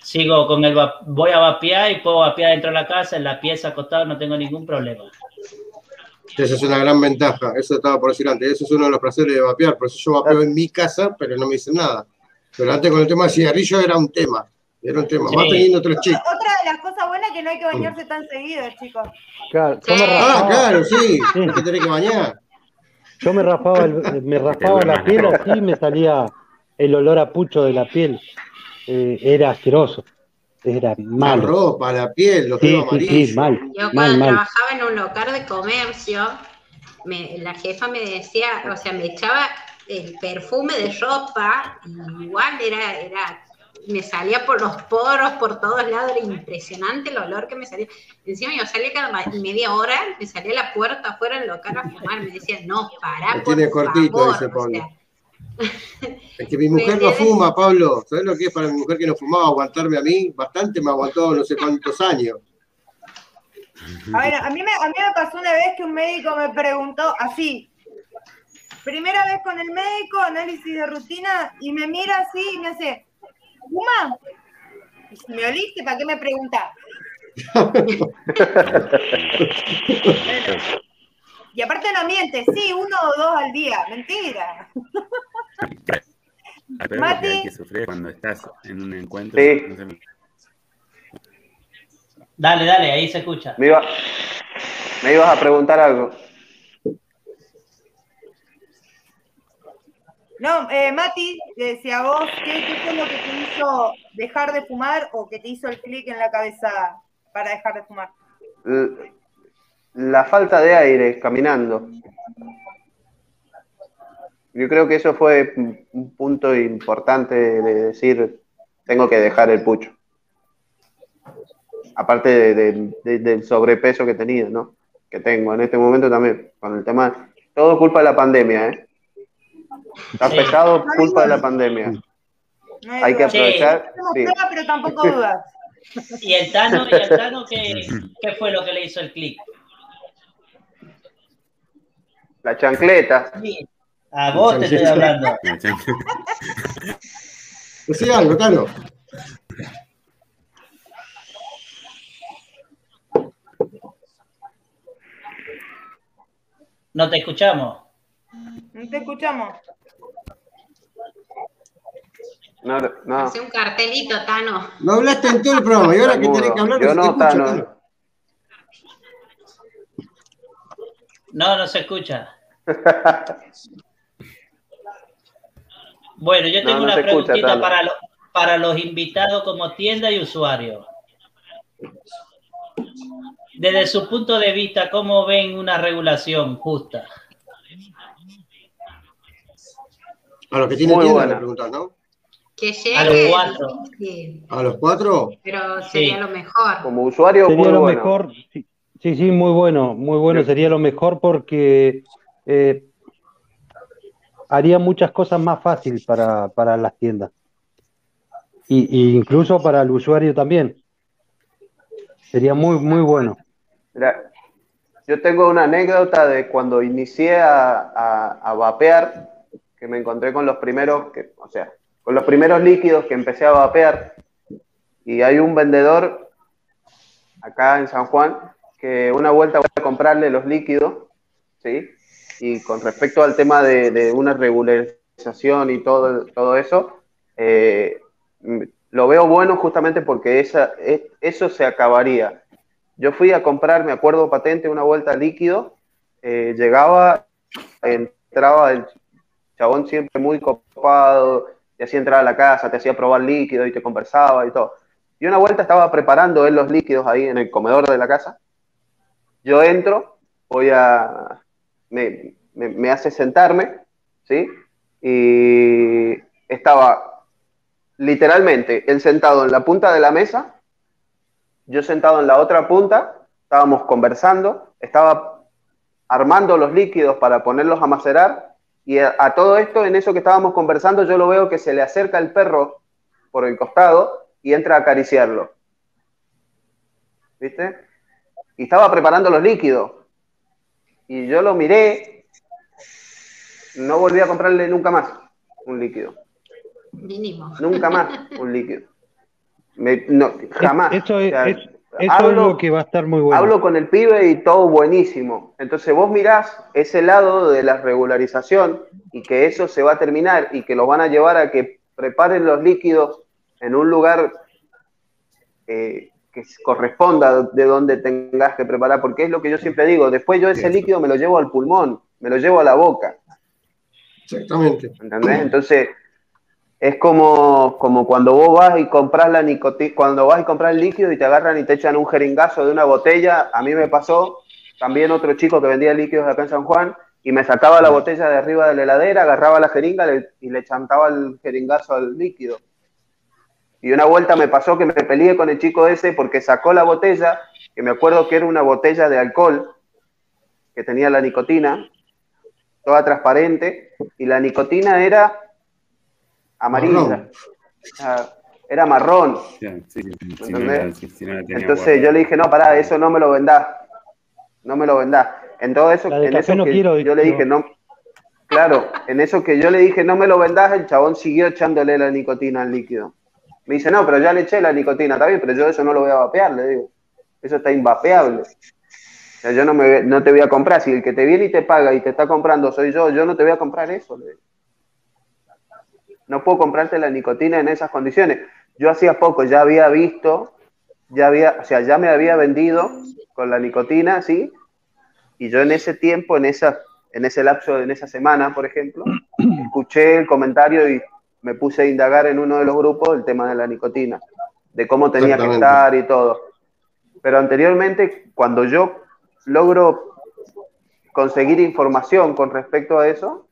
Sigo con el voy a vapear y puedo vapear dentro de la casa, en la pieza acostado, no tengo ningún problema. Esa es una gran ventaja, eso estaba por decir antes, eso es uno de los placeres de vapear, por eso yo vapeo en mi casa, pero no me dicen nada. Pero antes con el tema del cigarrillo era un tema, era un tema, Sí. más teniendo tres chicos. Otra de las cosas buenas es que no hay que bañarse tan seguido, chicos. Claro, Sí. Ah, claro, sí, Sí. te tenés que bañar. yo me raspaba, el- me raspaba la piel así y me salía el olor a pucho de la piel. Eh, era asqueroso, era La malo. ropa, la piel, los Sí, sí, sí, mal, Yo mal, cuando mal. trabajaba en un local de comercio, me- la jefa me decía, o sea, me echaba el perfume de ropa, y igual era, era, me salía por los poros, por todos lados, era impresionante el olor que me salía. Encima yo salía cada media hora, me salía a la puerta afuera del local a fumar, me decía, no, pará, por tiene cortito, favor", dice o Pablo. sea, Es que mi mujer no fuma, Pablo. ¿Sabes lo que es para mi mujer que no fumaba aguantarme a mí? Bastante me aguantó no sé cuántos años. A ver, a mí, me, a mí me pasó una vez que un médico me preguntó así. Primera vez con el médico, análisis de rutina, y me mira así y me hace, ¿fuma? Y si me oliste, ¿para qué me preguntás? [laughs] Bueno, y aparte no miente, sí, uno o dos al día, mentira. Pero Mati. que hay que sufrir cuando estás en un encuentro. Sí. no sé, Dale, dale, ahí se escucha. Me, iba- me ibas a preguntar algo. No, eh, Mati, te decía vos, ¿qué, ¿qué fue lo que te hizo dejar de fumar o que te hizo el clic en la cabeza para dejar de fumar? L- La falta de aire caminando. Yo creo que eso fue un un punto importante de decir, tengo que dejar el pucho. Aparte de- de- de- del sobrepeso que tenía, ¿no? Que tengo en este momento también, con el tema. Todo culpa de la pandemia, ¿eh? Está Sí. pesado, culpa de la pandemia. No Hay que. Sí. aprovechar. Sí. pero tampoco dudas. [laughs] ¿Y el Tano, y el Tano qué, qué fue lo que le hizo el clic? La chancleta. A vos te estoy hablando. Decí algo, Tano. No te escuchamos. No te escuchamos. No, no. Hace un cartelito, Tano. No hablaste en todo el programa y ahora que tenés que hablar Yo no te escucha, Tano. Tano. No, no se escucha. [laughs] Bueno, yo tengo no una escucha, preguntita para, lo- para los invitados como tienda y usuario. Desde su punto de vista, ¿cómo ven una regulación justa? A los que tienen Muy tienda buena. le preguntás, ¿no? Que A los llegue, cuatro. sí, A los cuatro. pero sería Sí. lo mejor. Como usuario, Sería muy lo bueno. mejor, sí, sí, sí, muy bueno, muy bueno, sería lo mejor porque eh, haría muchas cosas más fácil para, para las tiendas. Y, y incluso para el usuario también. Sería muy, muy bueno. Mira, yo tengo una anécdota de cuando inicié a, a- a vapear, que me encontré con los primeros, que, o sea, con los primeros líquidos que empecé a vapear, y hay un vendedor acá en San Juan que una vuelta voy a comprarle los líquidos, ¿sí? Y con respecto al tema de, una regularización y todo, todo eso, eh, lo veo bueno justamente porque esa, e- eso se acabaría. Yo fui a comprar, me acuerdo patente, una vuelta líquido, eh, llegaba, entraba el chabón siempre muy copado, te hacía entrar a la casa, te hacía probar líquido y te conversaba y todo. Y una vuelta estaba preparando él los líquidos ahí en el comedor de la casa. Yo entro, voy a, me, me- hace sentarme, ¿sí? Y estaba literalmente sentado en la punta de la mesa, yo sentado en la otra punta estábamos conversando, estaba armando los líquidos para ponerlos a macerar y a, a todo esto, en eso que estábamos conversando, yo lo veo que se le acerca el perro por el costado y entra a acariciarlo. ¿Viste? Y estaba preparando los líquidos. Y yo lo miré, no volví a comprarle nunca más un líquido. Mínimo. Nunca más un líquido. Me- no, jamás. Eso, O es, sea, es- eso hablo- es lo que va a estar muy bueno. Hablo con el pibe y todo buenísimo. Entonces vos mirás ese lado de la regularización y que eso se va a terminar y que los van a llevar a que preparen los líquidos en un lugar eh, que corresponda de donde tengas que preparar, porque es lo que yo siempre digo, después yo ese líquido me lo llevo al pulmón, me lo llevo a la boca. Exactamente. ¿Entendés? Entonces, es como, como cuando vos vas y compras la nicotina, cuando vas y compras el líquido y te agarran y te echan un jeringazo de una botella, a mí me pasó, también otro chico que vendía líquidos acá en San Juan, y me sacaba la botella de arriba de la heladera, agarraba la jeringa y le chantaba el jeringazo al líquido. Y una vuelta me pasó que me peleé con el chico ese porque sacó la botella, que me acuerdo que era una botella de alcohol, que tenía la nicotina, toda transparente, y la nicotina era amarilla. Marrón. Ah, Era marrón. Entonces yo le dije, no, pará, eso no me lo vendás. No me lo vendás. En todo eso, en eso no que quiero, yo le dije, no. Claro, en eso que yo le dije, no me lo vendás, el chabón siguió echándole la nicotina al líquido. Me dice, no, pero ya le eché la nicotina, está bien, pero yo eso no lo voy a vapear, le digo. Eso está invapeable. O sea, yo no, me, no te voy a comprar. Si el que te viene y te paga y te está comprando soy yo, yo no te voy a comprar eso. le digo. No puedo comprarte la nicotina en esas condiciones. Yo hacía poco ya había visto, ya había, o sea, ya me había vendido con la nicotina, ¿sí? Y yo en ese tiempo, en esa, en ese lapso, en esa semana, por ejemplo, escuché el comentario y me puse a indagar en uno de los grupos el tema de la nicotina, de cómo tenía que estar y todo. Pero anteriormente, cuando yo logro conseguir información con respecto a eso,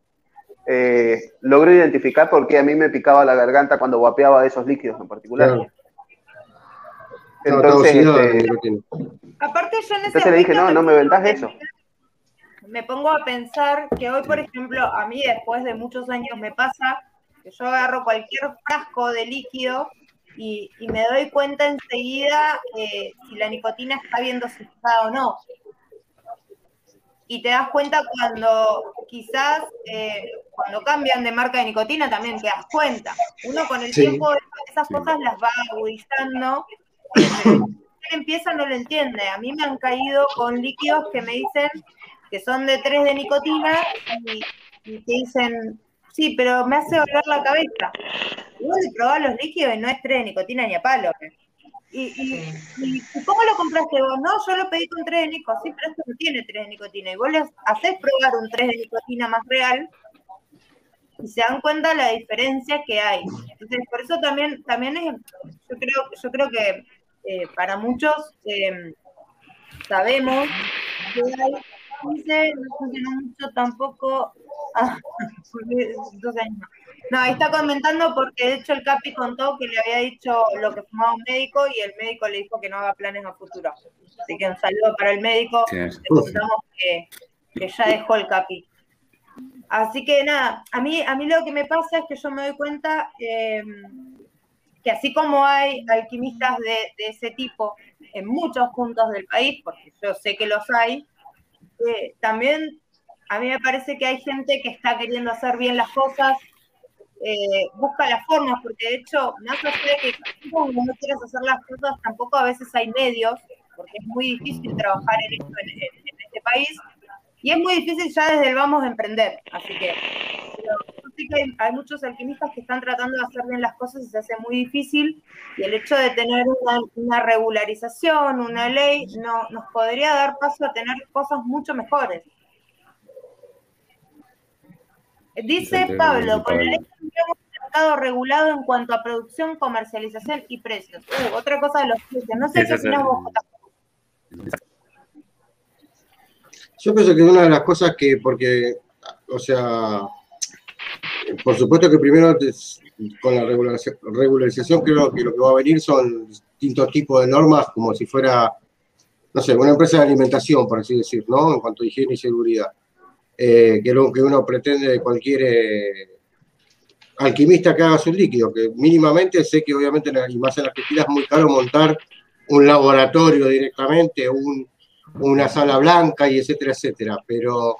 eh, logro identificar por qué a mí me picaba la garganta cuando vapeaba esos líquidos en particular. Claro. Entonces, este. Aparte yo en ese entonces le dije, no, no me eso. me pongo a pensar que hoy, por ejemplo, a mí después de muchos años me pasa yo agarro cualquier frasco de líquido y, y me doy cuenta enseguida eh, si la nicotina está bien dosizada o no. Y te das cuenta cuando quizás, eh, cuando cambian de marca de nicotina, también te das cuenta. Uno con el Sí. tiempo esas Sí. cosas las va agudizando. empieza no lo entiende. A mí me han caído con líquidos que me dicen que son de 3 de nicotina y, y te dicen, sí, pero me hace doler la cabeza. Igual de probar los líquidos y no es 3 de nicotina ni a palo. Y, y- y- ¿y cómo lo compraste vos? No, yo lo pedí con 3 de nicotina, sí, pero esto no tiene 3 de nicotina. Y vos les haces probar un 3 de nicotina más real y se dan cuenta la diferencia que hay. Entonces, por eso también, también es, yo creo, yo creo que eh, para muchos eh, sabemos que hay, dice, no funcionó mucho tampoco, ah. [laughs] No, ahí está comentando porque de hecho el Capi contó que le había dicho lo que fumaba un médico y el médico le dijo que no haga planes a futuro. Así que un saludo para el médico. Que ya dejó el Capi. Así que nada, a mí, a mí lo que me pasa es que yo me doy cuenta eh, que así como hay alquimistas de, de ese tipo en muchos puntos del país, porque yo sé que los hay, también a mí me parece que hay gente que está queriendo hacer bien las cosas, eh, busca las formas, porque de hecho, más allá de que como no quieras hacer las cosas, tampoco a veces hay medios, porque es muy difícil trabajar en esto en, este país, y es muy difícil ya desde el vamos a emprender, así que que hay, hay muchos alquimistas que están tratando de hacer bien las cosas y se hace muy difícil, y el hecho de tener una, una regularización, una ley, no, nos podría dar paso a tener cosas mucho mejores. Dice Pablo, con la ley tendríamos un mercado regulado en cuanto a producción, comercialización y precios. Uh, otra cosa de los precios. No sé qué es el- opinas vos, Jota. Yo pienso que una de las cosas que, porque, o sea, por supuesto que primero con la regularización, creo que lo que va a venir son distintos tipos de normas, como si fuera, no sé, una empresa de alimentación, por así decir, ¿no? En cuanto a higiene y seguridad, eh, que lo que uno pretende de cualquier eh, alquimista que haga su líquido, que mínimamente sé que obviamente, y más en Argentina, es muy caro montar un laboratorio directamente, un, una sala blanca y etcétera, etcétera, pero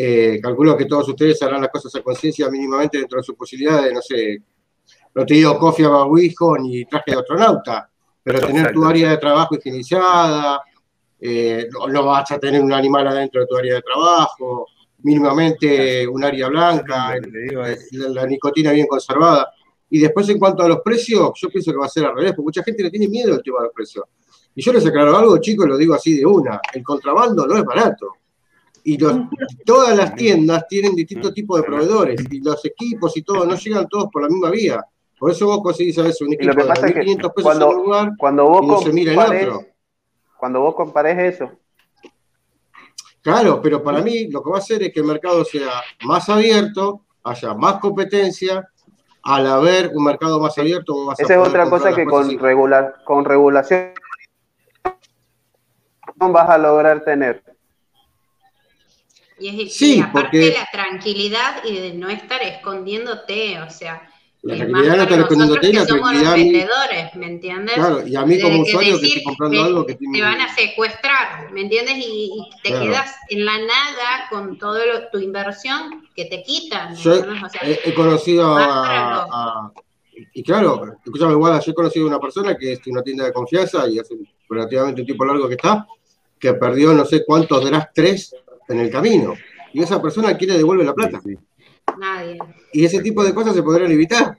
eh, calculo que todos ustedes harán las cosas a conciencia mínimamente dentro de su posibilidad de, no sé, no te digo cofia babuijo ni traje de astronauta, pero tener tu área de trabajo higienizada, eh, no, vas a tener un animal adentro de tu área de trabajo, mínimamente un área blanca, la, nicotina bien conservada. Y después en cuanto a los precios, yo pienso que va a ser al revés, porque mucha gente le tiene miedo al tema de los precios. Y yo les aclaro algo, chicos, lo digo así de una, el contrabando no es barato. Y todas las tiendas tienen distintos tipos de proveedores, y los equipos y todo, no llegan todos por la misma vía. Por eso vos conseguís a veces un equipo de 1.500 pesos cuando, en un lugar cuando vos y no se mira en otro. Cuando vos compares eso. Claro, pero para mí lo que va a hacer es que el mercado sea más abierto, haya más competencia, al haber un mercado más abierto, más Esa es otra cosa que con, regular, con regulación vas a lograr tener. Y, es, Sí, y aparte porque- la tranquilidad y de no estar escondiéndote, o sea, La tranquilidad no estar escondiéndote y la los tranquilidad mí- vendedores, ¿me entiendes? Claro, y a mí como usuario que decir, estoy comprando me- algo que tiene... te van a secuestrar, ¿me entiendes? Y, y te Claro. quedas en la nada con toda tu inversión que te quitan, ¿me Yo entiendes? O sea, he, he conocido a, los- Y claro, escúchame, igual, yo he conocido a una persona que es una tienda de confianza y hace relativamente un tiempo largo que está, que perdió no sé cuántos de las tres en el camino. Y esa persona quiere devolver la plata. Sí, sí. nadie, Y ese tipo de cosas se podrían evitar.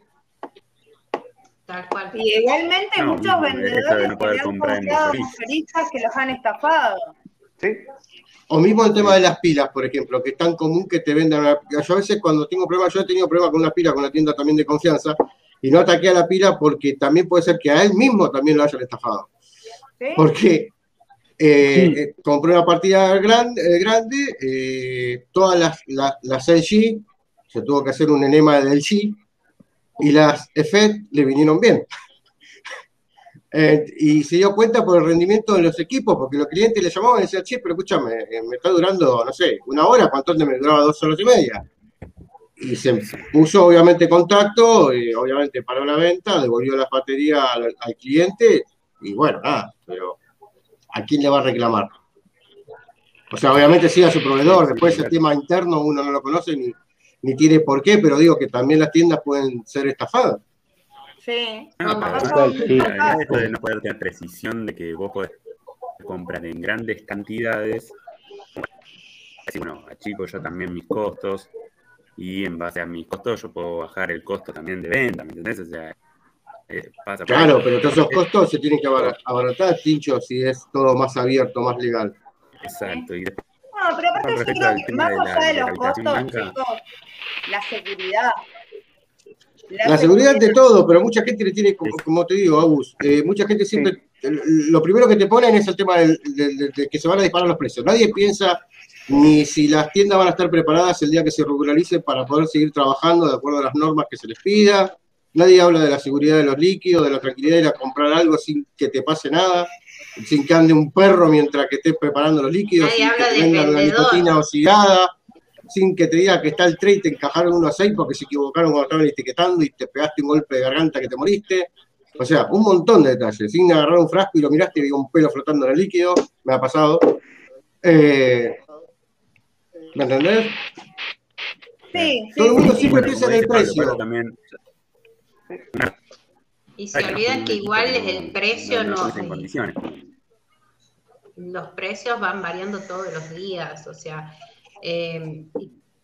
tal cual. Y igualmente No, muchos no, vendedores no que le han mayoristas que los han estafado. ¿sí? O mismo el tema de las pilas, por ejemplo, que es tan común que te vendan una... Yo a veces cuando tengo problemas, yo he tenido problemas con una pila, con una tienda también de confianza, y no ataqué a la pila porque también puede ser que a él mismo también lo hayan estafado. ¿sí? Porque eh, Sí. eh, compré una partida grande, eh, grande eh, todas las, las, las LG, se tuvo que hacer un enema del G, y las EFET le vinieron bien. [laughs] Y se dio cuenta por el rendimiento de los equipos, porque los clientes le llamaban y decían, che, pero escúchame, me está durando, no sé, una hora, ¿cuánto antes me duraba dos horas y media? Y se puso obviamente contacto, y obviamente paró la venta, devolvió la batería al, al cliente, y bueno, nada, pero ¿a quién le va a reclamar? O sea, obviamente sí a su proveedor, después el tema interno uno no lo conoce ni, ni tiene por qué, pero digo que también las tiendas pueden ser estafadas. Sí. No, muchos sí. De esto de no poder tener precisión de que vos podés comprar en grandes cantidades. Así, bueno, achico yo también mis costos y en base a mis costos yo puedo bajar el costo también de venta, ¿me entendés? O sea, eh, pasa Claro, pero todos esos costos se tienen que abara- abaratar, Tincho, si es todo más abierto, más legal. Exacto. Y después, No, pero aparte yo creo que más de la allá de los costos, chicos, la seguridad. La seguridad de todo, pero mucha gente le tiene, como, como te digo, Agus, eh, mucha gente siempre, lo primero que te ponen es el tema del- del- del- de, que se van a disparar los precios. Nadie piensa ni si las tiendas van a estar preparadas el día que se regularice para poder seguir trabajando de acuerdo a las normas que se les pida. Nadie habla de la seguridad de los líquidos, de la tranquilidad de ir a comprar algo sin que te pase nada, sin que ande un perro mientras que estés preparando los líquidos, Nadie sin que te una vendedor. nicotina oxidada, sin que te diga que está el tray y te encajaron unos seis porque se equivocaron cuando estaban etiquetando y te pegaste un golpe de garganta que te moriste. O sea, un montón de detalles. Sin agarrar un frasco y lo miraste y había un pelo flotando en el líquido, me ha pasado. Eh, ¿Me entendés? Sí, sí, Todo el mundo sí, siempre sí. piensa en el precio. También, Y se olvidan que igual el precio, no, los precios van variando todos los días, o sea, eh,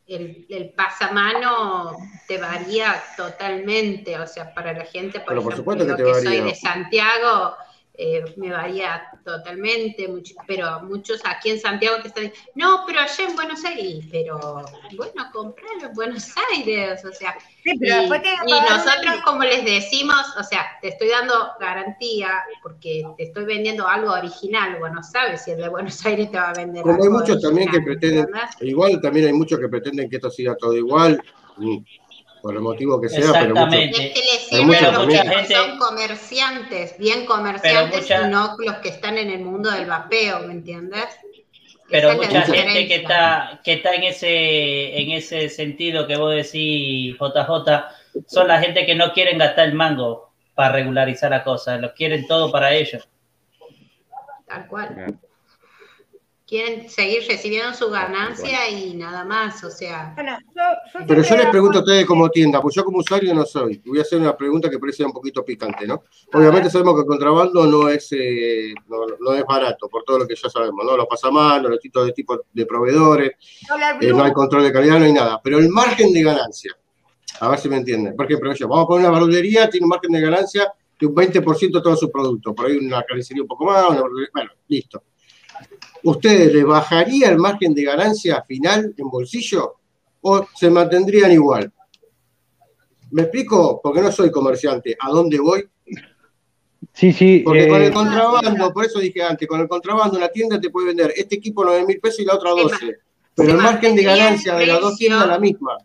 el, el pasamano te varía totalmente, o sea, para la gente, por Pero por ejemplo, supuesto que yo te que soy de Santiago, eh, me varía totalmente, mucho, pero muchos aquí en Santiago te están diciendo, no, pero allá en Buenos Aires, pero bueno, compralo en Buenos Aires, o sea, Sí, y, pero que nosotros, como les decimos, o sea, te estoy dando garantía porque te estoy vendiendo algo original. Bueno, sabes si el de Buenos Aires te va a vender Como hay algo muchos también que pretenden, igual también hay muchos que pretenden que esto siga todo igual. Mm. Por el motivo que sea, pero mucho- Exactamente. Es que Pero sirve mucha a los mucha que gente- son comerciantes, bien comerciantes, mucha- y no los que están en el mundo del vapeo, ¿me entiendes? Pero Esa mucha gente que está, que está en ese, en ese sentido que vos decís, JJ, son la gente que no quieren gastar el mango para regularizar la cosa, lo quieren todo para ellos. Tal cual. Quieren seguir recibiendo su ganancia y nada más, o sea, Bueno, yo, yo Pero yo les pregunto a ustedes como tienda, pues yo como usuario no soy. Voy a hacer una pregunta que parece un poquito picante, ¿no? Obviamente sabemos que el contrabando no es, eh, no, no es barato, por todo lo que ya sabemos, ¿no? Los pasamanos, los distintos de tipo de proveedores, eh, no hay control de calidad, no hay nada. Pero el margen de ganancia, a ver si me entienden. Por ejemplo, yo, vamos a poner una verdulería, tiene un margen de ganancia de un 20% de todos sus productos. Por ahí una carnicería un poco más, una bueno, listo. ¿Ustedes les bajaría el margen de ganancia final en bolsillo o se mantendrían igual? ¿Me explico? Porque no soy comerciante. ¿A dónde voy? Sí, sí. Porque con eh, el contrabando, por eso dije antes, con el contrabando una tienda te puede vender este equipo 9 mil pesos y la otra Se 12. ma- Pero el margen de ganancia de las dos tiendas es la misma.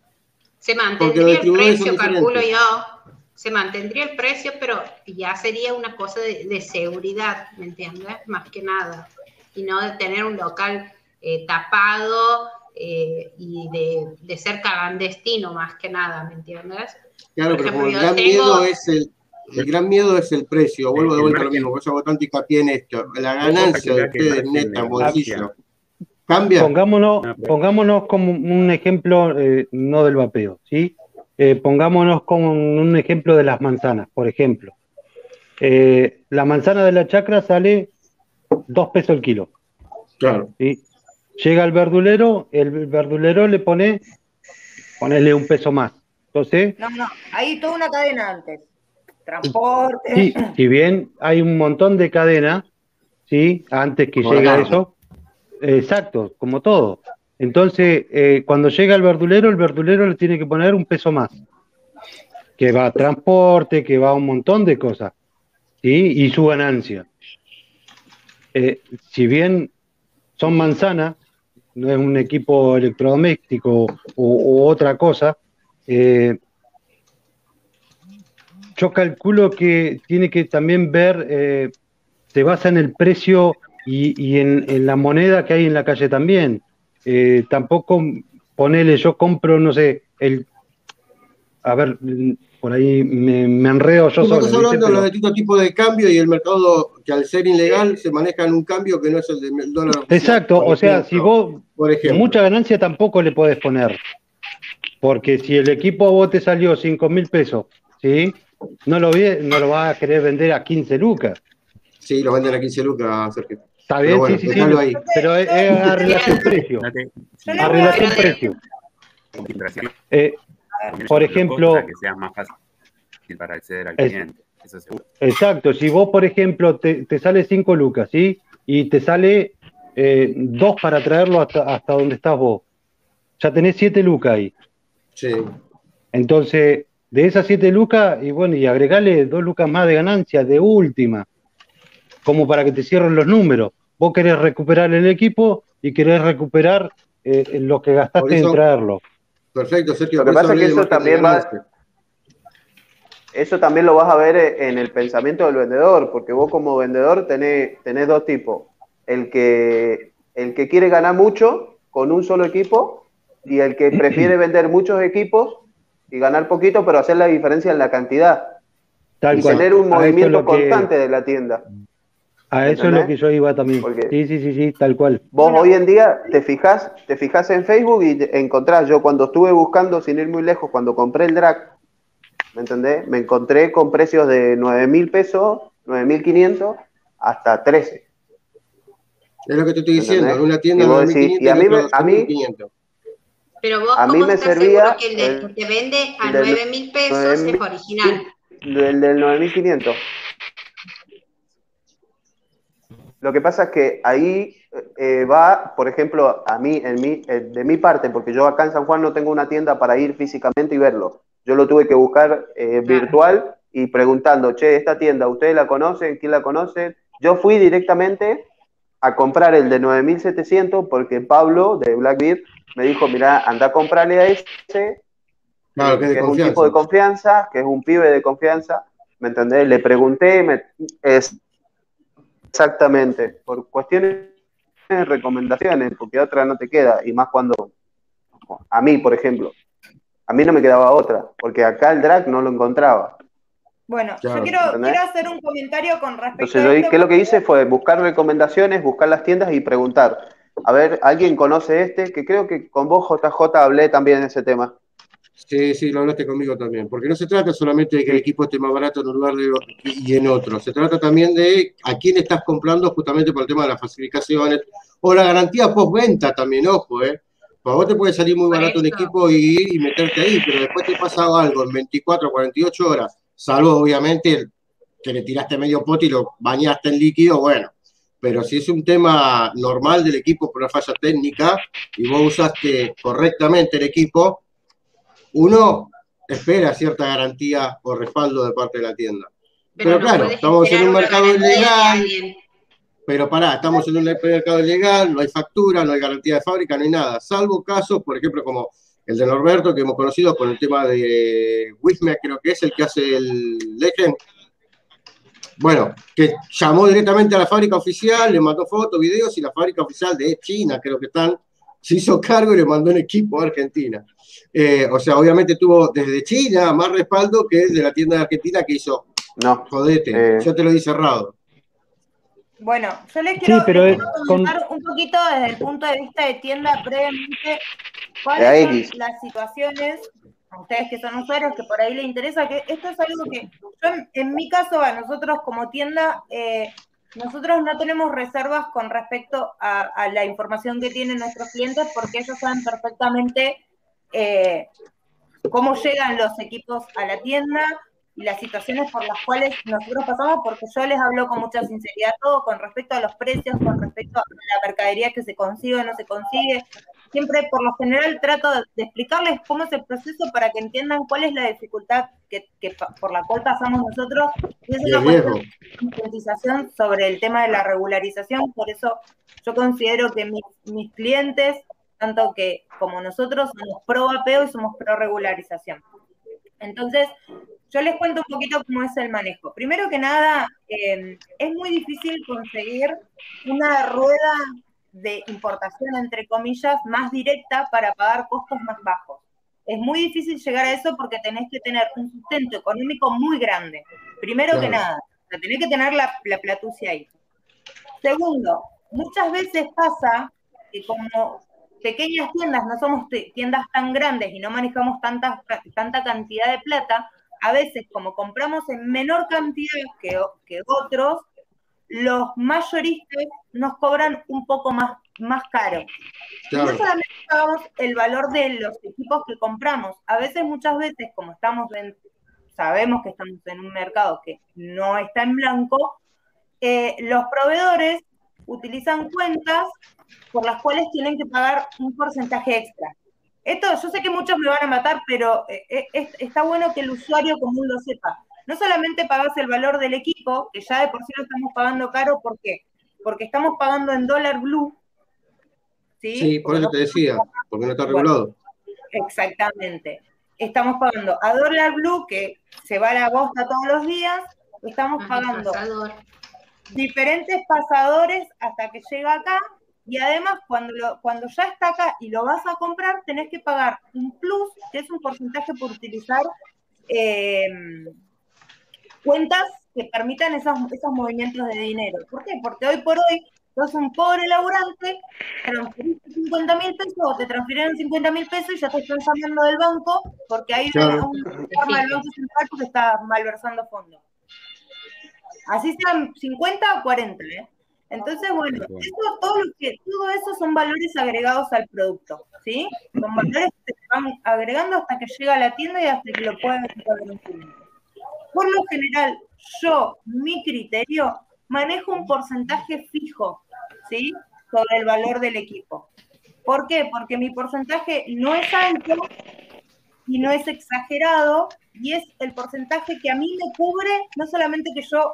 se mantendría el precio, calculo yo, se mantendría el precio, pero ya sería una cosa de, de seguridad, ¿me entiendes? Más que nada. Y no de tener un local eh, tapado eh, y de, de ser clandestino, más que nada, ¿me entiendes? Claro, Por pero como ejemplo, el gran tengo- miedo es el, el gran miedo es el precio. Vuelvo de El vuelta a lo mismo, por eso hago tanto hincapié en esto. La ganancia de ustedes neta bolsillo cambia. Pongámonos, Ah, pero- pongámonos como un ejemplo, eh, no del vapeo, ¿sí? Eh, pongámonos como un ejemplo de las manzanas, por ejemplo. Eh, la manzana de la chacra sale dos pesos el kilo, Claro. ¿sí? Llega al verdulero, el verdulero le pone, ponele un peso más. Entonces, No, no, hay toda una cadena antes. Transporte. sí, si bien hay un montón de cadenas, ¿sí? Antes que Como llegue eso, exacto, como todo. Entonces, eh, cuando llega el verdulero, el verdulero le tiene que poner un peso más, que va a transporte, que va a un montón de cosas, ¿sí? Y su ganancia. Eh, si bien son manzanas, no es un equipo electrodoméstico o, o otra cosa, eh, yo calculo que tiene que también ver, eh, se basa en el precio y, y en, en la moneda que hay en la calle también. Tampoco ponele, yo compro, no sé, el... A ver, por ahí me, me enredo yo solo. estás hablando de los distintos tipos de cambio y el mercado que al ser ilegal se maneja en un cambio que no es el del dólar. oficial. Exacto, o sea, ejemplo, si vos Por ejemplo. mucha ganancia tampoco le podés poner. Porque si el equipo a vos te salió 5 mil pesos, ¿sí? No lo, vi- no lo vas a querer vender a 15 lucas. Sí, lo venden a 15 lucas, Sergio. Está bien, bueno, sí, sí, sí. ahí. Pero es, es a relación precio. A relación precio. Eh, por ejemplo- que sea más fácil para acceder al cliente. Eso seguro. Exacto, si vos, por ejemplo, te, te sale 5 lucas, ¿sí? Y te sale 2 para traerlo hasta, hasta donde estás vos. Ya tenés 7 lucas ahí. Sí. Entonces, de esas 7 lucas, y bueno, y agregale 2 lucas más de ganancia de última, como para que te cierren los números. Vos querés recuperar el equipo y querés recuperar eh, lo que gastaste eso- en traerlo. Perfecto, Sergio. Lo que pasa es que eso también va- ganancia. Eso también lo vas a ver eh, en el pensamiento del vendedor, porque vos como vendedor tenés, tenés dos tipos. El que, el que quiere ganar mucho con un solo equipo y el que prefiere [clears throat] vender muchos equipos y ganar poquito, pero hacer la diferencia en la cantidad. Tal y cual. tener un A movimiento que- constante de la tienda. A eso es lo que yo iba también. Porque- Sí, sí, sí, sí, tal cual. Vos hoy en día te fijas, te fijas en Facebook y encontrás, yo cuando estuve buscando, sin ir muy lejos, cuando compré el drag, ¿me entendés? Me encontré con precios de 9 mil pesos, 9 mil 500, hasta 13. Es lo que te estoy diciendo. ¿Entendés? En una tienda Y vos 9.500 decís, y a mí me- a mí- 2.500. Pero vos, A mí ¿cómo me estás servía seguro que el, de- el- que te vende a el del- 9 mil pesos 9.000 es original? El del 9500. Lo que pasa es que ahí eh, va, por ejemplo, a mí, en mi, eh, de mi parte, porque yo acá en San Juan no tengo una tienda para ir físicamente y verlo. Yo lo tuve que buscar eh, virtual y preguntando, che, esta tienda, ¿ustedes la conocen? ¿Quién la conoce? Yo fui directamente a comprar el de 9700 porque Pablo de Blackbeard me dijo, mira, anda a comprarle a ese Claro, que es de que es un tipo de confianza, que es un pibe de confianza, ¿me entendés? Le pregunté, me- es exactamente, por cuestiones de recomendaciones, porque otra no te queda, y más cuando, a mí, por ejemplo, a mí no me quedaba otra, porque acá el drag no lo encontraba. Bueno, Claro, yo quiero, hacer un comentario con respecto Entonces, a yo, esto. ¿qué es lo que hice? Fue buscar recomendaciones, buscar las tiendas y preguntar. A ver, ¿alguien conoce este? Que creo que con vos, JJ, hablé también de ese tema. Sí, sí, lo hablaste conmigo también, porque no se trata solamente de que el equipo esté más barato en un lugar de- y en otro, se trata también de a quién estás comprando justamente por el tema de las facilitaciones o la garantía postventa también, ojo, ¿eh? Para vos te puede salir muy barato un equipo y, y meterte ahí, pero después te pasa algo en 24 o 48 horas, salvo obviamente que le tiraste medio pote y lo bañaste en líquido, bueno. Pero si es un tema normal del equipo por una falla técnica y vos usaste correctamente el equipo, uno espera cierta garantía o respaldo de parte de la tienda. Pero no claro, estamos en un mercado ilegal. Pero pará, estamos en un mercado ilegal, no hay factura, no hay garantía de fábrica, no hay nada. Salvo casos, por ejemplo, como el de Norberto, que hemos conocido con el tema de Wisme, creo que es el que hace el Legend. Bueno, que llamó directamente a la fábrica oficial, le mandó fotos, videos, y la fábrica oficial de China, creo que están, se hizo cargo y le mandó un equipo a Argentina. Eh, o sea, obviamente tuvo desde China más respaldo que el de la tienda de Argentina que hizo, No, jodete, Eh. yo te lo di cerrado. Bueno, yo les quiero, pero les con- comentar un poquito desde el punto de vista de tienda previamente cuáles son las situaciones, a ustedes que son usuarios, que por ahí les interesa, que esto es algo que yo en, en mi caso, a nosotros como tienda, eh, nosotros no tenemos reservas con respecto a, a la información que tienen nuestros clientes porque ellos saben perfectamente eh, cómo llegan los equipos a la tienda y las situaciones por las cuales nosotros pasamos, porque yo les hablo con mucha sinceridad todo con respecto a los precios, con respecto a la mercadería que se consigue o no se consigue. Siempre, por lo general, trato de, explicarles cómo es el proceso para que entiendan cuál es la dificultad que, que por la cual pasamos nosotros. Y es una concientización sobre el tema de la regularización. Por eso yo considero que mis, mis clientes, tanto que como nosotros, somos pro vapeo y somos pro regularización. Entonces, yo les cuento un poquito cómo es el manejo. Primero que nada, eh, es muy difícil conseguir una rueda de importación, entre comillas, más directa para pagar costos más bajos. Es muy difícil llegar a eso porque tenés que tener un sustento económico muy grande. Primero que Claro. nada, o sea, tenés que tener la, la platucia ahí. Segundo, muchas veces pasa que como pequeñas tiendas, no somos tiendas tan grandes y no manejamos tanta, tanta cantidad de plata, a veces como compramos en menor cantidad que, otros, los mayoristas nos cobran un poco más, más caro. Claro. no solamente pagamos el valor de los equipos que compramos, a veces, muchas veces, como estamos en, sabemos que estamos en un mercado que no está en blanco, eh, los proveedores utilizan cuentas por las cuales tienen que pagar un porcentaje extra. Esto, yo sé que muchos me van a matar, pero eh, eh, es- está bueno que el usuario común lo sepa. No solamente pagas el valor del equipo, que ya de por sí lo estamos pagando caro, ¿por qué? Porque estamos pagando en dólar blue. Sí, Sí, por eso te decía, porque no está regulado. Exactamente. Estamos pagando a dólar blue, que se va a la bosta todos los días, estamos pagando pasador. diferentes pasadores hasta que llega acá y además cuando, lo- cuando ya está acá y lo vas a comprar tenés que pagar un plus, que es un porcentaje por utilizar eh, cuentas que permitan esos, esos movimientos de dinero. ¿Por qué? Porque hoy por hoy sos un pobre laburante, transferiste 50 mil pesos o te transfirieron 50 mil pesos y ya te están llamando del banco porque hay Claro. una forma del Banco Central que está malversando fondos. Así sean 50 o 40, ¿eh? Entonces, bueno, eso, todo, lo que, todo eso son valores agregados al producto, ¿sí? Son valores que se van agregando hasta que llega a la tienda y hasta que lo pueden sacar un cliente. Por lo general, yo, mi criterio, manejo un porcentaje fijo, ¿sí? Sobre el valor del equipo. ¿Por qué? Porque mi porcentaje no es alto y no es exagerado y es el porcentaje que a mí me cubre, no solamente que yo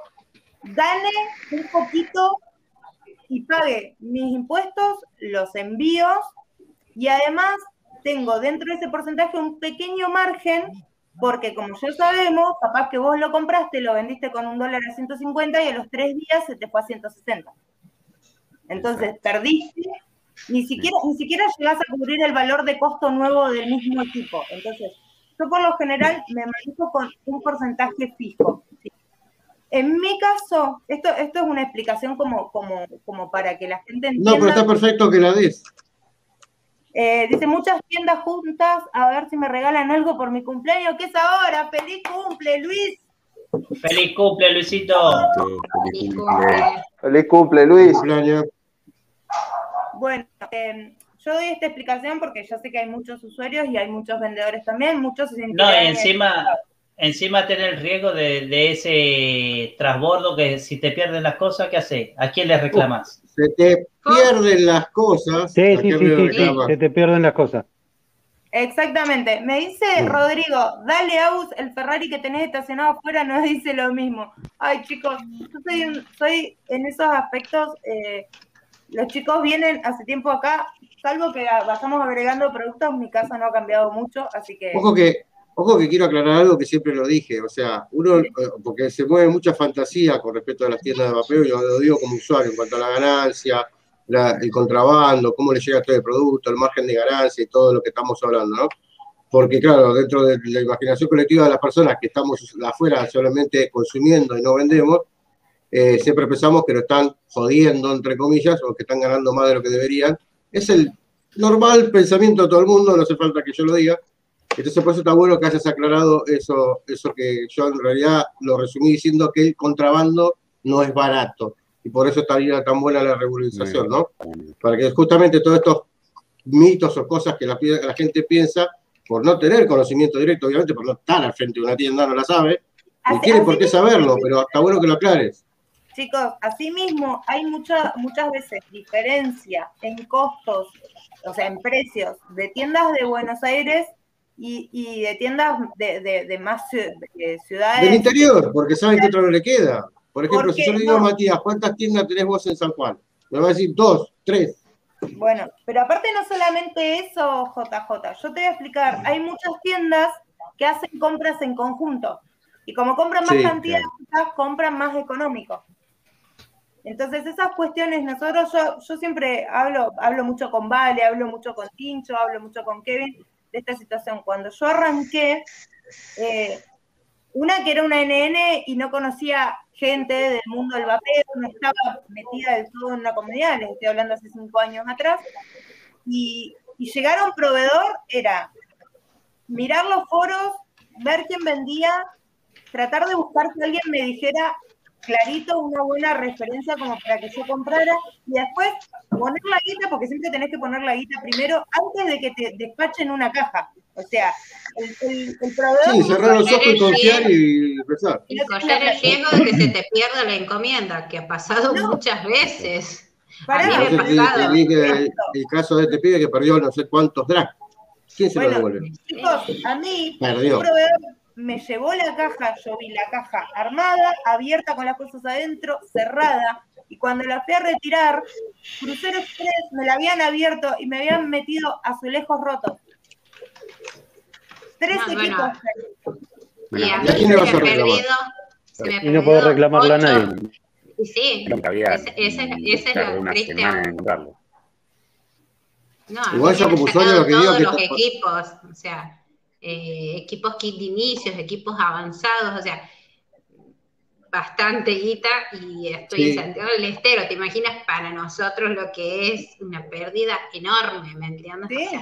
gane un poquito y pague mis impuestos, los envíos y además tengo dentro de ese porcentaje un pequeño margen, porque como ya sabemos, capaz que vos lo compraste, lo vendiste con un dólar a 150 y a los tres días se te fue a 160. Entonces, perdiste, ni siquiera, ni siquiera llegás a cubrir el valor de costo nuevo del mismo equipo. Entonces, yo por lo general me manejo con un porcentaje fijo. En mi caso, esto, esto es una explicación como, como, como para que la gente entienda. No, pero está perfecto que la des. Eh, dice, muchas tiendas juntas, a ver si me regalan algo por mi cumpleaños, ¿qué es ahora? ¡Feliz cumple, Luis! ¡Feliz cumple, Luisito! Feliz cumple. Feliz cumple, Luis. Cumpleaños. Bueno, eh, yo doy esta explicación porque yo sé que hay muchos usuarios y hay muchos vendedores también, muchos se No, y encima, encima tener el riesgo de, de ese transbordo que si te pierden las cosas, ¿qué haces? ¿A quién le reclamas? Se te pierden las cosas. Sí, ¿a sí, sí, sí, se te pierden las cosas. Exactamente. Me dice. Rodrigo, dale Aus, el Ferrari que tenés estacionado afuera nos dice lo mismo. Ay, chicos, yo soy, un- soy en esos aspectos, eh, los chicos vienen hace tiempo acá, salvo que vayamos agregando productos, mi casa no ha cambiado mucho, así que... Ojo que, ojo que quiero aclarar algo que siempre lo dije, o sea, uno, eh, porque se mueve mucha fantasía con respecto a las tiendas de vapeo, y lo, lo digo como usuario, en cuanto a la ganancia, la- el contrabando, cómo le llega todo el producto, el margen de ganancia y todo lo que estamos hablando, ¿no? Porque claro, dentro de la imaginación colectiva de las personas que estamos afuera solamente consumiendo y no vendemos, eh, siempre pensamos que lo están jodiendo, entre comillas, o que están ganando más de lo que deberían. Es el normal pensamiento de todo el mundo, no hace falta que yo lo diga, entonces, por eso está bueno que hayas aclarado eso, eso que yo en realidad lo resumí diciendo que el contrabando no es barato. Y por eso estaría tan buena la regularización, ¿no? Para que justamente todos estos mitos o cosas que la, gente piensa, por no tener conocimiento directo, obviamente, por no estar al frente de una tienda, no la sabe, ni Así- tiene por qué así- saberlo, pero está bueno que lo aclares. Chicos, asimismo, hay mucha, muchas veces diferencia en costos, o sea, en precios de tiendas de Buenos Aires y, y de tiendas de, de- de más ciu- de ciudades. Del interior, porque saben que otro no le queda. Por ejemplo, si yo le digo a. Matías, ¿cuántas tiendas tenés vos en San Juan? Me va a decir dos, tres. Bueno, pero aparte no solamente eso, JJ, yo te voy a explicar, hay muchas tiendas que hacen compras en conjunto y como compran más Sí, cantidad, quizás compran más económico. Entonces esas cuestiones, nosotros, yo, yo siempre hablo, hablo mucho con Vale, hablo mucho con Tincho, hablo mucho con Kevin de esta situación. Cuando yo arranqué, eh, una que era una NN y no conocía gente del mundo del vapeo, no estaba metida del todo en una comunidad, les estoy hablando hace cinco años atrás, y, y llegar a un proveedor era mirar los foros, ver quién vendía, tratar de buscar que alguien me dijera clarito una buena referencia como para que yo comprara y después poner la guita, porque siempre tenés que poner la guita primero antes de que te despachen una caja. O sea, el, el- el proveedor... Sí, cerrar los ojos y confiar y empezar. Y correr el riesgo de que se te pierda la encomienda, que ha pasado No. muchas veces. Pará, A mí me ha el, el caso de este pibe que perdió no sé cuántos drag. ¿Quién se lo Bueno, devuelve? chicos, a mí, Perdió. un proveedor me llevó la caja, yo vi la caja armada, abierta con las cosas adentro, cerrada, y cuando la fui a retirar, Crucero Express me la habían abierto y me habían metido azulejos rotos. Tres No, equipos. bueno. Y a ¿y mí a quién se le me vas a reclamar? perdido. Se me ha Y no puedo perdido reclamarle a nadie. Y sí, había ese, ese, ese es lo triste. No, Igual yo como usuario lo que digo todos que los equipos, o sea, eh, equipos kit de inicios, equipos avanzados, o sea, bastante guita y estoy Sí. en Santiago del Estero, ¿te imaginas para nosotros lo que es una pérdida enorme, ¿me entiendes? Sí. O sea,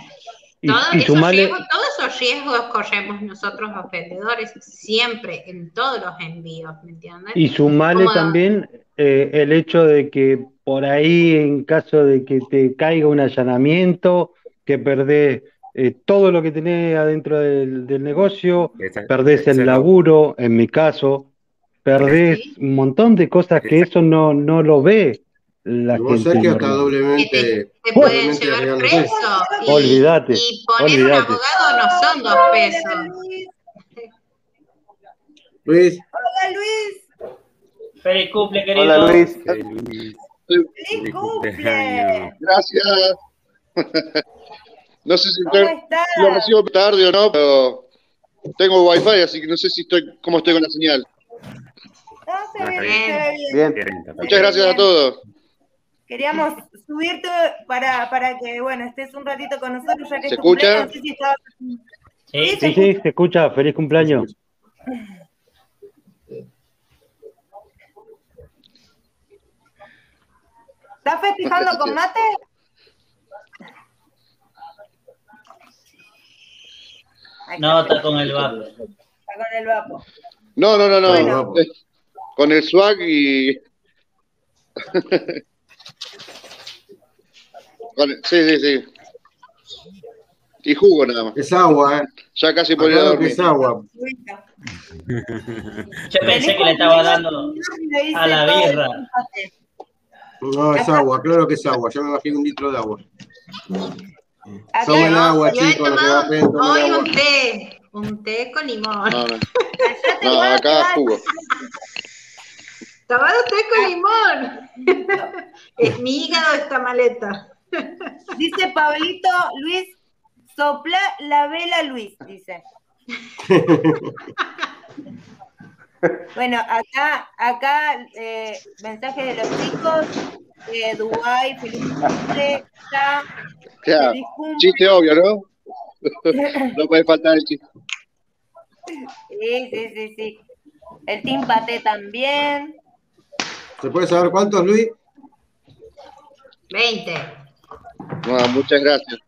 Y, todo y esos sumale, riesgos, todos esos riesgos corremos nosotros los vendedores siempre en todos los envíos, ¿me entiendes? y sumale también eh, el hecho de que por ahí, en caso de que te caiga un allanamiento, que perdés eh, todo lo que tenés adentro del, del negocio, Esa- perdés esa es el la- laburo, en mi caso, perdés Sí. un montón de cosas que eso no, no lo ve la Y vos gente sabés que hasta doblemente, te pueden doblemente llevar preso y, Olvídate, y poner un olvídate. abogado no son dos pesos. Luis, Hola Luis, Feliz cumple, querido. Hola Luis. Feliz feliz cumple. Gracias. [laughs] No sé si ¿Cómo estoy- lo recibo tarde o no, pero tengo wifi, así que no sé si estoy, cómo estoy con la señal. No, se ve bien, bien. se ve bien. Muchas gracias a todos. Queríamos subirte para, para que, bueno, estés un ratito con nosotros, ya que ¿Se escucha? No sé si Sí, Sí, Sí, sí, se escucha. Feliz cumpleaños. ¿Estás festejando con mate? No, está con el vapo. Está con el vapo. No, no, no, no. Bueno. Con el swag y. Sí, sí, sí. Y jugo nada más. Es agua, ¿eh? Ya casi podría Aclaro que dormir. es agua. Yo pensé que le estaba dando a la birra. No, es agua, claro que es agua. Yo me imagino un litro de agua. Acá Tomen no, agua, chicos, lo que hoy agua. un té, un té con limón. No, acá jugo. [laughs] Tomado té con limón. Es [laughs] mi hígado esta maleta. [laughs] Dice Pablito, Luis, sopla la vela, Luis, dice. Bueno, acá, acá, eh, mensajes de los chicos. Eh, Dubái, feliz cumple, ya, Ya, feliz cumple. chiste obvio, ¿no? No puede faltar el chiste. Sí, sí, sí, sí. El Team Paté también. ¿Se puede saber cuántos, Luis? 20. No, muchas gracias.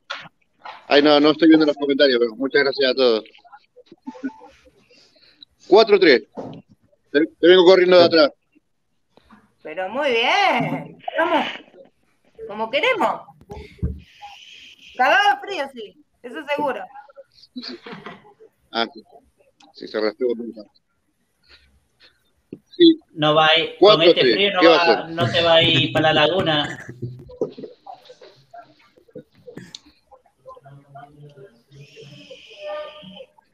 Ay, no, no estoy viendo los comentarios, pero muchas gracias a todos. 4-3. Te, te vengo corriendo de atrás. Pero muy bien. Vamos. Como queremos. Cagado frío, sí. Eso seguro. Ah, sí. Sí, se rastreó nunca. Sí, No va a ir, con este tres. frío no, ¿Qué va no se va a ir para la laguna.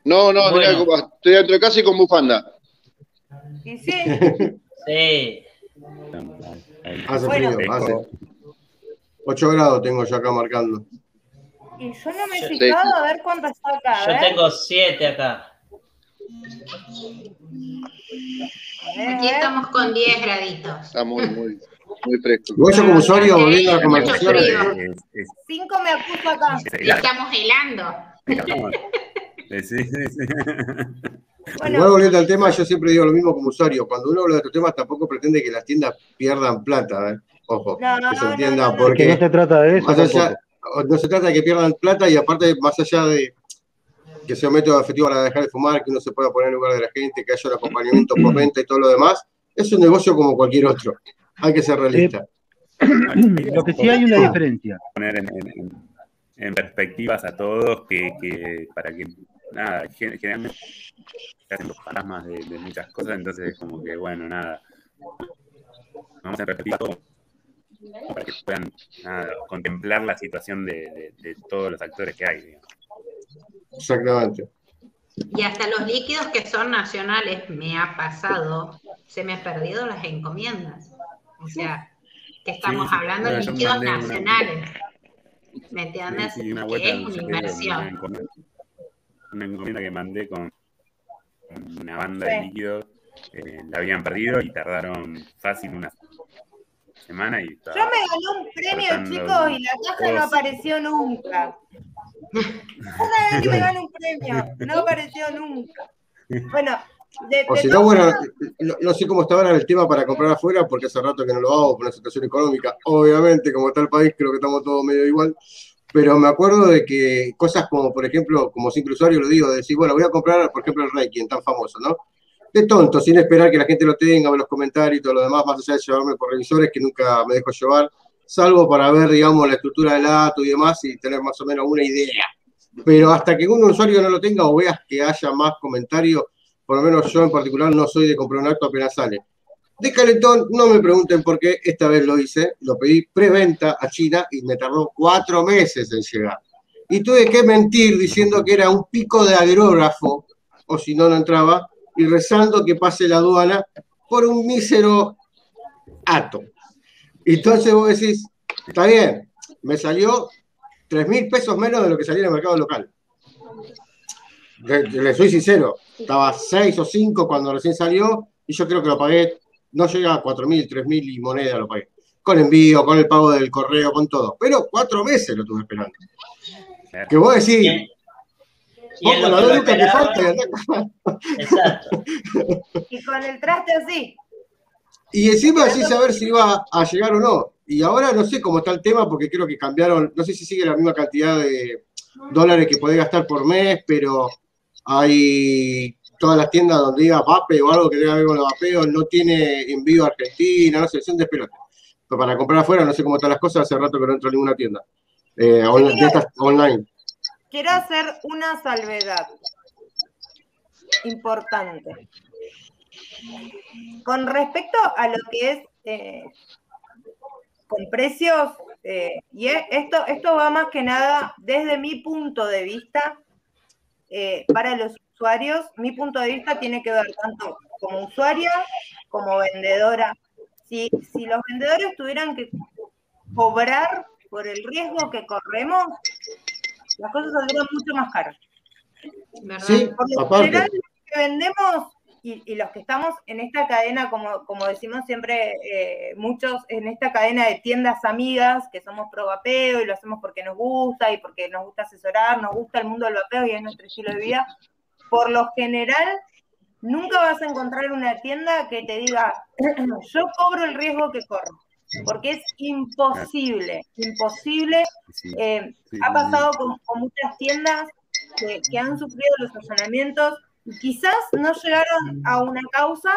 no, no, mirá, Bueno. como- estoy dentro de casa y con bufanda. Y sí. Sí. Hace Bueno. frío, hace. 8 grados tengo yo acá marcando. Y yo no me he fijado a ver cuánto está acá. Yo ver. tengo siete acá. Aquí estamos con 10 graditos. Está muy, muy, muy fresco. Yo como usuario, volviendo a la mucho conversación, frío. Es- es- Cinco me acuso acá. estamos helando. Sí, sí, sí. [laughs] Bueno, igual volviendo al tema, yo siempre digo lo mismo como usuario. Cuando uno habla de estos temas, tampoco pretende que las tiendas pierdan plata, ¿eh? Ojo, No, no, que se no, entienda, no, no. Porque no se trata de eso más allá, tampoco. no se trata de que pierdan plata y aparte, más allá de que sea un método efectivo para dejar de fumar, que uno se pueda poner en lugar de la gente, que haya un acompañamiento por venta y todo lo demás, es un negocio como cualquier otro. Hay que ser realista. [clears throat] Lo que sí hay una diferencia. poner en, en- en- en perspectivas a todos que, que para que nada, gen- generalmente hacen los fantasmas de, de muchas cosas, entonces como que bueno, nada, vamos a perspectiva a todos para que puedan nada, contemplar la situación de, de- de todos los actores que hay. digamos. Exactamente. Y hasta los líquidos que son nacionales, me ha pasado, se me han perdido las encomiendas. O sea, que estamos Sí, sí. hablando de líquidos mandé una- nacionales. ¿Me entiendes? Sí, sí, una que es una inversión. Una encomienda que mandé con una banda de líquidos, eh, la habían perdido y tardaron fácil una semana y estaba- yo me gané un premio, chicos, y la caja no apareció nunca. Una vez que me gano un premio, no apareció nunca. Bueno, de, O si no, bueno, no, no sé cómo está ahora el tema para comprar afuera, porque hace rato que no lo hago por una situación económica. Obviamente, como está el país, creo que estamos todos medio igual. Pero me acuerdo de que cosas como, por ejemplo, como simple usuario lo digo, de decir, bueno, voy a comprar, por ejemplo, el Reiki, tan famoso, ¿no? De tonto, sin esperar que la gente lo tenga, los comentarios y todo lo demás, más allá de llevarme por revisores, que nunca me dejo llevar, salvo para ver, digamos, la estructura del dato y demás y tener más o menos una idea. Pero hasta que un usuario no lo tenga o veas que haya más comentarios, por lo menos yo en particular no soy de comprar un acto apenas sale. De calentón, no me pregunten por qué, esta vez lo hice, lo pedí preventa a China y me tardó cuatro meses en llegar. Y tuve que mentir diciendo que era un pico de aerógrafo, o si no, no entraba, y rezando que pase la aduana por un mísero ato. Entonces vos decís, está bien, me salió 3 mil pesos menos de lo que salía en el mercado local. Le, soy sincero, estaba 6 o 5 cuando recién salió y yo creo que lo pagué, no llega a 4 mil, 3 mil y moneda lo pagué. Con envío, con el pago del correo, con todo. Pero cuatro meses lo tuve esperando. Que vos decís, Y vos con la que falta Exacto. Y el traste así. Y encima sin saber si iba a llegar o no. Y ahora no sé cómo está el tema porque creo que cambiaron, no sé si sigue la misma cantidad de dólares que podés gastar por mes, pero hay todas las tiendas donde diga vape o algo que tenga que ver con los vapeos, no tiene envío a Argentina, no sé, son despelotes. Pero para comprar afuera no sé cómo están las cosas, hace rato que no entro a ninguna tienda. Eh, on- de estas online. Quiero hacer una salvedad importante. Con respecto a lo que es eh, con precios, eh, y e- esto, esto va más que nada desde mi punto de vista eh, para los usuarios. Mi punto de vista tiene que ver tanto como usuaria como vendedora. Si, si los vendedores tuvieran que cobrar por el riesgo que corremos, las cosas saldrían mucho más caras. ¿verdad? Sí, Por lo aparte. general, los que vendemos y, y los que estamos en esta cadena, como, como decimos siempre eh, muchos, en esta cadena de tiendas amigas, que somos pro vapeo y lo hacemos porque nos gusta y porque nos gusta asesorar, nos gusta el mundo del vapeo y es nuestro estilo de vida, por lo general nunca vas a encontrar una tienda que te diga, [clears throat] yo cobro el riesgo que corro, porque es imposible, imposible. Eh, ha pasado con, con muchas tiendas que, que han sufrido los allanamientos y quizás no llegaron a una causa,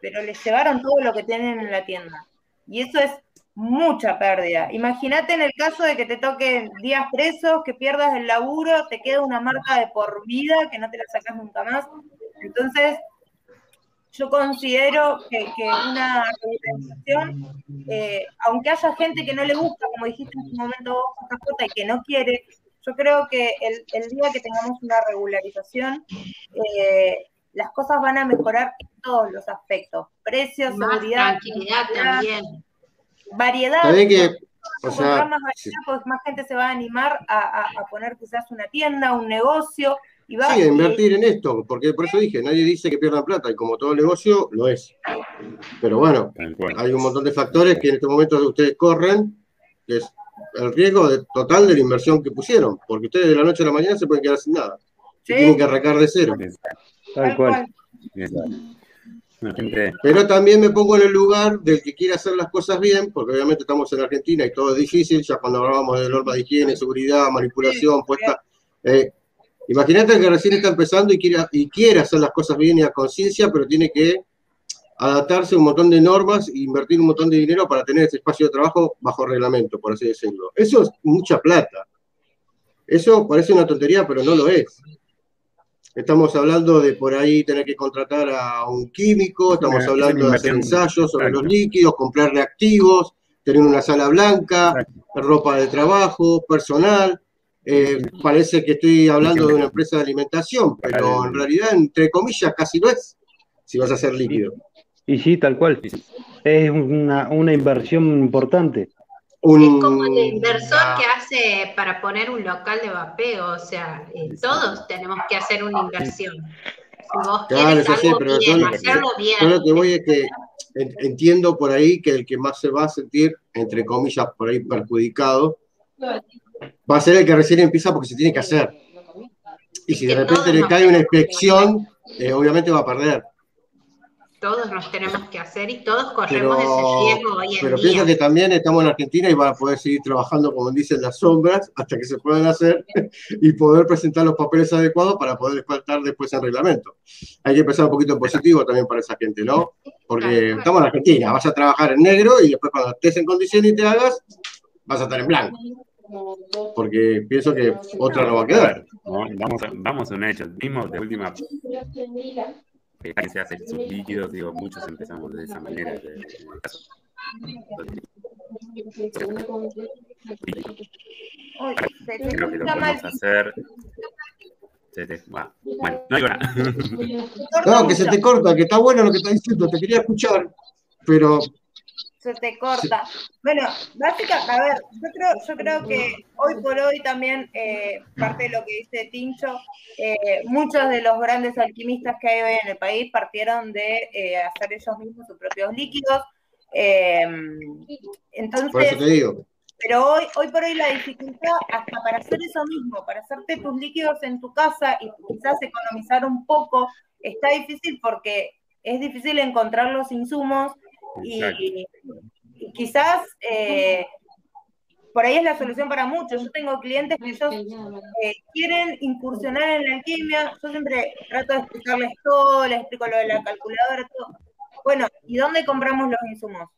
pero les llevaron todo lo que tienen en la tienda. Y eso es mucha pérdida. Imagínate en el caso de que te toquen días presos, que pierdas el laburo, te queda una marca de por vida que no te la sacas nunca más. Entonces, yo considero que, que una regularización, eh, aunque haya gente que no le gusta, como dijiste en su momento vos, JJ, y que no quiere, yo creo que el, el día que tengamos una regularización, eh, las cosas van a mejorar en todos los aspectos. Precios, seguridad, tranquilidad también. Variedad. Que, o sea, más sí. variedad, pues más gente se va a animar a, a- a poner quizás una tienda, un negocio, y va Sí, a invertir en esto, porque por eso dije, nadie dice que pierdan plata, y como todo negocio, lo es. Pero bueno, tal cual. hay un montón de factores que en este momento ustedes corren, que es el riesgo de- total de la inversión que pusieron, porque ustedes de la noche a la mañana se pueden quedar sin nada. Sí. Y tienen que arrancar de cero. Exacto, Tal cual. Exacto. La gente, Pero también me pongo en el lugar del que quiere hacer las cosas bien, porque obviamente estamos en Argentina y todo es difícil, ya cuando hablábamos de normas de higiene, seguridad, manipulación, puesta. eh, Imagínate que recién está empezando y quiere, y quiere hacer las cosas bien y a conciencia, pero tiene que adaptarse a un montón de normas e invertir un montón de dinero para tener ese espacio de trabajo bajo reglamento, por así decirlo. Eso es mucha plata. Eso parece una tontería, pero no lo es. Estamos hablando de por ahí tener que contratar a un químico, estamos hablando de hacer ensayos sobre los líquidos, comprar reactivos, tener una sala blanca, Exacto. ropa de trabajo, personal. Eh, parece que estoy hablando de una empresa de alimentación, pero en realidad, entre comillas, casi lo es, si vas a hacer líquido. Y sí, tal cual. Es una, una inversión importante. Un, Es como el inversor que hace para poner un local de vapeo, o sea, eh, todos tenemos que hacer una inversión. Si vos Claro, eso sí, pero bien, yo lo- hacerlo bien. Yo lo que voy es que en- entiendo por ahí que el que más se va a sentir, entre comillas, por ahí perjudicado, va a ser el que recién empieza porque se tiene que hacer. Y si de repente le cae una inspección, eh, obviamente va a perder. Todos nos tenemos que hacer y todos Pero, corremos ese riesgo hoy en pero día. pienso que también estamos en Argentina y van a poder seguir trabajando, como dicen, las sombras hasta que se puedan hacer [laughs] y poder presentar los papeles adecuados para poder faltar después en reglamento. Hay que pensar un poquito en positivo también para esa gente, ¿no? Porque estamos en Argentina, vas a trabajar en negro y después cuando estés en condiciones y te hagas, vas a estar en blanco. Porque pienso que otra no va a quedar. ¿no? vamos, a, vamos a un hecho. Mismo de última se hacen sus líquidos, digo, muchos empezamos de esa manera. de- de- Creo que lo podemos hacer. Bueno, no nada. corta No, que se te corta, que está bueno lo que estás diciendo, te quería escuchar, pero se te corta. Bueno, básicamente, a ver, yo creo, yo creo que hoy por hoy también, eh, parte de lo que dice Tincho, eh, muchos de los grandes alquimistas que hay hoy en el país partieron de eh, hacer ellos mismos sus propios líquidos. entonces, por eso te digo. Pero hoy, hoy por hoy la dificultad, hasta para hacer eso mismo, para hacerte tus líquidos en tu casa y quizás economizar un poco, está difícil porque es difícil encontrar los insumos y, quizás eh, por ahí es la solución para muchos. Yo tengo clientes que ellos eh, quieren incursionar en la alquimia. Yo siempre trato de explicarles todo, les explico lo de la calculadora, todo. Bueno, ¿y dónde compramos los insumos?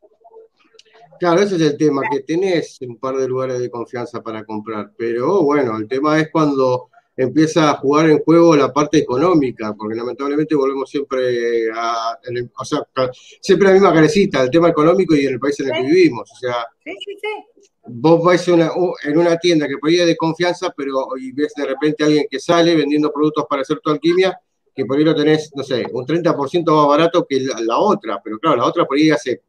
Claro, ese es el tema, que tenés un par de lugares de confianza para comprar, pero bueno, el tema es cuando empieza a jugar en juego la parte económica, porque lamentablemente volvemos siempre a, o sea, siempre la misma carecita, el tema económico y en el país en el que vivimos. O sea, vos vais en una tienda que por ahí es de confianza, pero y ves de repente a alguien que sale vendiendo productos para hacer tu alquimia, que por ahí lo tenés, no sé, un 30% más barato que la, otra, pero claro, la otra por ahí hace,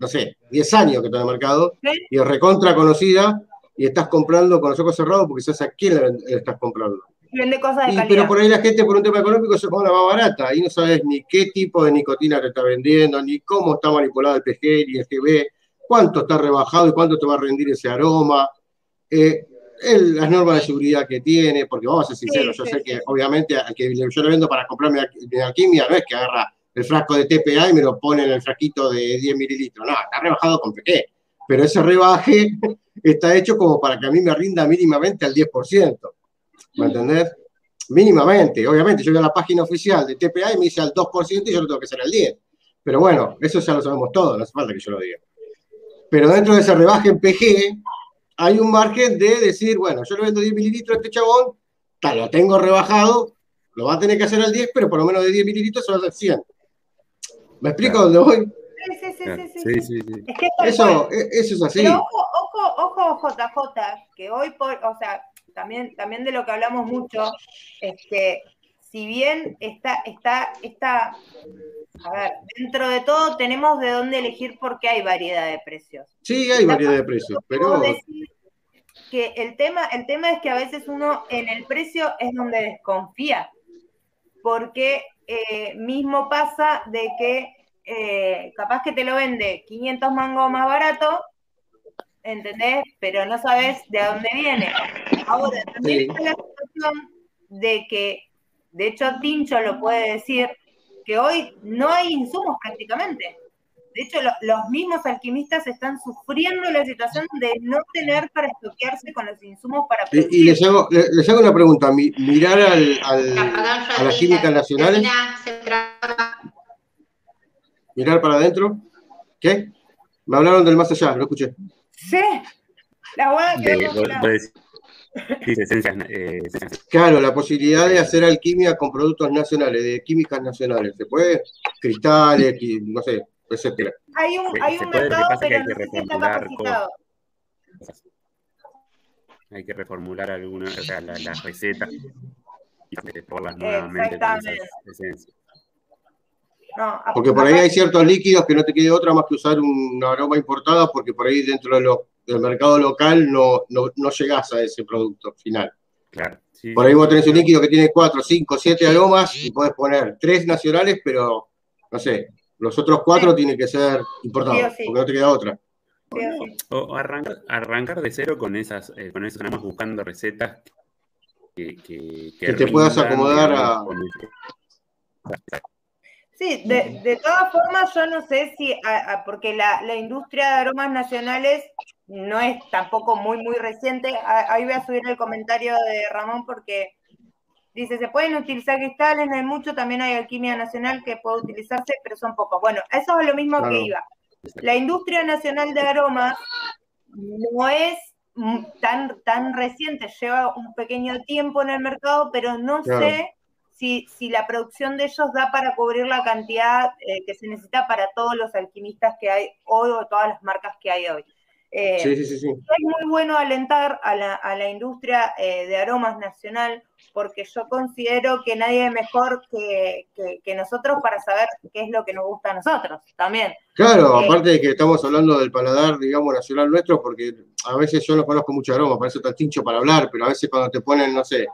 no sé, 10 años que está en el mercado y es recontra conocida y estás comprando con los ojos cerrados porque sabes a quién le, estás comprando. Vende cosas de calidad. Pero por ahí la gente por un tema económico se pone la más barata y no sabes ni qué tipo de nicotina te está vendiendo, ni cómo está manipulado el PG ni el GB, cuánto está rebajado y cuánto te va a rendir ese aroma. Eh, las normas de seguridad que tiene, porque vamos a ser sinceros, yo sé que obviamente al que yo lo vendo para comprarme mi alquimia no es que agarra el frasco de TPA y me lo pone en el frasquito de 10 mililitros, no, está rebajado con PG, pero ese rebaje está hecho como para que a mí me rinda mínimamente al 10%. ¿Me entendés? Mínimamente. Obviamente, yo a la página oficial de TPA y me dice al 2% y yo lo tengo que hacer al 10%. Pero bueno, eso ya lo sabemos todos, no hace falta que yo lo diga. Pero dentro de ese rebaje en PG, hay un margen de decir, bueno, yo le vendo 10 mililitros a este chabón, tal, lo tengo rebajado, lo va a tener que hacer al 10, pero por lo menos de 10 mililitros se va a hacer 100. ¿Me explico dónde voy? Sí, sí, sí, sí. eso, e, eso es así. Pero ojo, ojo, ojo, JJ, que hoy por, o sea, también, también de lo que hablamos mucho, es que si bien está, está, está, a ver, dentro de todo tenemos de dónde elegir porque hay variedad de precios. Sí, hay variedad de precios, pero que el tema, el tema es que a veces uno en el precio es donde desconfía, porque eh, mismo pasa de que eh, capaz que te lo vende 500 mangos más barato, ¿entendés? Pero no sabes de dónde viene. Ahora, también está la situación de que, de hecho, Tincho lo puede decir, que hoy no hay insumos prácticamente. De hecho, los mismos alquimistas están sufriendo la situación de no tener para estoquearse con los insumos para producir. Y, les, hago, les, hago, una pregunta. Mirar al, a las químicas nacionales mirar para adentro. ¿Qué? Me hablaron del más allá, lo escuché. Sí, la que eh, Claro, la posibilidad de hacer alquimia con productos nacionales, de químicas nacionales. ¿Se puede? Cristales, no sé, etcétera. Hay un, hay un mercado, pero no sé si está capacitado. Hay que reformular algunas, o sea, las la recetas y probarlas nuevamente con esas esencias. Porque por ahí hay ciertos líquidos que no te quede otra más que usar una aroma importada, porque por ahí dentro del mercado local no, no, no llegás a ese producto final. Claro. por ahí vos tenés un líquido que tiene 4, 5, 7 aromas y podés poner 3 nacionales, pero no sé, los otros 4 tienen que ser importados, porque no te queda otra. O arrancar, arrancar de cero con esas, eh, con eso, nada más buscando recetas que, que, que, te puedas acomodar a. Sí, de, de, todas formas, yo no sé si, porque la, la, industria de aromas nacionales no es tampoco muy, muy reciente. ahí voy a subir el comentario de Ramón porque dice, se pueden utilizar cristales, no hay mucho, también hay alquimia nacional que puede utilizarse, pero son pocos. Bueno, eso es lo mismo que iba. La industria nacional de aromas no es tan, tan reciente, lleva un pequeño tiempo en el mercado, pero no sé si, si la producción de ellos da para cubrir la cantidad eh, que se necesita para todos los alquimistas que hay hoy o todas las marcas que hay hoy. Eh, Sí, sí, sí, es muy bueno alentar a la, a la industria eh, de aromas nacional porque yo considero que nadie es mejor que, que- que nosotros para saber qué es lo que nos gusta a nosotros también. Claro, Eh, aparte de que estamos hablando del paladar, digamos, nacional nuestro, porque a veces yo no conozco mucho aroma, eso está tincho para hablar, pero a veces cuando te ponen, no sé,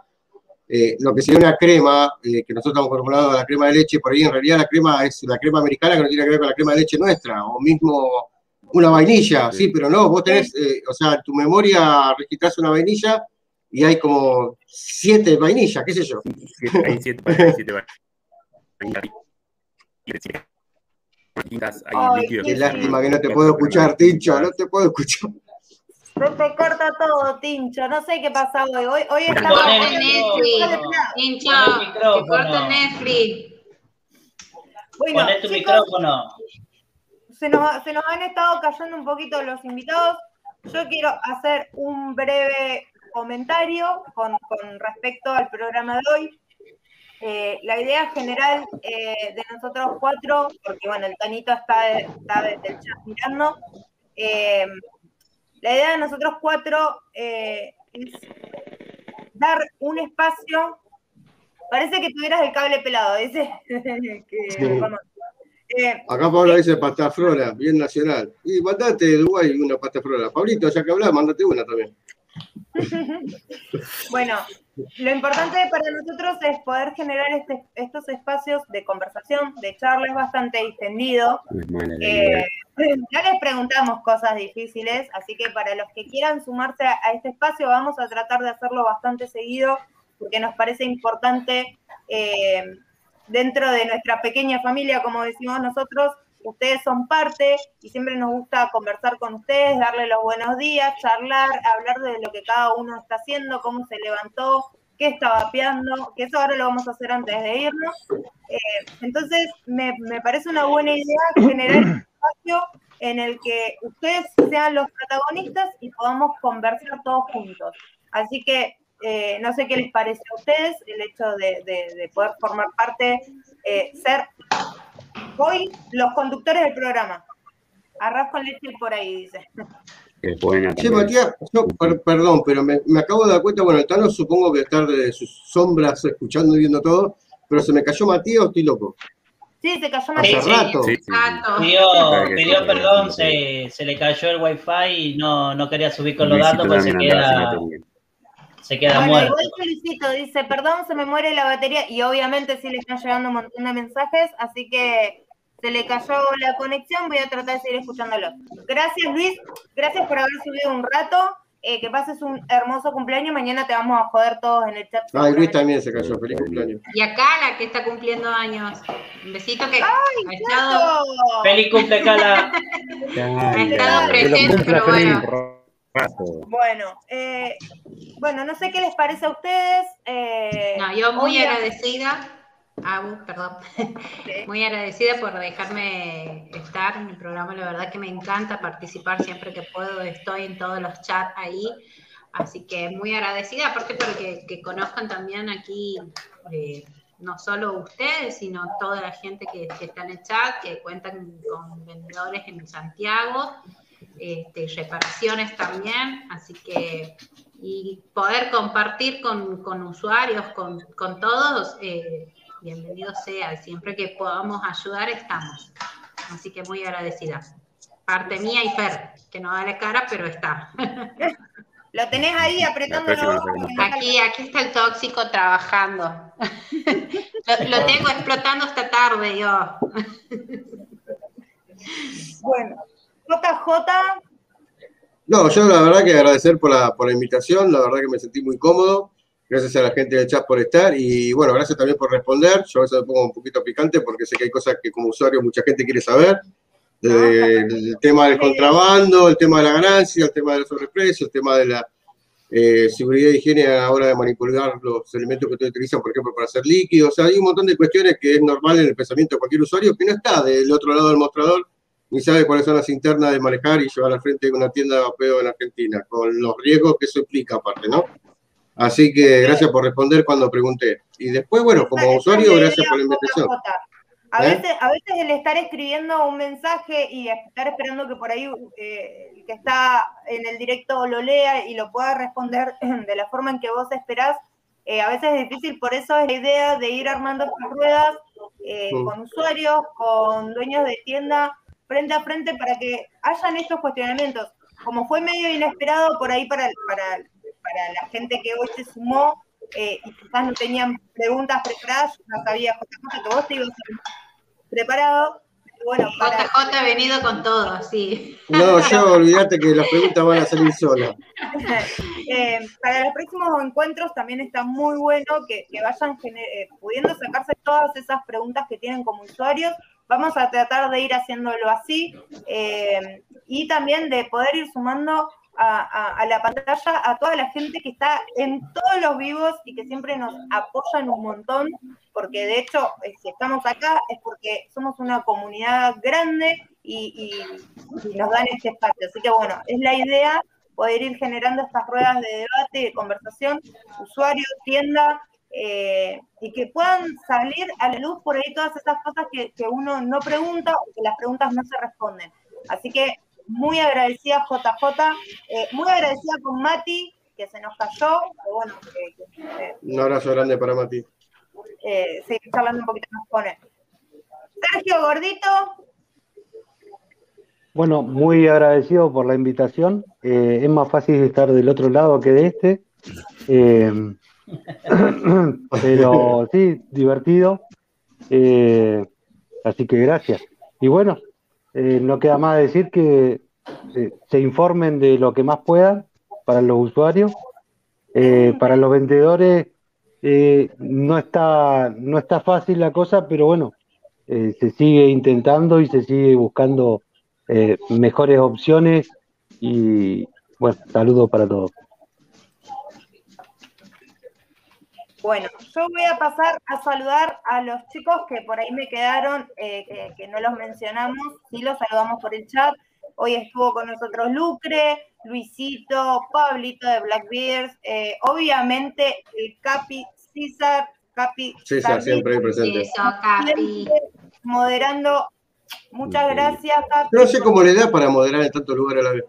eh, lo que sería una crema, eh, que nosotros estamos acostumbrados a la crema de leche, por ahí en realidad la crema es la crema americana que no tiene que ver con la crema de leche nuestra, o mismo una vainilla, sí, pero no, vos tenés, eh, o sea, en tu memoria registrás una vainilla y hay como siete vainillas, qué sé yo. Hay siete, hay siete [laughs] variantes, hay Ay. Qué lástima que no te puedo escuchar, Tincho, no te puedo escuchar. Se te corta todo, Tincho. No sé qué pasa hoy. Hoy, hoy estamos. Corta Netflix. Tincho, que corta el Netflix. Bueno, Poné tu chicos, micrófono. se nos, se nos han estado cayendo un poquito los invitados. Yo quiero hacer un breve comentario con, con respecto al programa de hoy. Eh, la idea general eh, de nosotros cuatro, porque bueno, el Tanito está, de- está desde el chat mirando, eh, la idea de nosotros cuatro eh, es dar un espacio, parece que tuvieras el cable pelado, dice. [laughs] que, Sí. vamos. Eh, Acá Pablo dice pasta flora, bien nacional. Y mandate de Uruguay una pasta flora. Pablito, ya que hablás, mandate una también. [laughs] Bueno, lo importante para nosotros es poder generar este- estos espacios de conversación, de charla, es bastante distendido. Eh, [laughs] ya les preguntamos cosas difíciles, así que para los que quieran sumarse a, a este espacio, vamos a tratar de hacerlo bastante seguido, porque nos parece importante eh, dentro de nuestra pequeña familia, como decimos nosotros, ustedes son parte y siempre nos gusta conversar con ustedes, darle los buenos días, charlar, hablar de lo que cada uno está haciendo, cómo se levantó, qué está vapeando, que eso ahora lo vamos a hacer antes de irnos. Eh, entonces, me, me parece una buena idea generar un espacio en el que ustedes sean los protagonistas y podamos conversar todos juntos. Así que eh, no sé qué les parece a ustedes el hecho de, de- de poder formar parte, eh, ser hoy los conductores del programa. Arroz con leche por ahí, dice. También. Matías, yo, per- perdón, pero me, me acabo de dar cuenta, bueno, el Tano supongo que estar de sus sombras escuchando y viendo todo, pero se me cayó Matías o estoy loco. Sí, se cayó Hace Matías. rato. Sí, sí, sí. Gato. Pidió, perdón, sí, se, se le cayó el wifi y no, no quería subir con los datos, pues se queda, se queda Bueno, muerto. igual felicito, dice, perdón, se me muere la batería y obviamente sí le están llegando un montón de mensajes, así que se le cayó la conexión, voy a tratar de seguir escuchándolo. Gracias Luis, gracias por haber subido un rato, eh, que pases un hermoso cumpleaños, mañana te vamos a joder todos en el chat. Ay, Luis también se cayó, feliz cumpleaños. Y acá la que está cumpliendo años. Un besito que ha estado, ¡Cierto! Feliz cumple, Cala. [laughs] ha estado presente, pero bueno. eh, bueno, no sé qué les parece a ustedes. eh, No, yo muy agradecida, Agu, perdón, muy agradecida por dejarme estar en el programa. La verdad que me encanta participar siempre que puedo. Estoy en todos los chats ahí. Así que muy agradecida, aparte porque que conozcan también aquí, eh, no solo ustedes, sino toda la gente que, que está en el chat, que cuentan con vendedores en Santiago, este, reparaciones también. Así que y poder compartir con, con usuarios, con, con todos, eh, bienvenido sea. Siempre que podamos ayudar, estamos. Así que muy agradecida. Parte mía y Fer, que no da la cara, pero está. [laughs] Lo tenés ahí apretándolo. Aquí, aquí está el tóxico trabajando. [laughs] lo, lo tengo explotando esta tarde yo. [laughs] Bueno, JJ, No, yo la verdad que agradecer por la, por la invitación, la verdad que me sentí muy cómodo. Gracias a la gente del chat por estar y bueno, gracias también por responder. Yo a veces me pongo un poquito picante porque sé que hay cosas que como usuario mucha gente quiere saber. Desde el tema del contrabando, el tema de la ganancia, el tema del sobreprecio, el tema de la eh, seguridad y higiene a la hora de manipular los elementos que ustedes utilizan, por ejemplo, para hacer líquidos. O sea, hay un montón de cuestiones que es normal en el pensamiento de cualquier usuario que no está del otro lado del mostrador ni sabe cuáles son las internas de manejar y llevar al frente de una tienda de vapeo en Argentina, con los riesgos que eso implica aparte, ¿no? Así que gracias por responder cuando pregunté. Y después, bueno, como usuario, gracias por la invitación. A, ¿Eh? veces, a veces el estar escribiendo un mensaje y estar esperando que por ahí eh, el que está en el directo lo lea y lo pueda responder [clears throat] de la forma en que vos esperás, eh, a veces es difícil, por eso es la idea de ir armando estas ruedas Mm. con usuarios, con dueños de tienda, frente a frente, para que hayan estos cuestionamientos. Como fue medio inesperado por ahí para, para, para la gente que hoy se sumó eh, y quizás no tenían preguntas preparadas, yo no sabía, JJ, que vos te ibas preparado. Bueno, para, JJ ha venido con todo, sí. No, yo olvídate que las preguntas van a salir solas. [laughs] Eh, para los próximos encuentros también está muy bueno que, que vayan gener- eh, pudiendo sacarse todas esas preguntas que tienen como usuarios. Vamos a tratar de ir haciéndolo así eh, y también de poder ir sumando a, la pantalla a toda la gente que está en todos los vivos y que siempre nos apoyan un montón, porque de hecho, eh, si estamos acá es porque somos una comunidad grande y nos dan este espacio. Así que bueno, es la idea poder ir generando estas ruedas de debate, de conversación, usuario, tienda, eh, y que puedan salir a la luz por ahí todas esas cosas que, que uno no pregunta o que las preguntas no se responden. Así que muy agradecida JJ, eh, muy agradecida con Mati, que se nos cayó, pero bueno, eh, Un abrazo grande para Mati. eh, seguir charlando un poquito más con él. Sergio Gordito, Bueno, muy agradecido por la invitación. Eh, es más fácil estar del otro lado que de este. Eh, [coughs] pero sí, divertido. Eh, así que gracias. Y bueno, eh, no queda más decir que eh, se informen de lo que más puedan para los usuarios. Eh, para los vendedores no está, no está fácil la cosa, pero bueno, se sigue intentando y se sigue buscando mejores opciones y bueno, saludos para todos. Bueno, yo voy a pasar a saludar a los chicos que por ahí me quedaron, eh, que, que no los mencionamos, sí los saludamos por el chat. Hoy estuvo con nosotros Lucre, Luisito, Pablito de Blackbeards, eh, obviamente el Capi César, Capi César también siempre ahí presente. Eso, Capi. moderando. Muchas gracias, Capi. No sé cómo le da para moderar en tantos lugares a la vez.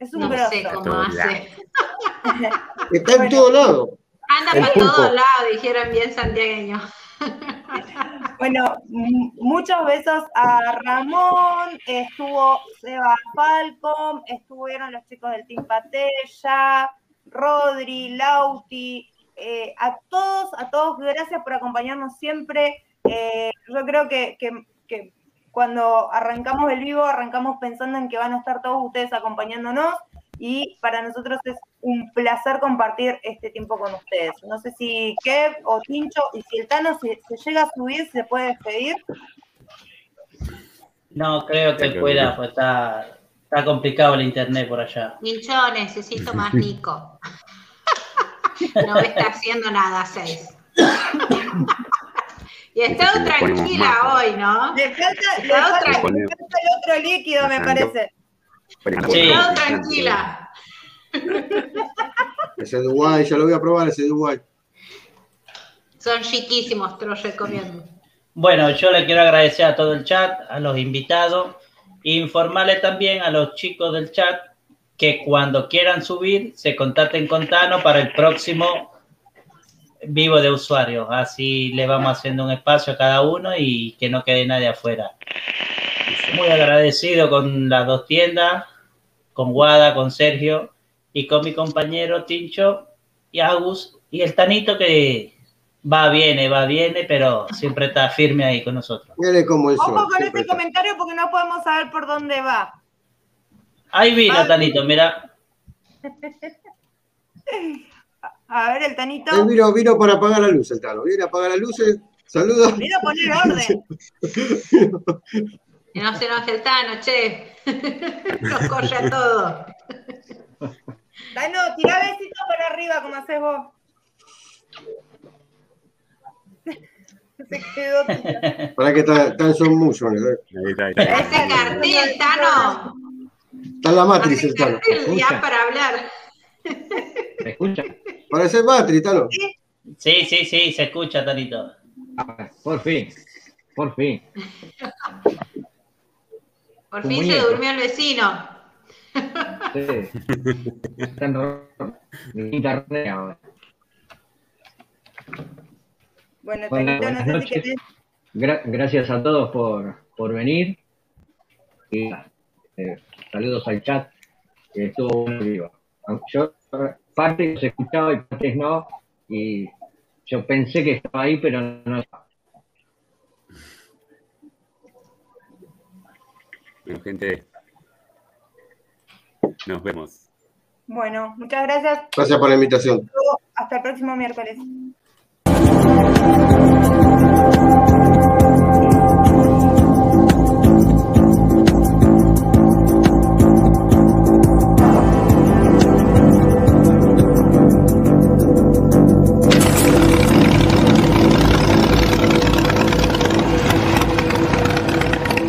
Es un No grosso. sé cómo hace. Está en todos lados. Anda para todos lados, dijeron bien santiagueños. [laughs] Bueno, muchos besos a Ramón, estuvo Seba Falcom, estuvieron los chicos del Team Patella, Rodri, Lauti, eh, a todos, a todos, gracias por acompañarnos siempre. Eh, yo creo que, que- que cuando arrancamos el vivo, arrancamos pensando en que van a estar todos ustedes acompañándonos y para nosotros es un placer compartir este tiempo con ustedes. No sé si Kev o Tincho y si el Tano se, se llega a subir, se puede despedir. No creo que Creo pueda, pues está, está complicado el internet por allá. Nincho, necesito más Nico. [laughs] No me está haciendo nada, seis. [laughs] Y he estado tranquila hoy, ¿no? Le falta, le falta- otra- le falta el otro líquido, me parece. Sí. Estado tranquila. [laughs] Ese Dubái, ya lo voy a probar, ese Dubái. Son chiquísimos, te los recomiendo. Bueno, yo le quiero agradecer a todo el chat, a los invitados, e informarle también a los chicos del chat que cuando quieran subir se contacten con Tano para el próximo vivo de usuarios. Así le vamos haciendo un espacio a cada uno y que no quede nadie afuera. Muy agradecido con las dos tiendas, con Guada, con Sergio y con mi compañero Tincho y Agus y el Tanito que va, viene, va, viene, pero siempre está firme ahí con nosotros. Mire cómo es. Ojo con siempre este está. comentario porque no podemos saber por dónde va. Ahí vino Ah. Tanito, mira. [laughs] A ver, el Tanito. Él vino, vino para apagar la luz, el Tano. Viene a apagar las luces. Saludos. Vino a poner orden. [laughs] Que no se enoje el Tano, che. [laughs] Nos corre a todo. Tano, tirá besitos para arriba como haces vos. [laughs] Se quedó. Para que están, están son muchos. ¿eh? Ahí. Ese cartel, Tano. Está en la matriz el Tano. cartel ya para hablar. ¿Me escucha? Parece matriz, Tano. Sí, sí, sí, se escucha, Tanito. Ah, por fin. Por fin. Por fin se durmió el vecino. Sí. Está en internet ahora. Bueno, Bueno, Tanito, no buenas sé si noches. Gra- gracias a todos por, por venir. Y eh, saludos al chat, que estuvo muy vivo. Yo parte los escuchaba y partes no, y yo pensé que estaba ahí, pero no estaba. Bueno, gente, nos vemos. Bueno, muchas gracias. Gracias por la invitación. Hasta el próximo miércoles.